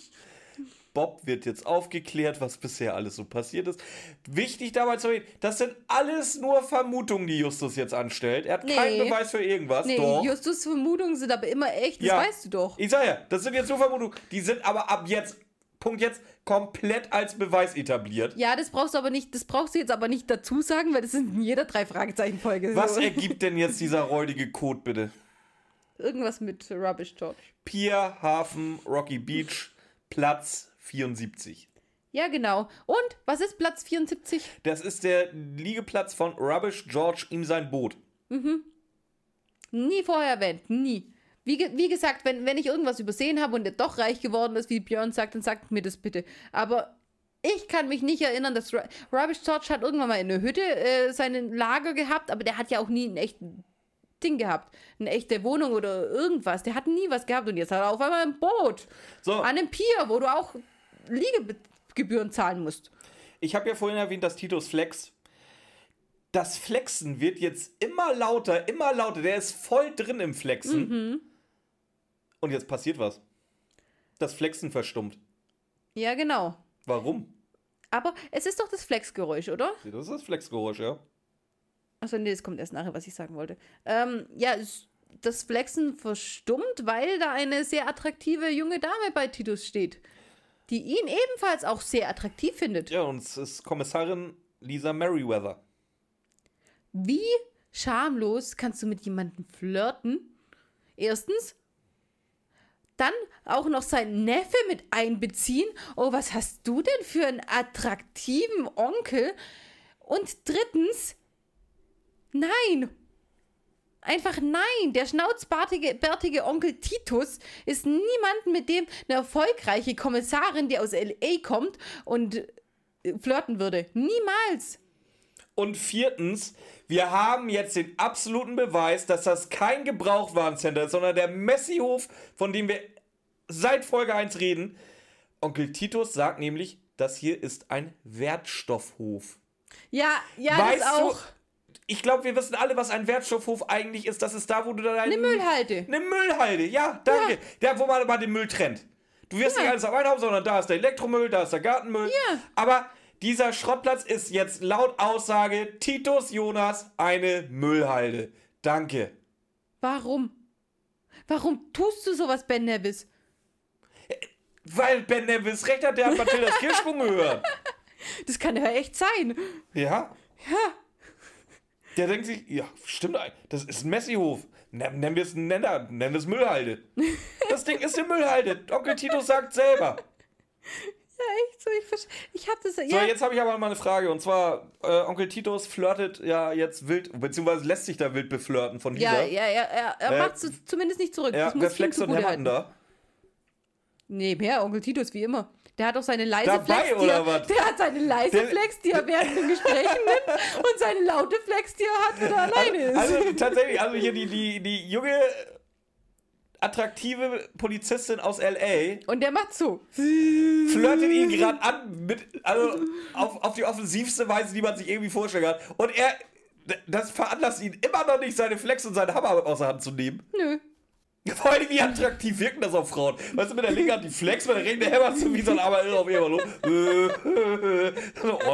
Bob wird jetzt aufgeklärt, was bisher alles so passiert ist. Wichtig dabei zu reden, das sind alles nur Vermutungen, die Justus jetzt anstellt. Er hat Nee. keinen Beweis für irgendwas. Nee, Doch. Justus Vermutungen sind aber immer echt, das Ja. weißt du doch. Ich sag ja, das sind jetzt nur Vermutungen. Die sind aber ab jetzt, Punkt jetzt, komplett als Beweis etabliert. Ja, das brauchst du aber nicht, das brauchst du jetzt aber nicht dazu sagen, weil das ist in jeder drei Fragezeichen Folge. Was so. ergibt denn jetzt dieser räudige Code bitte? Irgendwas mit Rubbish George. Pier, Hafen, Rocky Beach, Platz 74. Ja, genau. Und was ist Platz 74? Das ist der Liegeplatz von Rubbish George, ihm sein Boot. Nie vorher erwähnt, nie. Wie, wie gesagt, wenn, wenn ich irgendwas übersehen habe und der doch reich geworden ist, wie Björn sagt, dann sagt mir das bitte. Aber ich kann mich nicht erinnern, dass Ru Rubbish George hat irgendwann mal in der Hütte äh, sein Lager gehabt, aber der hat ja auch nie ein echtes Ding gehabt. Eine echte Wohnung oder irgendwas. Der hat nie was gehabt und jetzt hat er auf einmal ein Boot. So. An einem Pier, wo du auch Liegegebühren zahlen musst. Ich habe ja vorhin erwähnt, dass Titus Flex. Das Flexen wird jetzt immer lauter, immer lauter. Der ist voll drin im Flexen. Und jetzt passiert was. Das Flexen verstummt. Ja, genau. Warum? Aber es ist doch das Flexgeräusch, oder? Das ist das Flexgeräusch, ja. Achso, nee, das kommt erst nachher, was ich sagen wollte. Ähm, ja, das Flexen verstummt, weil da eine sehr attraktive junge Dame bei Titus steht, die ihn ebenfalls auch sehr attraktiv findet. Ja, und es ist Kommissarin Lisa Merriweather. Wie schamlos kannst du mit jemandem flirten? Erstens. Dann auch noch seinen Neffe mit einbeziehen. Oh, was hast du denn für einen attraktiven Onkel? Und drittens. Nein. Einfach nein. Der schnauzbärtige bärtige Onkel Titus ist niemand, mit dem eine erfolgreiche Kommissarin, die aus L.A. kommt und äh, flirten würde. Niemals. Und viertens, wir haben jetzt den absoluten Beweis, dass das kein Gebrauchtwarencenter ist, sondern der Messihof, von dem wir seit Folge 1 reden. Onkel Titus sagt nämlich, das hier ist ein Wertstoffhof. Ja, ja, weißt das auch. du, ich glaube, wir wissen alle, was ein Wertstoffhof eigentlich ist. Das ist da, wo du dann Eine Müllhalde. Eine Müllhalde, ja, danke. Da, wo man mal den Müll trennt. Du wirst Ja. nicht alles auf einen Haufen, sondern da ist der Elektromüll, da ist der Gartenmüll. Ja. Aber dieser Schrottplatz ist jetzt laut Aussage Titus Jonas eine Müllhalde. Danke. Warum? Warum tust du sowas, Ben Nevis? Weil Ben Nevis recht hat, der hat Mathildas Kirschsprung gehört. Das kann ja echt sein. Ja. Ja. Der denkt sich, ja, stimmt, das ist ein Messihof. Nen- Nennen wir es einen Nenner, nennen wir es Müllhalde. Das Ding ist eine Müllhalde. Onkel Titus sagt selber. Ja, echt so. Ich, ich hab das. So, Ja, jetzt habe ich aber mal eine Frage. Und zwar, äh, Onkel Titus flirtet ja jetzt wild, beziehungsweise lässt sich da wild beflirten von ja, Lisa. ja, ja, er, er Äh, macht es zumindest nicht zurück. Ja, das muss flext und zugute hämmert halten. da? Nee, mehr Onkel Titus, wie immer. Der hat auch seine leise Dabei, Flex, die oder er, was? Der hat seine leise Der- Flex, die er während den Gesprächen nimmt und seine laute Flex, die er hat, wenn er alleine ist. Also tatsächlich, also hier die, die, die junge, attraktive Polizistin aus L.A. und der macht so. flirtet ihn gerade an, mit, also auf, auf die offensivste Weise, die man sich irgendwie vorstellen kann. Und er, das veranlasst ihn immer noch nicht, seine Flex und seinen Hammer aus der Hand zu nehmen. Nö. Vor allem, wie attraktiv wirken das auf Frauen? Weißt du, mit der Linke hat die Flex, mit der rechten hämmerst du wie so ein aber auf ihr oh,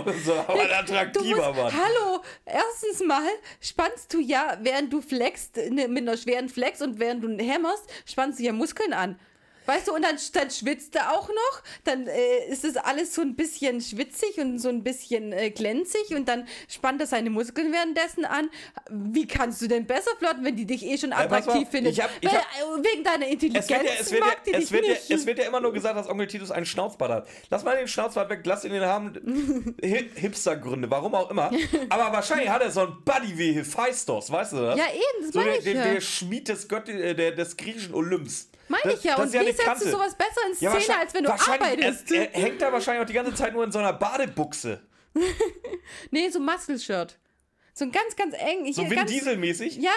das ist aber ein attraktiver musst, Mann. Hallo, erstens mal spannst du ja, während du flexst, ne, mit einer schweren Flex und während du hämmerst, spannst du ja Muskeln an. Weißt du, und dann, dann schwitzt er auch noch, dann äh, ist es alles so ein bisschen schwitzig und so ein bisschen äh, glänzig und dann spannt er seine Muskeln währenddessen an. Wie kannst du denn besser flirten, wenn die dich eh schon mal, attraktiv findet? ich hab- ich Weil, hab- äh, wegen deiner Intelligenz Es wird, ja, es, wird ja, mag die es, dich wird ja, nicht. es wird ja immer nur gesagt, dass Onkel Titus einen Schnauzbart hat. Lass mal den Schnauzbart weg, lass ihn den haben. Hi- Hipstergründe, warum auch immer. Aber wahrscheinlich hat er so einen Buddy wie Hephaistos, weißt du das? Ja, eben, das so der, ich der, ja. der Schmied des, Gott, äh, der, des griechischen Olymps. Meine Das- ich ja. das Und ist ja wie setzt du sowas besser in Szene, wahrscheinlich- als wenn du arbeitest? Er, er hängt da wahrscheinlich auch die ganze Zeit nur in so einer Badebuchse. nee, so Muscle-Shirt. So ein ganz, ganz eng. So hier Vin ganz, Diesel-mäßig. Ja,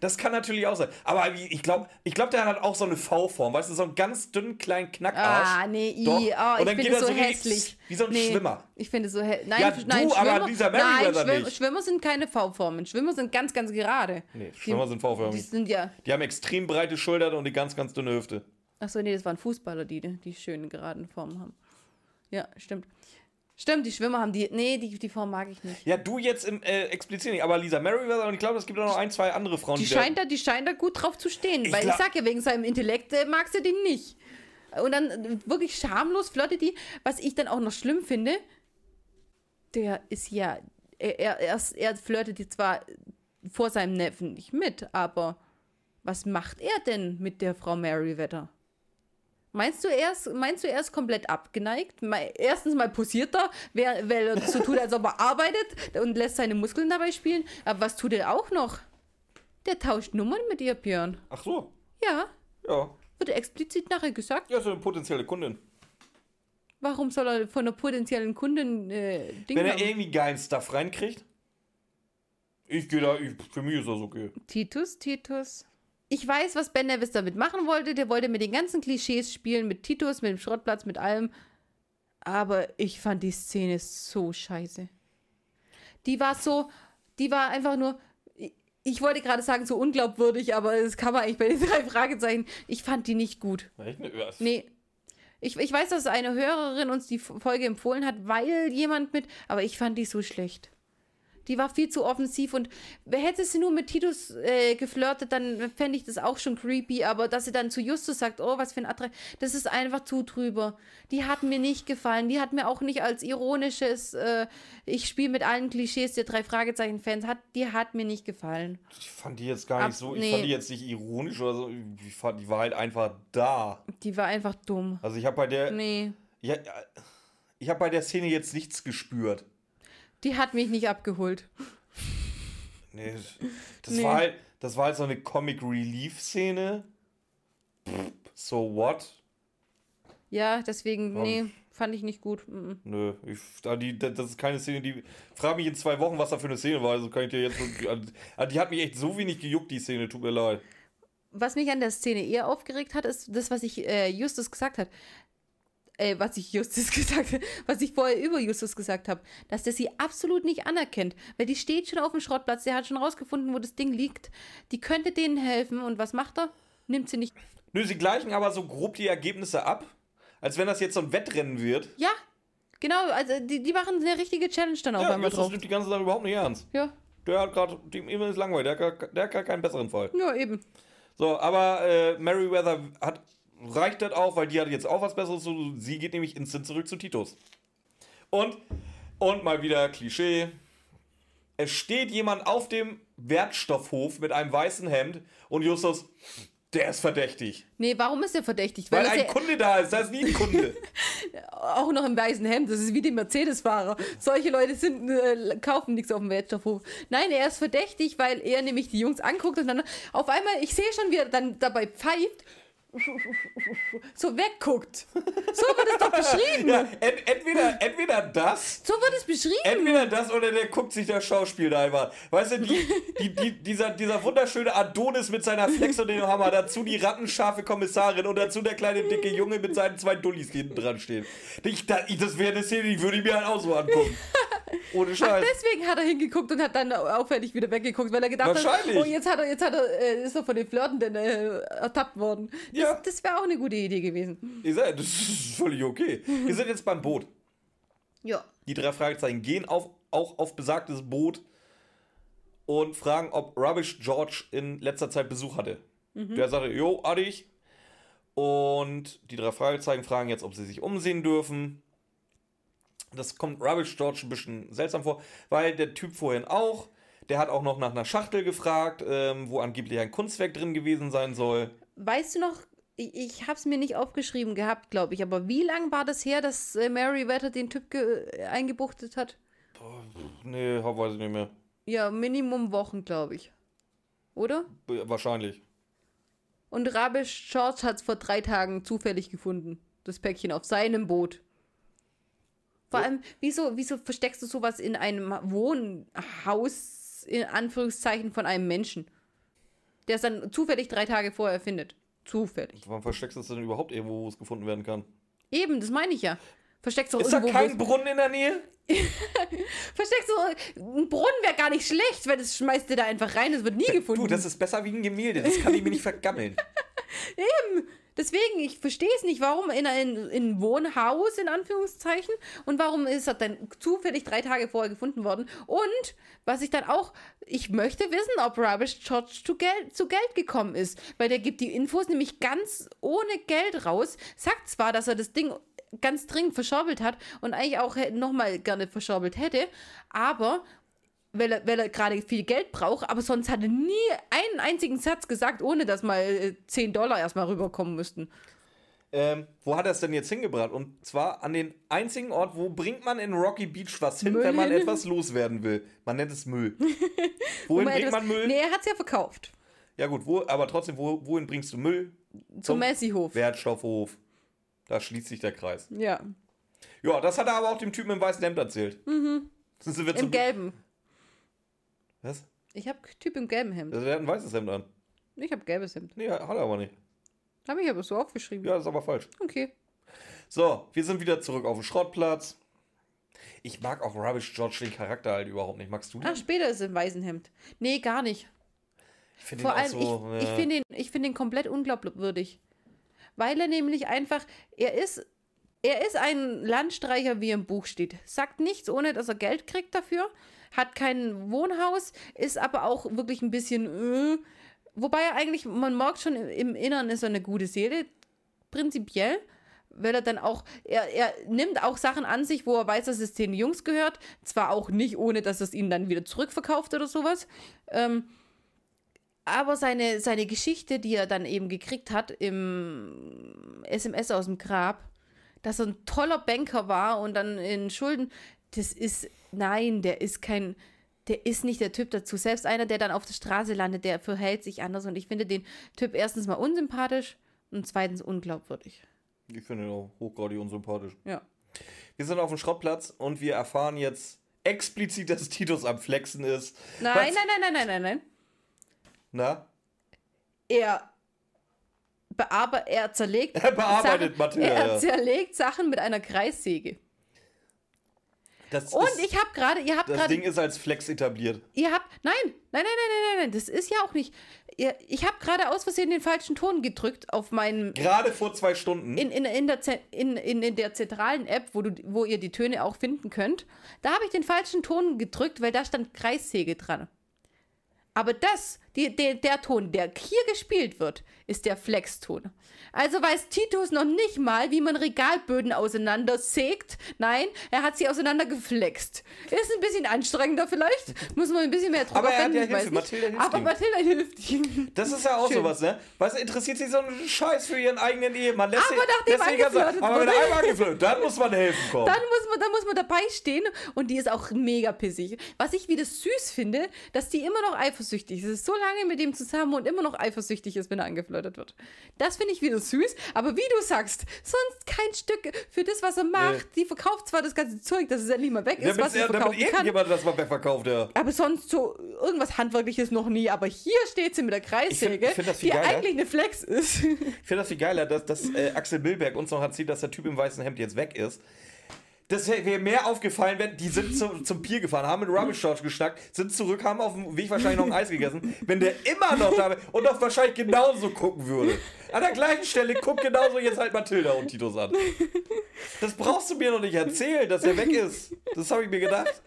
Das kann natürlich auch sein. Aber ich glaube, ich glaub, der hat auch so eine V-Form. Weißt du, so einen ganz dünnen kleinen Knackarsch. Ah, nee, i, oh, Und ich dann finde geht es er so richtig hässlich. wie so ein nee, Schwimmer. Ich finde es so hässlich. Nein, Ja, nein, du, aber Schwimmer, dieser nein, Schwimmer, nicht. Schwimmer sind keine V-Formen. Schwimmer sind ganz, ganz gerade. Nee, Schwimmer die, sind V-förmig. Die sind ja. Die haben extrem breite Schultern und eine ganz, ganz dünne Hüfte. Achso, nee, das waren Fußballer, die die schönen geraden Formen haben. Ja, stimmt. Stimmt, die Schwimmer haben die. Nee, die, die Form mag ich nicht. Ja, du jetzt im, äh, explizit nicht, aber Lisa Merriweather und ich glaube, es gibt auch noch ein, zwei andere Frauen, Die die, scheint, da, die scheint da gut drauf zu stehen. Ich weil ich sag ja, wegen seinem Intellekt äh, mag sie den nicht. Und dann äh, wirklich schamlos flirtet die. Was ich dann auch noch schlimm finde, der ist ja. Er, er, er, er flirtet die zwar vor seinem Neffen nicht mit, aber was macht er denn mit der Frau Merriweather? Meinst du, er ist, meinst du, er ist komplett abgeneigt? Erstens mal posiert er, wer- weil er so tut, als ob er arbeitet und lässt seine Muskeln dabei spielen. Aber was tut er auch noch? Der tauscht Nummern mit ihr, Björn. Ach so, Ja, ja. wird explizit nachher gesagt. Ja, so eine potenzielle Kundin. Warum soll er von einer potenziellen Kundin äh, Ding Wenn er haben? irgendwie geilen Stuff reinkriegt, ich gehe da, ich, für mich ist das okay. Titus, Titus. Ich weiß, was Ben Nevis damit machen wollte. Der wollte mit den ganzen Klischees spielen, mit Titus, mit dem Schrottplatz, mit allem. Aber ich fand die Szene so scheiße. Die war so, die war einfach nur, ich- wollte gerade sagen, so unglaubwürdig, aber das kann man eigentlich bei den drei Fragezeichen. Ich fand die nicht gut. Echt? Ja, Nee. Ich, ich weiß, dass eine Hörerin uns die Folge empfohlen hat, weil jemand mit, aber ich fand die so schlecht. Die war viel zu offensiv und hätte sie nur mit Titus äh, geflirtet, dann fände ich das auch schon creepy, aber dass sie dann zu Justus sagt, oh, was für ein Attrakt, das ist einfach zu drüber. Die hat mir nicht gefallen, die hat mir auch nicht als ironisches, äh, ich spiele mit allen Klischees der drei Fragezeichen-Fans, hat, die hat mir nicht gefallen. Ich fand die jetzt gar Ab- nicht so, ich nee. fand die jetzt nicht ironisch oder so, ich fand, die war halt einfach da. Die war einfach dumm. Also ich habe bei der, Nee, ja, ich habe bei der Szene jetzt nichts gespürt. Die hat mich nicht abgeholt. Nee, das Nee. war halt, das war halt so eine Comic Relief Szene. So what? Ja, deswegen, nee, fand ich nicht gut. Mhm. Nö, ich, die, das ist keine Szene, die. Frag mich in zwei Wochen, was da für eine Szene war. Also kann ich dir jetzt. Die hat mich echt so wenig gejuckt, die Szene, tut mir leid. Was mich an der Szene eher aufgeregt hat, ist das, was ich äh, Justus gesagt hat. Äh, was ich Justus gesagt habe, was ich vorher über Justus gesagt habe, dass der sie absolut nicht anerkennt. Weil die steht schon auf dem Schrottplatz, der hat schon rausgefunden, wo das Ding liegt. Die könnte denen helfen und was macht er? Nimmt sie nicht. Nö, sie gleichen aber so grob die Ergebnisse ab, als wenn das jetzt so ein Wettrennen wird. Ja, genau, also die, die machen eine richtige Challenge dann auf Ja, einmal Justus drauf. nimmt die ganze Sache überhaupt nicht ernst. Ja, Der hat gerade, dem ist langweilig, der hat, gar- der hat gar keinen besseren Fall. ja, eben. So, aber äh, Meriwether hat, reicht das auch, weil die hat jetzt auch was Besseres. Sie geht nämlich instant zurück zu Titus. Und, und mal wieder Klischee. Es steht jemand auf dem Wertstoffhof mit einem weißen Hemd und Justus, der ist verdächtig. Nee, warum ist der verdächtig? Weil das ein ja Kunde da ist, das ist nie ein Kunde. auch noch im weißen Hemd. Das ist wie die Mercedes-Fahrer. Solche Leute sind, äh, kaufen nichts auf dem Wertstoffhof. Nein, er ist verdächtig, weil er nämlich die Jungs anguckt und dann auf einmal, ich sehe schon, wie er dann dabei pfeift, so wegguckt. So wird es doch beschrieben. ja, ent, entweder, entweder das So wird es beschrieben. Entweder das oder der guckt sich das Schauspiel da einmal. Weißt du, die, die, die, dieser, dieser wunderschöne Adonis mit seiner Flex und dem Hammer, dazu die rattenscharfe Kommissarin und dazu der kleine dicke Junge mit seinen zwei Dullis, die hinten dran stehen. Ich, da, ich, das wäre eine Szene, die würde ich mir halt auch so angucken. Ohne Ach, Scheiß. deswegen hat er hingeguckt und hat dann auffällig wieder weggeguckt, weil er gedacht hat, oh, jetzt hat er, jetzt hat er, äh, ist er von den Flirtenden äh, ertappt worden. Das, Ja. das wäre auch eine gute Idee gewesen. Ich sag, das ist völlig okay. Wir sind jetzt beim Boot. Ja. Die drei Fragezeichen gehen auf, auch auf besagtes Boot und fragen, ob Rubbish George in letzter Zeit Besuch hatte. Der sagte, jo, hatte ich. Und die drei Fragezeichen fragen jetzt, ob sie sich umsehen dürfen. Das kommt Rubbish George ein bisschen seltsam vor, weil der Typ vorhin auch, der hat auch noch nach einer Schachtel gefragt, ähm, wo angeblich ein Kunstwerk drin gewesen sein soll. Weißt du noch, ich, ich habe es mir nicht aufgeschrieben gehabt, glaube ich, aber wie lang war das her, dass äh, Mary Wetter den Typ äh, eingebuchtet hat? Nee, weiß ich nicht mehr. Ja, Minimum Wochen, glaube ich. Oder? Wahrscheinlich. Und Rabish George hat es vor drei Tagen zufällig gefunden. Das Päckchen auf seinem Boot. Vor allem, wieso, wieso versteckst du sowas in einem Wohnhaus, in Anführungszeichen, von einem Menschen? Der es dann zufällig drei Tage vorher findet. Zufällig. Warum versteckst du es denn überhaupt irgendwo, wo es gefunden werden kann? Eben, das meine ich ja. Versteckst du Ist da irgendwo. kein wo- Brunnen in der Nähe? versteckst du. Ein Brunnen wäre gar nicht schlecht, weil das schmeißt du da einfach rein, es wird nie gefunden. Du, das ist besser wie ein Gemälde. Das kann ich mir nicht vergammeln. Deswegen, ich verstehe es nicht, warum in ein, in ein Wohnhaus, in Anführungszeichen, und warum ist das dann zufällig drei Tage vorher gefunden worden. Und was ich dann auch, ich möchte wissen, ob Rubbish George zu Geld, zu Geld gekommen ist, weil der gibt die Infos nämlich ganz ohne Geld raus, sagt zwar, dass er das Ding ganz dringend verschorbelt hat und eigentlich auch nochmal gerne verschorbelt hätte, aber weil er, weil er gerade viel Geld braucht, aber sonst hat er nie einen einzigen Satz gesagt, ohne dass mal äh, 10 Dollar erstmal rüberkommen müssten. ähm, wo hat er es denn jetzt hingebracht? Und zwar an den einzigen Ort, wo bringt man in Rocky Beach was hin, Müll wenn man hin. etwas loswerden will? Man nennt es Müll. Wohin Mal bringt man Müll? Nee, er hat es ja verkauft. Ja gut, wo, aber trotzdem, wo, wohin bringst du Müll? Zum Messi-Hof. Wertstoffhof. Da schließt sich der Kreis. Ja. Ja, das hat er aber auch dem Typen im weißen Hemd erzählt. Mhm. Im zum- gelben. Was? Ich habe Typ im gelben Hemd. Also der hat ein weißes Hemd an. Ich habe gelbes Hemd. Nee, hat er aber nicht. Habe ich aber so aufgeschrieben. Ja, das ist aber falsch. Okay. So, wir sind wieder zurück auf dem Schrottplatz. Ich mag auch Rubbish George den Charakter halt überhaupt nicht. Magst du den? Ach, später ist er im weißen Hemd. Nee, gar nicht. ich finde allem, so. ich, ich ja. finde ihn, ich find ihn komplett unglaubwürdig. Weil er nämlich einfach, er ist, er ist ein Landstreicher, wie im Buch steht. Sagt nichts, ohne dass er Geld kriegt dafür. Hat kein Wohnhaus, ist aber auch wirklich ein bisschen, äh, wobei er eigentlich, man merkt schon, im- Innern ist er eine gute Seele, prinzipiell. Weil er dann auch, er, er nimmt auch Sachen an sich, wo er weiß, dass es den Jungs gehört. Zwar auch nicht, ohne dass es ihnen dann wieder zurückverkauft oder sowas. Ähm, aber seine, seine Geschichte, die er dann eben gekriegt hat im SMS aus dem Grab, dass er ein toller Banker war und dann in Schulden, das ist, nein, der ist kein, der ist nicht der Typ dazu. Selbst einer, der dann auf der Straße landet, der verhält sich anders und ich finde den Typ erstens mal unsympathisch und zweitens unglaubwürdig. Ich finde ihn auch hochgradig unsympathisch. Ja. Wir sind auf dem Schrottplatz und wir erfahren jetzt explizit, dass Titus am Flexen ist. Nein, Was? nein, nein, nein, nein, nein, nein. Na? Er bearbeitet, er zerlegt Er bearbeitet Sachen, Material, Er zerlegt Sachen mit einer Kreissäge. Das, Und ist, ich habe gerade, ihr habt das gerade Ding ist als Flex etabliert. Ihr habt. Nein, nein, nein, nein, nein, nein, nein. Das ist ja auch nicht. Ihr, ich habe gerade aus Versehen den falschen Ton gedrückt auf meinen. Gerade vor zwei Stunden. In, in, in, der, in, in, in der zentralen App, wo, du, wo ihr die Töne auch finden könnt, da habe ich den falschen Ton gedrückt, weil da stand Kreissäge dran. Aber das, die, der, der Ton, der hier gespielt wird, ist der Flex-Ton. Also weiß Titus noch nicht mal, wie man Regalböden auseinandersägt. Nein, er hat sie auseinandergeflext. Ist ein bisschen anstrengender vielleicht. Muss man ein bisschen mehr drüber Aber er hat ja Hilfe. Mathilda hilft Aber ihm. Mathilda hilft ihm. Das ist ja auch Schön. sowas, ne? Weißt du, interessiert sich so ein Scheiß für ihren eigenen Ehemann. Lässt Aber sich- nachdem lässt angeflirtet Aber wenn einmal angeflirtet, dann muss man helfen kommen. Dann muss, man, dann muss man dabei stehen und die ist auch mega pissig. Was ich wieder süß finde, dass die immer noch eifersüchtig ist. ist so lange mit ihm zusammen und immer noch eifersüchtig ist, wenn er angeflirtet wird. Das finde ich wieder süß. Aber wie du sagst, sonst kein Stück für das, was er macht. Die verkauft zwar das ganze Zeug, dass es endlich mal weg ist, damit, was sie er, damit verkaufen kann. irgendjemand das mal wegverkauft, ja. Aber sonst so irgendwas Handwerkliches noch nie. Aber hier steht sie mit der Kreissäge, ich find die geiler. eigentlich eine Flex ist. Ich finde das viel geiler, dass, dass äh, Axel Milberg uns noch erzählt, dass der Typ im weißen Hemd jetzt weg ist. Das wäre wär mehr aufgefallen, wenn die sind zu, zum Pier gefahren, haben mit Rubbish George geschnackt, sind zurück, haben auf dem Weg wahrscheinlich noch ein Eis gegessen. Wenn der immer noch da wäre und doch wahrscheinlich genauso gucken würde. An der gleichen Stelle guckt genauso jetzt halt Mathilda und Titus an. Das brauchst du mir noch nicht erzählen, dass er weg ist. Das habe ich mir gedacht.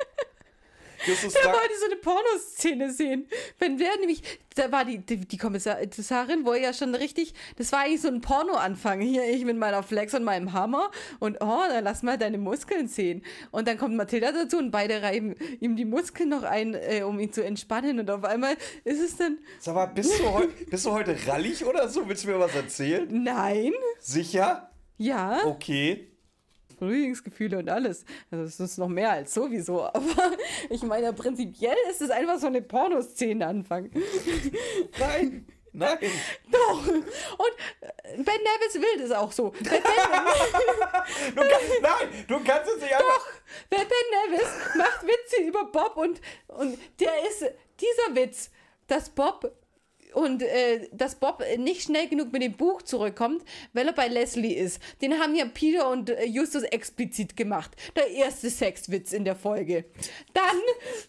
Justus fragt, wollte so eine Pornoszene sehen. Wenn der nämlich, da war die, die, die Kommissarin, wo er ja schon richtig, das war eigentlich so ein Porno-Anfang. Hier, ich mit meiner Flex und meinem Hammer und oh, dann lass mal deine Muskeln sehen. Und dann kommt Mathilda dazu und beide reiben ihm die Muskeln noch ein, äh, um ihn zu entspannen. Und auf einmal ist es dann, sag mal, bist du, heu, bist du heute rallig oder so? Willst du mir was erzählen? nein, Sicher? ja. Okay. Frühlingsgefühle und alles. Also es ist noch mehr als sowieso, aber ich meine, prinzipiell ist es einfach so eine Pornoszene Anfang. Nein. Nein. Doch. Und äh, Ben Nevis will das auch so. Ben, Du kann, nein, du kannst es nicht einfach. wenn Ben Nevis macht Witze über Bob und, und der ist dieser Witz, dass Bob und äh, dass Bob nicht schnell genug mit dem Buch zurückkommt, weil er bei Leslie ist. Den haben ja Peter und äh, Justus explizit gemacht. Der erste Sexwitz in der Folge. Dann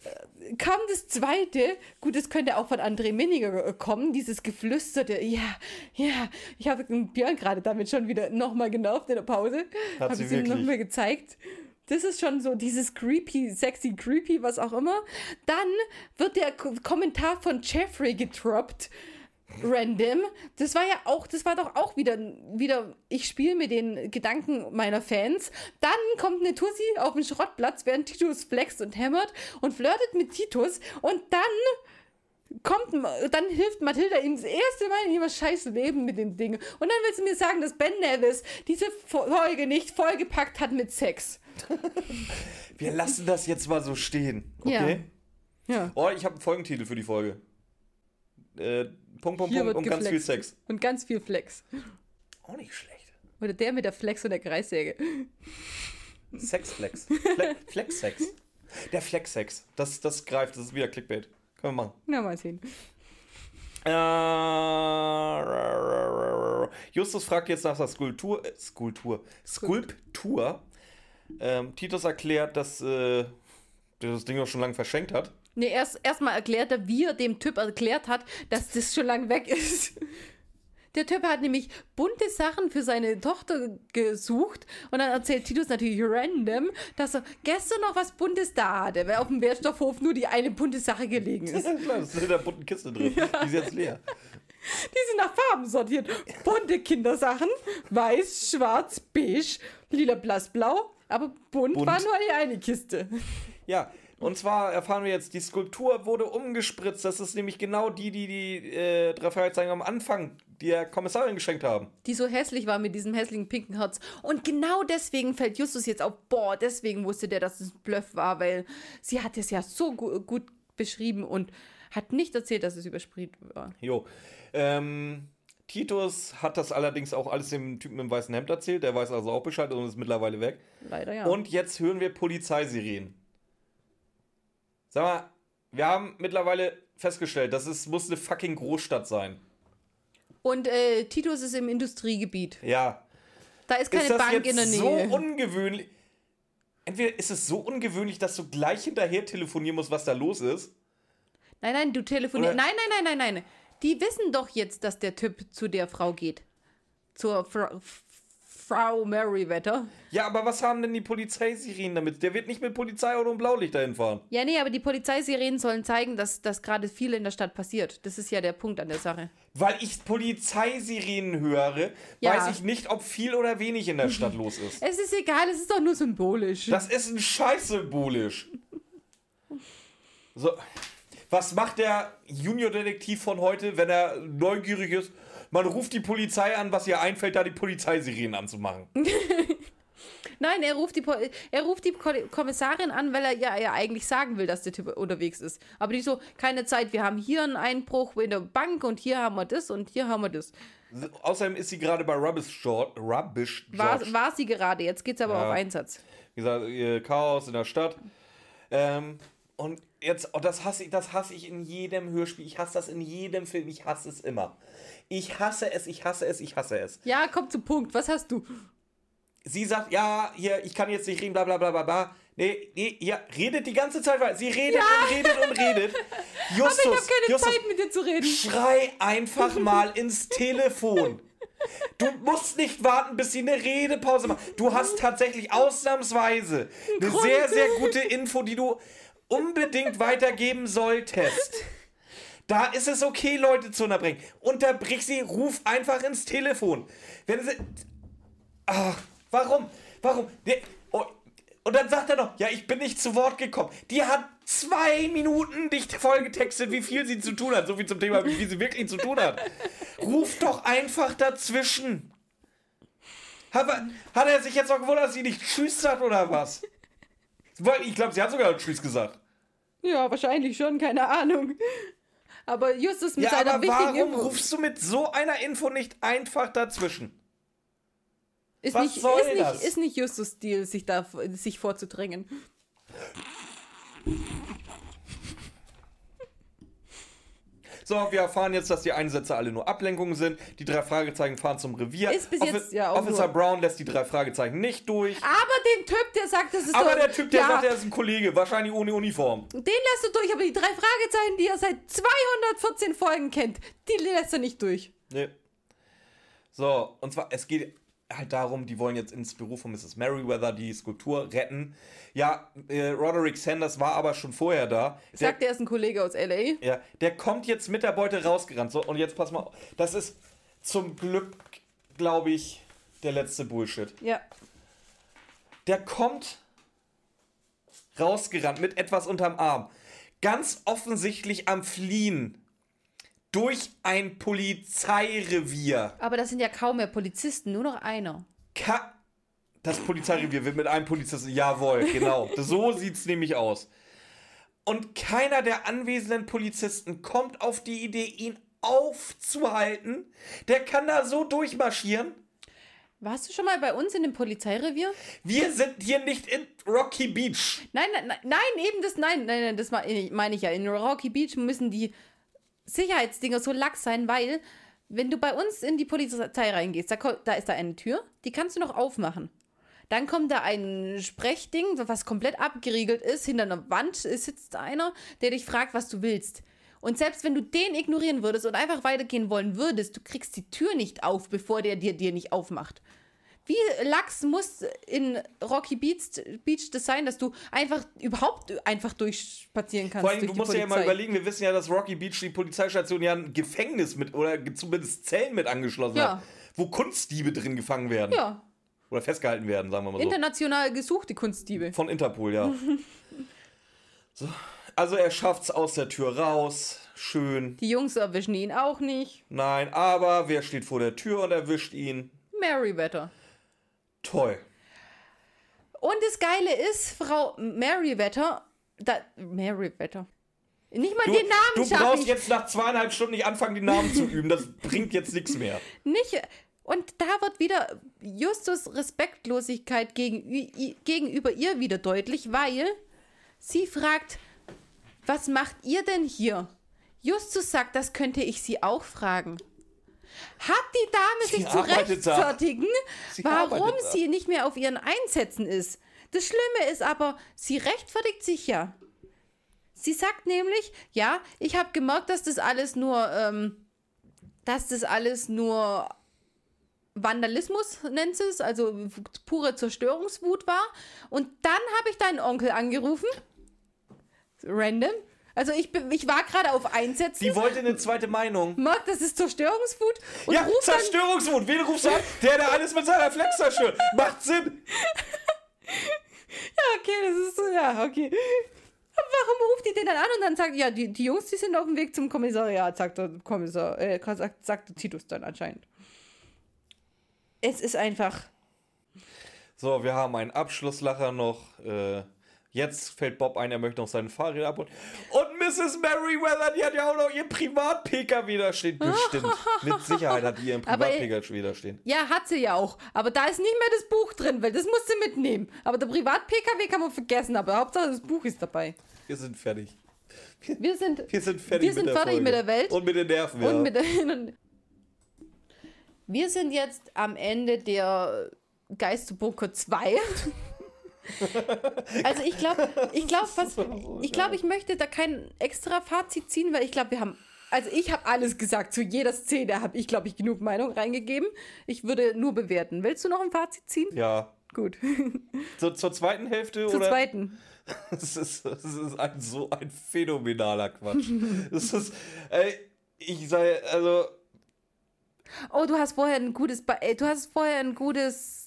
äh, kam das zweite, gut, das könnte auch von André Minninger äh, kommen, dieses geflüsterte, ja, ja, ich habe den Björn gerade damit schon wieder nochmal genervt in der Pause. Habe sie es ihm nochmal gezeigt. Das ist schon so dieses creepy, sexy, creepy, was auch immer. Dann wird der Ko Kommentar von Jeffrey getroppt. Random. Das war ja auch, das war doch auch wieder, wieder ich spiele mit den Gedanken meiner Fans. Dann kommt eine Tussi auf den Schrottplatz, während Titus flext und hämmert und flirtet mit Titus. Und dann kommt, dann hilft Mathilda ihm das erste Mal in ihrem scheiß Leben mit den Dingen. Und dann willst du mir sagen, dass Ben Nevis diese Folge nicht vollgepackt hat mit Sex. Wir lassen das jetzt mal so stehen. Okay? Ja. Oh, ich habe einen Folgentitel für die Folge. Äh, Punkt, Punkt, Hier Punkt und ganz viel geflext. Sex. Und ganz viel Flex. Auch nicht schlecht. Oder der mit der Flex und der Kreissäge. Sexflex. Fle Flexsex. Der Flexsex. Das, das greift, das ist wieder Clickbait. Können wir machen. Na, mal sehen. Äh, Justus fragt jetzt nach der Skulptur. Äh, Skulptur. Skulptur. Ähm, Titus erklärt, dass äh, das Ding auch schon lange verschenkt hat. Nee, erst erstmal erklärt er, wie er dem Typ erklärt hat, dass das schon lang weg ist. Der Typ hat nämlich bunte Sachen für seine Tochter gesucht und dann erzählt Titus natürlich random, dass er gestern noch was Buntes da hatte, weil auf dem Wertstoffhof nur die eine bunte Sache gelegen ist. Ja, klar, das ist in der bunten Kiste drin. Die ist jetzt leer. Die sind nach Farben sortiert. Bunte Kindersachen, weiß, schwarz, beige, lila, blass, blau. Aber bunt, Bunt. war nur die eine Kiste. Ja, und zwar erfahren wir jetzt, die Skulptur wurde umgespritzt. Das ist nämlich genau die, die die äh, drei Fragezeichen am Anfang der Kommissarin geschenkt haben. Die so hässlich war mit diesem hässlichen pinken Herz. Und genau deswegen fällt Justus jetzt auf, boah, deswegen wusste der, dass es ein Bluff war, weil sie hat es ja so gu gut beschrieben und hat nicht erzählt, dass es übersprüht war. Jo. Ähm, Titus hat das allerdings auch alles dem Typen im weißen Hemd erzählt. Der weiß also auch Bescheid und ist mittlerweile weg. Leider ja. Und jetzt hören wir Polizeisirenen. Sag mal, wir haben mittlerweile festgestellt, das ist, muss eine fucking Großstadt sein. Und äh, Titus ist im Industriegebiet. Ja. Da ist keine ist das Bank jetzt in der so Nähe. ungewöhnlich? Entweder ist es so ungewöhnlich, dass du gleich hinterher telefonieren musst, was da los ist. nein, nein, du telefonierst. Nein, nein, nein, nein, nein. Die wissen doch jetzt, dass der Typ zu der Frau geht. Zur Fra Frau Merriweather. Ja, aber was haben denn die Polizeisirenen damit? Der wird nicht mit Polizeiauto und Blaulicht dahin fahren. Ja, nee, aber die Polizeisirenen sollen zeigen, dass, dass gerade viel in der Stadt passiert. Das ist ja der Punkt an der Sache. Weil ich Polizeisirenen höre, Ja. weiß ich nicht, ob viel oder wenig in der Stadt los ist. Es ist egal, es ist doch nur symbolisch. Das ist ein Scheiß symbolisch. So, was macht der Junior-Detektiv von heute, wenn er neugierig ist? Man ruft die Polizei an, was ihr einfällt, da die Polizeisirenen anzumachen. Nein, er ruft die, Po- er ruft die Ko Kommissarin an, weil er ja, ja eigentlich sagen will, dass der Typ unterwegs ist. Aber die so, keine Zeit, wir haben hier einen Einbruch in der Bank und hier haben wir das und hier haben wir das. Außerdem ist sie gerade bei Rubbish George. Rubbish George. War, war sie gerade, jetzt geht's aber Ja. auf Einsatz. Wie gesagt, Chaos in der Stadt. Ähm, und jetzt, oh, das hasse ich, das hasse ich in jedem Hörspiel. Ich hasse das in jedem Film. Ich hasse es immer. Ich hasse es, ich hasse es, ich hasse es. Ja, komm zum Punkt, was hast du? sie sagt, ja, hier, ich kann jetzt nicht reden, bla bla bla bla bla. Nee, nee, ja, redet die ganze Zeit weiter. Sie redet und redet und redet. Justus, Aber ich habe keine Justus, Zeit mit dir zu reden. Schrei einfach mal ins Telefon. Du musst nicht warten, bis sie eine Redepause macht. Du hast tatsächlich ausnahmsweise eine sehr, sehr gute Info, die du unbedingt weitergeben solltest. Da ist es okay, Leute zu unterbrechen. Unterbrich sie, ruf einfach ins Telefon. Wenn sie. Ah, warum? Warum? Oh, Und dann sagt er noch, ja, ich bin nicht zu Wort gekommen. Die hat zwei Minuten dich vollgetextet, wie viel sie zu tun hat. So viel zum Thema, wie viel sie wirklich zu tun hat. Ruf doch einfach dazwischen. Hat, er- hat er sich jetzt noch gewundert, dass sie nicht Tschüss sagt oder was? Ich glaube, sie hat sogar Tschüss gesagt. Ja, wahrscheinlich schon, keine Ahnung. Aber Justus mit Ja, seiner aber wichtigen warum Info rufst du mit so einer Info nicht einfach dazwischen? ist was nicht, soll ist das? nicht, ist nicht Justus Stil, sich da sich vorzudrängen. So, wir erfahren jetzt, dass die Einsätze alle nur Ablenkungen sind. Die drei Fragezeichen fahren zum Revier. Ist bis jetzt ja auch Officer nur- Brown lässt die drei Fragezeichen nicht durch. Aber den Typ, der sagt, das ist Aber der Typ, der ja, sagt, er ist ein Kollege, wahrscheinlich ohne Uniform. den lässt du durch, aber die drei Fragezeichen, die er seit 214 Folgen kennt, die lässt er nicht durch. Nee. So, und zwar, es geht halt darum, die wollen jetzt ins Büro von Mrs. Merriweather die Skulptur retten. Ja, äh, Roderick Sanders war aber schon vorher da. Der, Sagt, er ist ein Kollege aus L.A. ja, der kommt jetzt mit der Beute rausgerannt. So, und jetzt pass mal auf. Das ist zum Glück, glaube ich, der letzte Bullshit. Ja. Der kommt rausgerannt mit etwas unterm Arm. Ganz offensichtlich am Fliehen. Durch ein Polizeirevier. Aber das sind ja kaum mehr Polizisten, nur noch einer. Ka das Polizeirevier wird mit einem Polizisten. Jawohl, genau. So sieht's nämlich aus. Und keiner der anwesenden Polizisten kommt auf die Idee, ihn aufzuhalten. Der kann da so durchmarschieren. Warst du schon mal bei uns in dem Polizeirevier? Wir sind hier nicht in Rocky Beach. Nein, nein, nein, nein, eben das, nein, nein, nein, das meine ich ja. In Rocky Beach müssen die Sicherheitsdinger so lax sein, weil, wenn du bei uns in die Polizei reingehst, da, da ist da eine Tür, die kannst du noch aufmachen. Dann kommt da ein Sprechding, was komplett abgeriegelt ist. Hinter einer Wand sitzt einer, der dich fragt, was du willst. Und selbst wenn du den ignorieren würdest und einfach weitergehen wollen würdest, du kriegst die Tür nicht auf, bevor der dir, dir nicht aufmacht. Wie lax muss in Rocky Beach, Beach das sein, dass du einfach überhaupt einfach durchspazieren kannst? Vor allem, durch du musst dir ja mal Polizei? überlegen, wir wissen ja, dass Rocky Beach, die Polizeistation, ja ein Gefängnis mit, oder zumindest Zellen mit angeschlossen Ja. hat, wo Kunstdiebe drin gefangen werden. Ja, Oder festgehalten werden, sagen wir mal so. international gesuchte Kunstdiebe. Von Interpol, ja. so. Also er schafft's aus der Tür raus. Schön. Die Jungs erwischen ihn auch nicht. Nein, aber wer steht vor der Tür und erwischt ihn? Merryweather. Toll. Und das Geile ist, Frau Merryweather, da, Merryweather. Nicht mal Du, den Namen du brauchst ich jetzt nach zweieinhalb Stunden nicht anfangen, die Namen zu üben. Das bringt jetzt nichts mehr. nicht. Und da wird wieder Justus Respektlosigkeit gegen, gegenüber ihr wieder deutlich, weil sie fragt, was macht ihr denn hier? Justus sagt, das könnte ich sie auch fragen. Hat die Dame Sie sich zu rechtfertigen, warum da. sie nicht mehr auf ihren Einsätzen ist? Das Schlimme ist aber, sie rechtfertigt sich ja. Sie sagt nämlich, ja, ich habe gemerkt, dass das alles nur, ähm, dass das alles nur Vandalismus nennt sie es, also pure Zerstörungswut war. Und dann habe ich deinen Onkel angerufen. Random. Also ich, bin- ich war gerade auf Einsätzen. Die wollte eine zweite Meinung. Marc, das ist Zerstörungswut. Und ja, ruft Zerstörungswut. Wen rufst du an? Der, der alles mit seiner Flex zerstört. Macht Sinn. ja, okay, das ist so, ja, okay. Warum ruft die den dann an und dann sagt, ja, die, die Jungs, die sind auf dem Weg zum Kommissariat, sagt der Kommissar, äh, sagt, sagt der Titus dann anscheinend. Es ist einfach, So, wir haben einen Abschlusslacher noch. Äh, jetzt fällt Bob ein, er möchte noch seine Fahrräder abholen. Und Mrs. Merriweather, die hat ja auch noch ihr Privat-PKW da stehen. Bestimmt. Mit Sicherheit hat die ihren Aber- Privat-PKW da stehen. ja, hat sie ja auch. Aber da ist nicht mehr das Buch drin, weil das musst du mitnehmen. Aber der Privat-PKW kann man vergessen, aber Hauptsache das Buch ist dabei. Wir sind fertig. Wir sind, Wir sind fertig, Wir sind mit, der fertig Folge. mit der Welt. Und mit den Nerven, ja. Und mit der, wir sind jetzt am Ende der Geist zu Bunker 2. also ich glaube, ich glaube, was, ich glaube, ich möchte da kein extra Fazit ziehen, weil ich glaube, wir haben, also ich habe alles gesagt. Zu jeder Szene habe ich, glaube ich, genug Meinung reingegeben. Ich würde nur bewerten. Willst du noch ein Fazit ziehen? Ja. Gut. Zur, zur zweiten Hälfte Zur oder? zweiten. Das ist, das ist ein, so ein phänomenaler Quatsch. das ist, ey, ich sei, also, Oh, du hast vorher ein gutes, Be- du hast vorher ein gutes,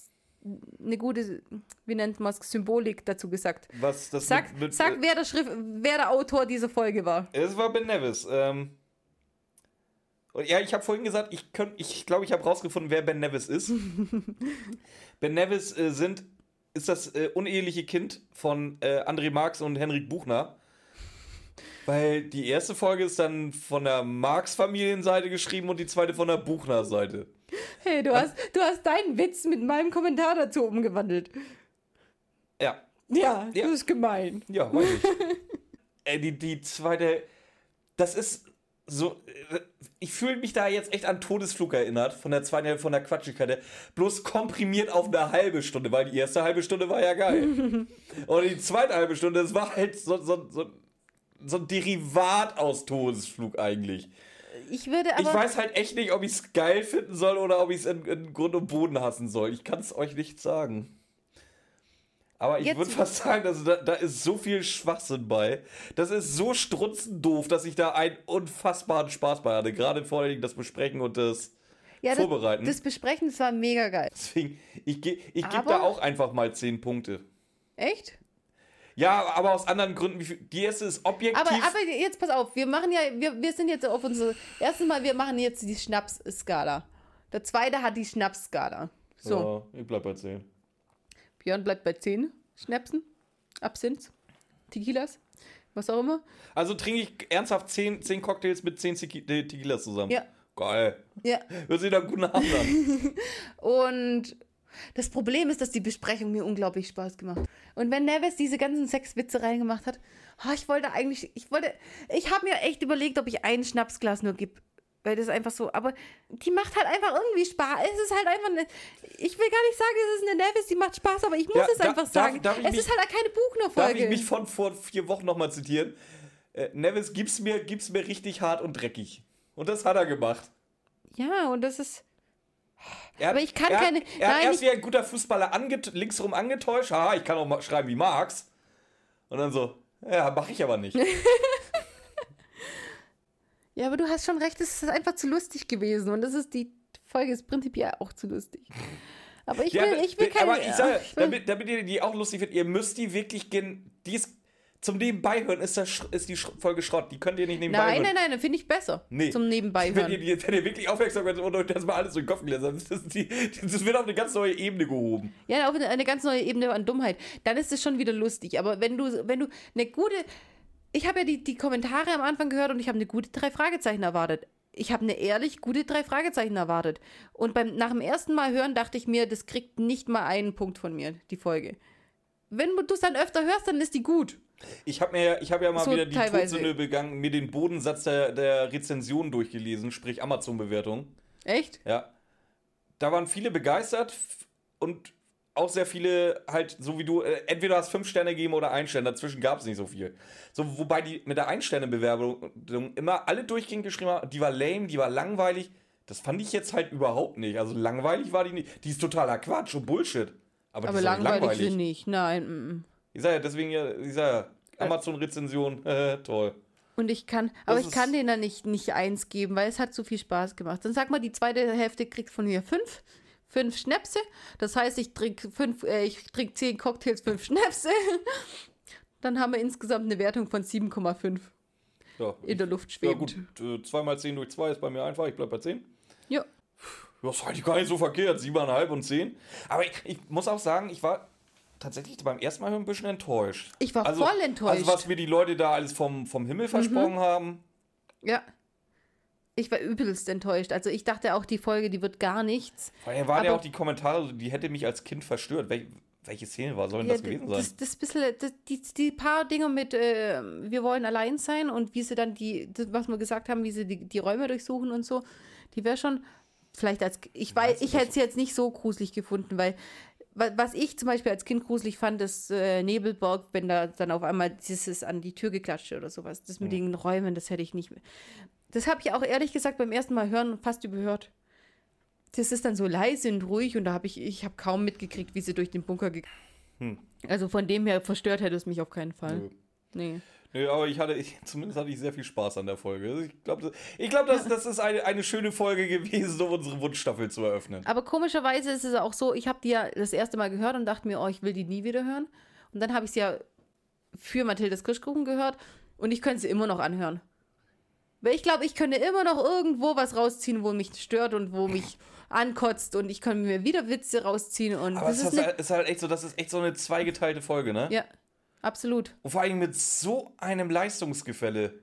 eine gute, wie nennt man es, Symbolik dazu gesagt. was das Sag, mit, mit, sag äh, wer, der Schrift, wer der Autor dieser Folge war. Es war Ben Nevis. Ähm, und ja, ich habe vorhin gesagt, ich glaube, ich, glaub, ich habe rausgefunden, wer Ben Nevis ist. ben Nevis äh, sind, ist das äh, uneheliche Kind von äh, André Marx und Henrik Buchner. Weil die erste Folge ist dann von der Marx-Familienseite geschrieben und die zweite von der Buchner-Seite. Hey, du hast, du hast deinen Witz mit meinem Kommentar dazu umgewandelt. Ja, Ja, Ja. das ist gemein. ja, weiß ich. äh, die, die zweite, das ist so, äh, ich fühle mich da jetzt echt an Todesflug erinnert, von der zweiten Hälfte, von der Quatschigkeit. Bloß komprimiert auf eine halbe Stunde, weil die erste halbe Stunde war ja geil. Und die zweite halbe Stunde, das war halt so, so, so, so ein Derivat aus Todesflug eigentlich. Ich würde aber. ich weiß halt echt nicht, ob ich es geil finden soll oder ob ich es in, in Grund und Boden hassen soll. Ich kann es euch nicht sagen. Aber ich würde fast sagen, dass da, da ist so viel Schwachsinn bei. Das ist so strunzendoof, dass ich da einen unfassbaren Spaß bei hatte. Gerade vor allem das Besprechen und das ja, das, Vorbereiten. Das Besprechen, das war mega geil. Deswegen, ich, ge- ich gebe da auch einfach mal 10 Punkte. Echt? Ja, aber aus anderen Gründen. Die erste ist objektiv. Aber, aber jetzt pass auf, wir machen ja, wir, wir sind jetzt auf unsere. Erstens mal, wir machen jetzt die Schnaps-Skala. Der zweite hat die Schnaps-Skala. So, Ja, ich bleib bei 10. Björn bleibt bei 10 Schnäpsen, Absinth, Tequilas, was auch immer. Also trinke ich ernsthaft 10, 10 Cocktails mit 10 Tequi- äh, Tequilas zusammen. Ja. Geil. Ja. Hört sich einem guten Abend an. Und das Problem ist, dass die Besprechung mir unglaublich Spaß gemacht hat. Und wenn Neves diese ganzen Sexwitze reingemacht hat, oh, ich wollte eigentlich, ich wollte, ich habe mir echt überlegt, ob ich ein Schnapsglas nur gebe. Weil das einfach so, aber die macht halt einfach irgendwie Spaß. Es ist halt einfach eine, ich will gar nicht sagen, es ist eine Neves, die macht Spaß, aber ich muss Ja, es da- einfach darf- sagen. darf es mich- ist halt keine Darf Buchner-Folge. ich mich von vor vier Wochen nochmal zitieren? Äh, Nevis, gib's mir, gib's mir richtig hart und dreckig. Und das hat er gemacht. Ja, und das ist, Er hat, Aber ich kann er keine- er hat nein, erst ich- wie ein guter Fußballer anget linksrum angetäuscht. Haha, ich kann auch mal schreiben wie Marx. Und dann so, ja, mache ich aber nicht. ja, aber du hast schon recht, es ist einfach zu lustig gewesen. Und das ist, die Folge ist prinzipiell auch zu lustig. Aber ich will, Ja, ich will keine, aber ich sage, damit, damit ihr die auch lustig findet, ihr müsst die wirklich gen, die ist, zum Nebenbei hören ist, das, ist die Folge Schrott. Die könnt ihr nicht nebenbei Nein, hören. nein, nein, dann finde ich besser. Nee. Zum Nebenbei Wenn ihr, wenn ihr wirklich aufmerksam seid und euch das mal alles durch den Kopf gelesen habt, das, die, das wird auf eine ganz neue Ebene gehoben. Ja, auf eine, eine ganz neue Ebene an Dummheit. Dann ist es schon wieder lustig. Aber wenn du, wenn du eine gute. Ich habe ja die, die Kommentare am Anfang gehört und ich habe eine gute drei Fragezeichen erwartet. Ich habe eine ehrlich gute drei Fragezeichen erwartet. Und beim, nach dem ersten Mal hören dachte ich mir, das kriegt nicht mal einen Punkt von mir, die Folge. Wenn du es dann öfter hörst, dann ist die gut. Ich habe mir, ja- ich habe ja mal So wieder die. Todsünde begangen, mir den Bodensatz der, der Rezension durchgelesen, sprich Amazon-Bewertung. Echt? Ja. Da waren viele begeistert und auch sehr viele halt, so wie du, äh, entweder hast fünf Sterne gegeben oder ein Stern, dazwischen gab es nicht so viel. So, wobei die mit der Ein-Sterne-Bewerbung immer alle durchgehend geschrieben haben, die war lame, die war langweilig. Das fand ich jetzt halt überhaupt nicht. Also langweilig war die nicht. Die ist totaler Quatsch und Bullshit. Aber, Aber langweilig, sind nicht. Nein. mm, mm. Ich sag ja, deswegen ja, ich sag ja, Amazon-Rezension, äh, toll. Und ich kann, aber Das ich kann denen dann nicht, nicht eins geben, weil es hat zu viel Spaß gemacht. Dann sag mal, die zweite Hälfte kriegt von mir fünf. Fünf Schnäpse. Das heißt, ich trinke fünf, äh, ich trinke zehn Cocktails, fünf Schnäpse. Dann haben wir insgesamt eine Wertung von 7,5 Ja, in der Luft ja schwebend. gut, äh, 2 mal 10 durch 2 ist bei mir einfach, ich bleib bei 10. Ja. Das ist eigentlich gar nicht so verkehrt, 7,5 und 10. Aber ich, ich muss auch sagen, ich war tatsächlich beim ersten Mal ein bisschen enttäuscht. Ich war also, voll enttäuscht. Also was mir die Leute da alles vom, vom Himmel versprochen haben. Ja. Ich war übelst enttäuscht. Also ich dachte auch, die Folge, die wird gar nichts. Vorher waren ja auch die Kommentare, die hätte mich als Kind verstört. Wel welche Szene war, soll denn Ja, das gewesen sein? das, das bisschen, das, die, die paar Dinge mit, äh, wir wollen allein sein und wie sie dann die, das, was wir gesagt haben, wie sie die, die Räume durchsuchen und so, die wäre schon vielleicht als, ich weiß, ich hätte sie jetzt nicht so gruselig gefunden, weil was ich zum Beispiel als Kind gruselig fand, ist äh, Nebelberg, wenn da dann auf einmal dieses an die Tür geklatscht oder sowas. Das mit den Räumen, das hätte ich nicht mehr. Das habe ich auch ehrlich gesagt beim ersten Mal hören fast überhört. Das ist dann so leise und ruhig und da habe ich, ich habe kaum mitgekriegt, wie sie durch den Bunker gegangen Also von dem her verstört hätte es mich auf keinen Fall. Nö. Nee. Nö, aber ich hatte, ich, zumindest hatte ich sehr viel Spaß an der Folge. Also Ich glaube, ich glaub, das, das ist eine, eine schöne Folge gewesen, um unsere Wunschstaffel zu eröffnen. Aber komischerweise ist es auch so, ich habe die ja das erste Mal gehört und dachte mir, oh, ich will die nie wieder hören. Und dann habe ich sie ja für Mathildes Kirschkuchen gehört und ich könnte sie immer noch anhören. Weil ich glaube, ich könnte immer noch irgendwo was rausziehen, wo mich stört und wo mich ankotzt und ich kann mir wieder Witze rausziehen und Aber das es ist eine, halt, ist halt echt so, das ist echt so eine zweigeteilte Folge, ne? ja, absolut. Und vor allem mit so einem Leistungsgefälle.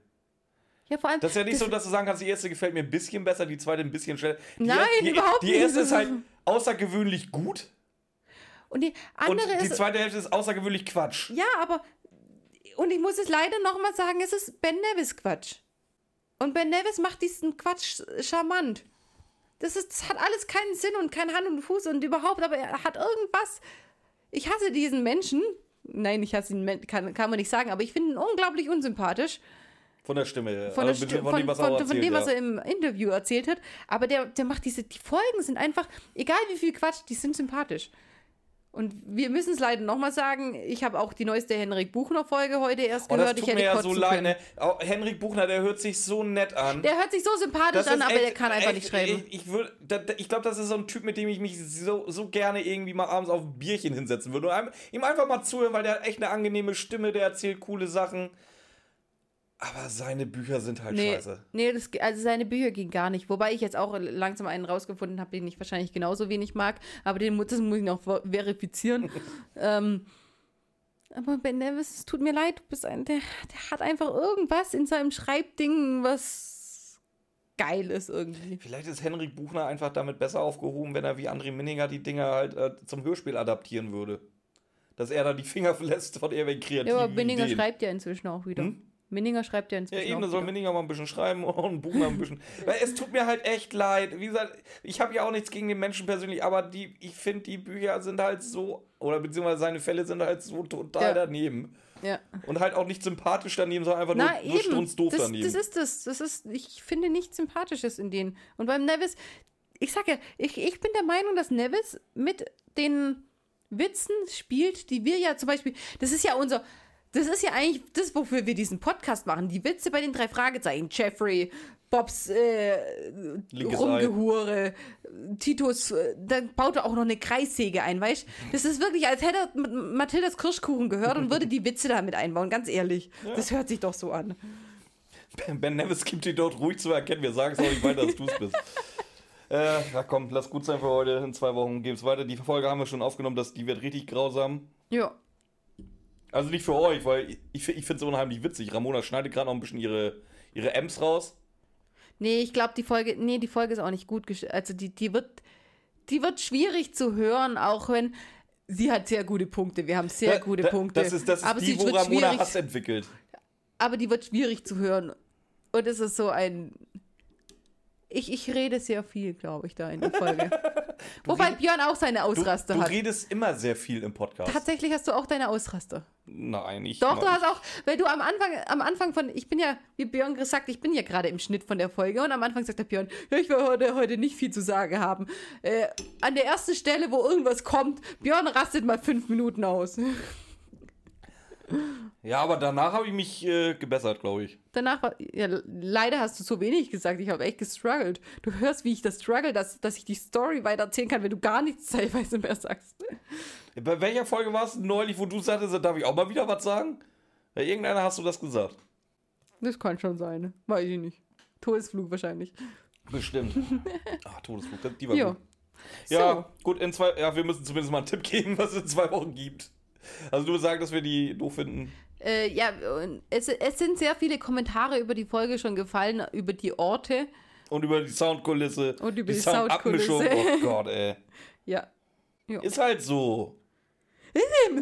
Ja, vor allem Das ist ja nicht so, dass du sagen kannst, die erste gefällt mir ein bisschen besser, die zweite ein bisschen schneller. Die, Nein, die, überhaupt Die nicht. erste ist halt außergewöhnlich gut und die und andere die ist zweite Hälfte ist außergewöhnlich Quatsch. Ja, aber und ich muss es leider nochmal sagen, es ist Ben Nevis Quatsch. Und Ben Nevis macht diesen Quatsch charmant. Das, ist, das hat alles keinen Sinn und kein Hand und Fuß und überhaupt, aber er hat irgendwas. Ich hasse diesen Menschen. Nein, ich hasse ihn, kann, kann man nicht sagen, aber ich finde ihn unglaublich unsympathisch. Von der Stimme. Von, der Also, Sti- von dem, was er von, auch von erzählt, dem, was ja. er im Interview erzählt hat. Aber der, der macht diese, die Folgen sind einfach, egal wie viel Quatsch, die sind sympathisch. Und wir müssen es leider nochmal sagen, ich habe auch die neueste Henrik Buchner-Folge heute erst Oh, das gehört. tut ich mir ja so leid. Ne? Auch Henrik Buchner, der hört sich so nett an. Der hört sich so sympathisch Das an, aber echt- der kann einfach echt- nicht schreiben. Ich, ich, würd- da- da- ich glaube, das ist so ein Typ, mit dem ich mich so, so gerne irgendwie mal abends auf ein Bierchen hinsetzen würde. Und ihm einfach mal zuhören, weil der hat echt eine angenehme Stimme, der erzählt coole Sachen. Aber seine Bücher sind halt Nee, scheiße. nee das, also seine Bücher gingen gar nicht. Wobei ich jetzt auch langsam einen rausgefunden habe, den ich wahrscheinlich genauso wenig mag. Aber den, das muss ich noch ver- verifizieren. ähm, aber Ben Nevis, es tut mir leid, du bist ein, der, der hat einfach irgendwas in seinem Schreibding, was geil ist irgendwie. Vielleicht ist Henrik Buchner einfach damit besser aufgehoben, wenn er wie André Minninger die Dinger halt äh, zum Hörspiel adaptieren würde. Dass er da die Finger lässt von irgendwelchen kreativen Ja, aber Binninger Ideen. schreibt ja inzwischen auch wieder. Hm? Minninger schreibt ja Ja, inzwischen eben, da soll wieder. Minninger mal ein bisschen schreiben und Buchner ein bisschen. Weil es tut mir halt echt leid. Wie gesagt, ich habe ja auch nichts gegen den Menschen persönlich, aber die, ich finde, die Bücher sind halt so, oder beziehungsweise seine Fälle sind halt so total Ja. daneben. Ja. Und halt auch nicht sympathisch daneben, sondern einfach Na, nur, nur eben. strunzdoof das, daneben. das ist das. Das ist, ich finde nichts Sympathisches in denen. Und beim Nevis, ich sage ja, ich, ich bin der Meinung, dass Nevis mit den Witzen spielt, die wir ja zum Beispiel, das ist ja unser, das ist ja eigentlich das, wofür wir diesen Podcast machen. Die Witze bei den drei Fragezeichen. Jeffrey, Bobs äh, Linkes Rumgehure, Titus, äh, da baut er auch noch eine Kreissäge ein, weißt Das ist wirklich, als hätte er Mathildas Kirschkuchen gehört und würde die Witze damit einbauen, ganz ehrlich. Das hört sich doch so an. Ben Nevis gibt die dort ruhig zu erkennen. Wir sagen es auch nicht weiter, dass du es bist. Äh, ja, komm, lass gut sein für heute. In zwei Wochen geht's weiter. Die Folge haben wir schon aufgenommen, dass die wird richtig grausam. Ja. Also nicht für euch, weil ich, ich finde es unheimlich witzig. Ramona schneidet gerade noch ein bisschen ihre, ihre Ems raus. Nee, ich glaube, die Folge, nee, die Folge ist auch nicht gut, also die, die wird, die wird schwierig zu hören, auch wenn sie hat sehr gute Punkte. Wir haben sehr Da- gute da, Punkte. Das ist, das ist aber die, sie wo wird Ramona schwierig, Hass entwickelt. aber die wird schwierig zu hören. Und es ist so ein, ich, ich rede sehr viel, glaube ich, da in der Folge. Wobei Björn auch seine Du, Ausraster du hat. redest immer sehr viel im Podcast. Tatsächlich hast du auch deine Ausraster. Nein, ich. Doch, du hast auch, weil du am Anfang, am Anfang von, ich bin ja, wie Björn gesagt, ich bin ja gerade im Schnitt von der Folge und am Anfang sagt der Björn, ja, ich will heute, heute nicht viel zu sagen haben. Äh, an der ersten Stelle, wo irgendwas kommt, Björn rastet mal fünf Minuten aus. Ja, aber danach habe ich mich äh, gebessert, glaube ich. Danach war, ja, leider hast du so wenig gesagt, ich habe echt gestruggelt. Du hörst, wie ich das struggle, dass, dass ich die Story weiter erzählen kann, wenn du gar nichts teilweise mehr sagst. Bei welcher Folge war es neulich, wo du sagtest, darf ich auch mal wieder was sagen? Bei irgendeiner hast du das gesagt. Das kann schon sein, ne? weiß ich nicht. Todesflug wahrscheinlich. Bestimmt. Ach, Todesflug, die war Ja. gut. Ja, So. gut, in zwei, ja, wir müssen zumindest mal einen Tipp geben, was es in zwei Wochen gibt. Also du sagst, dass wir die doof finden. Äh, ja, es, es sind sehr viele Kommentare über die Folge schon gefallen, über die Orte. Und über die Soundkulisse. Und über die Soundabmischung. Soundkulisse. Oh Gott, ey. Ja. Ist halt so.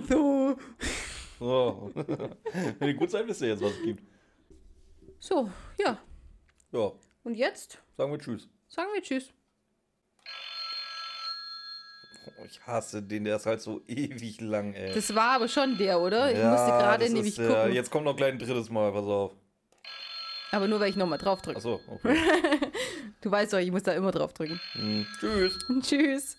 So. so. Wenn ihr gut seid, wisst ihr jetzt, was es gibt. So, ja. Ja, Und jetzt sagen wir Tschüss. sagen wir Tschüss. Ich hasse den, der ist halt so ewig lang, ey. Das war aber schon der, oder? Ich Ja, musste gerade nämlich der. gucken. Jetzt kommt noch gleich ein drittes Mal, pass auf. Aber nur, weil ich nochmal drauf drücke. Achso, okay. Du weißt doch, ich muss da immer drauf drücken. Hm, Tschüss. Tschüss.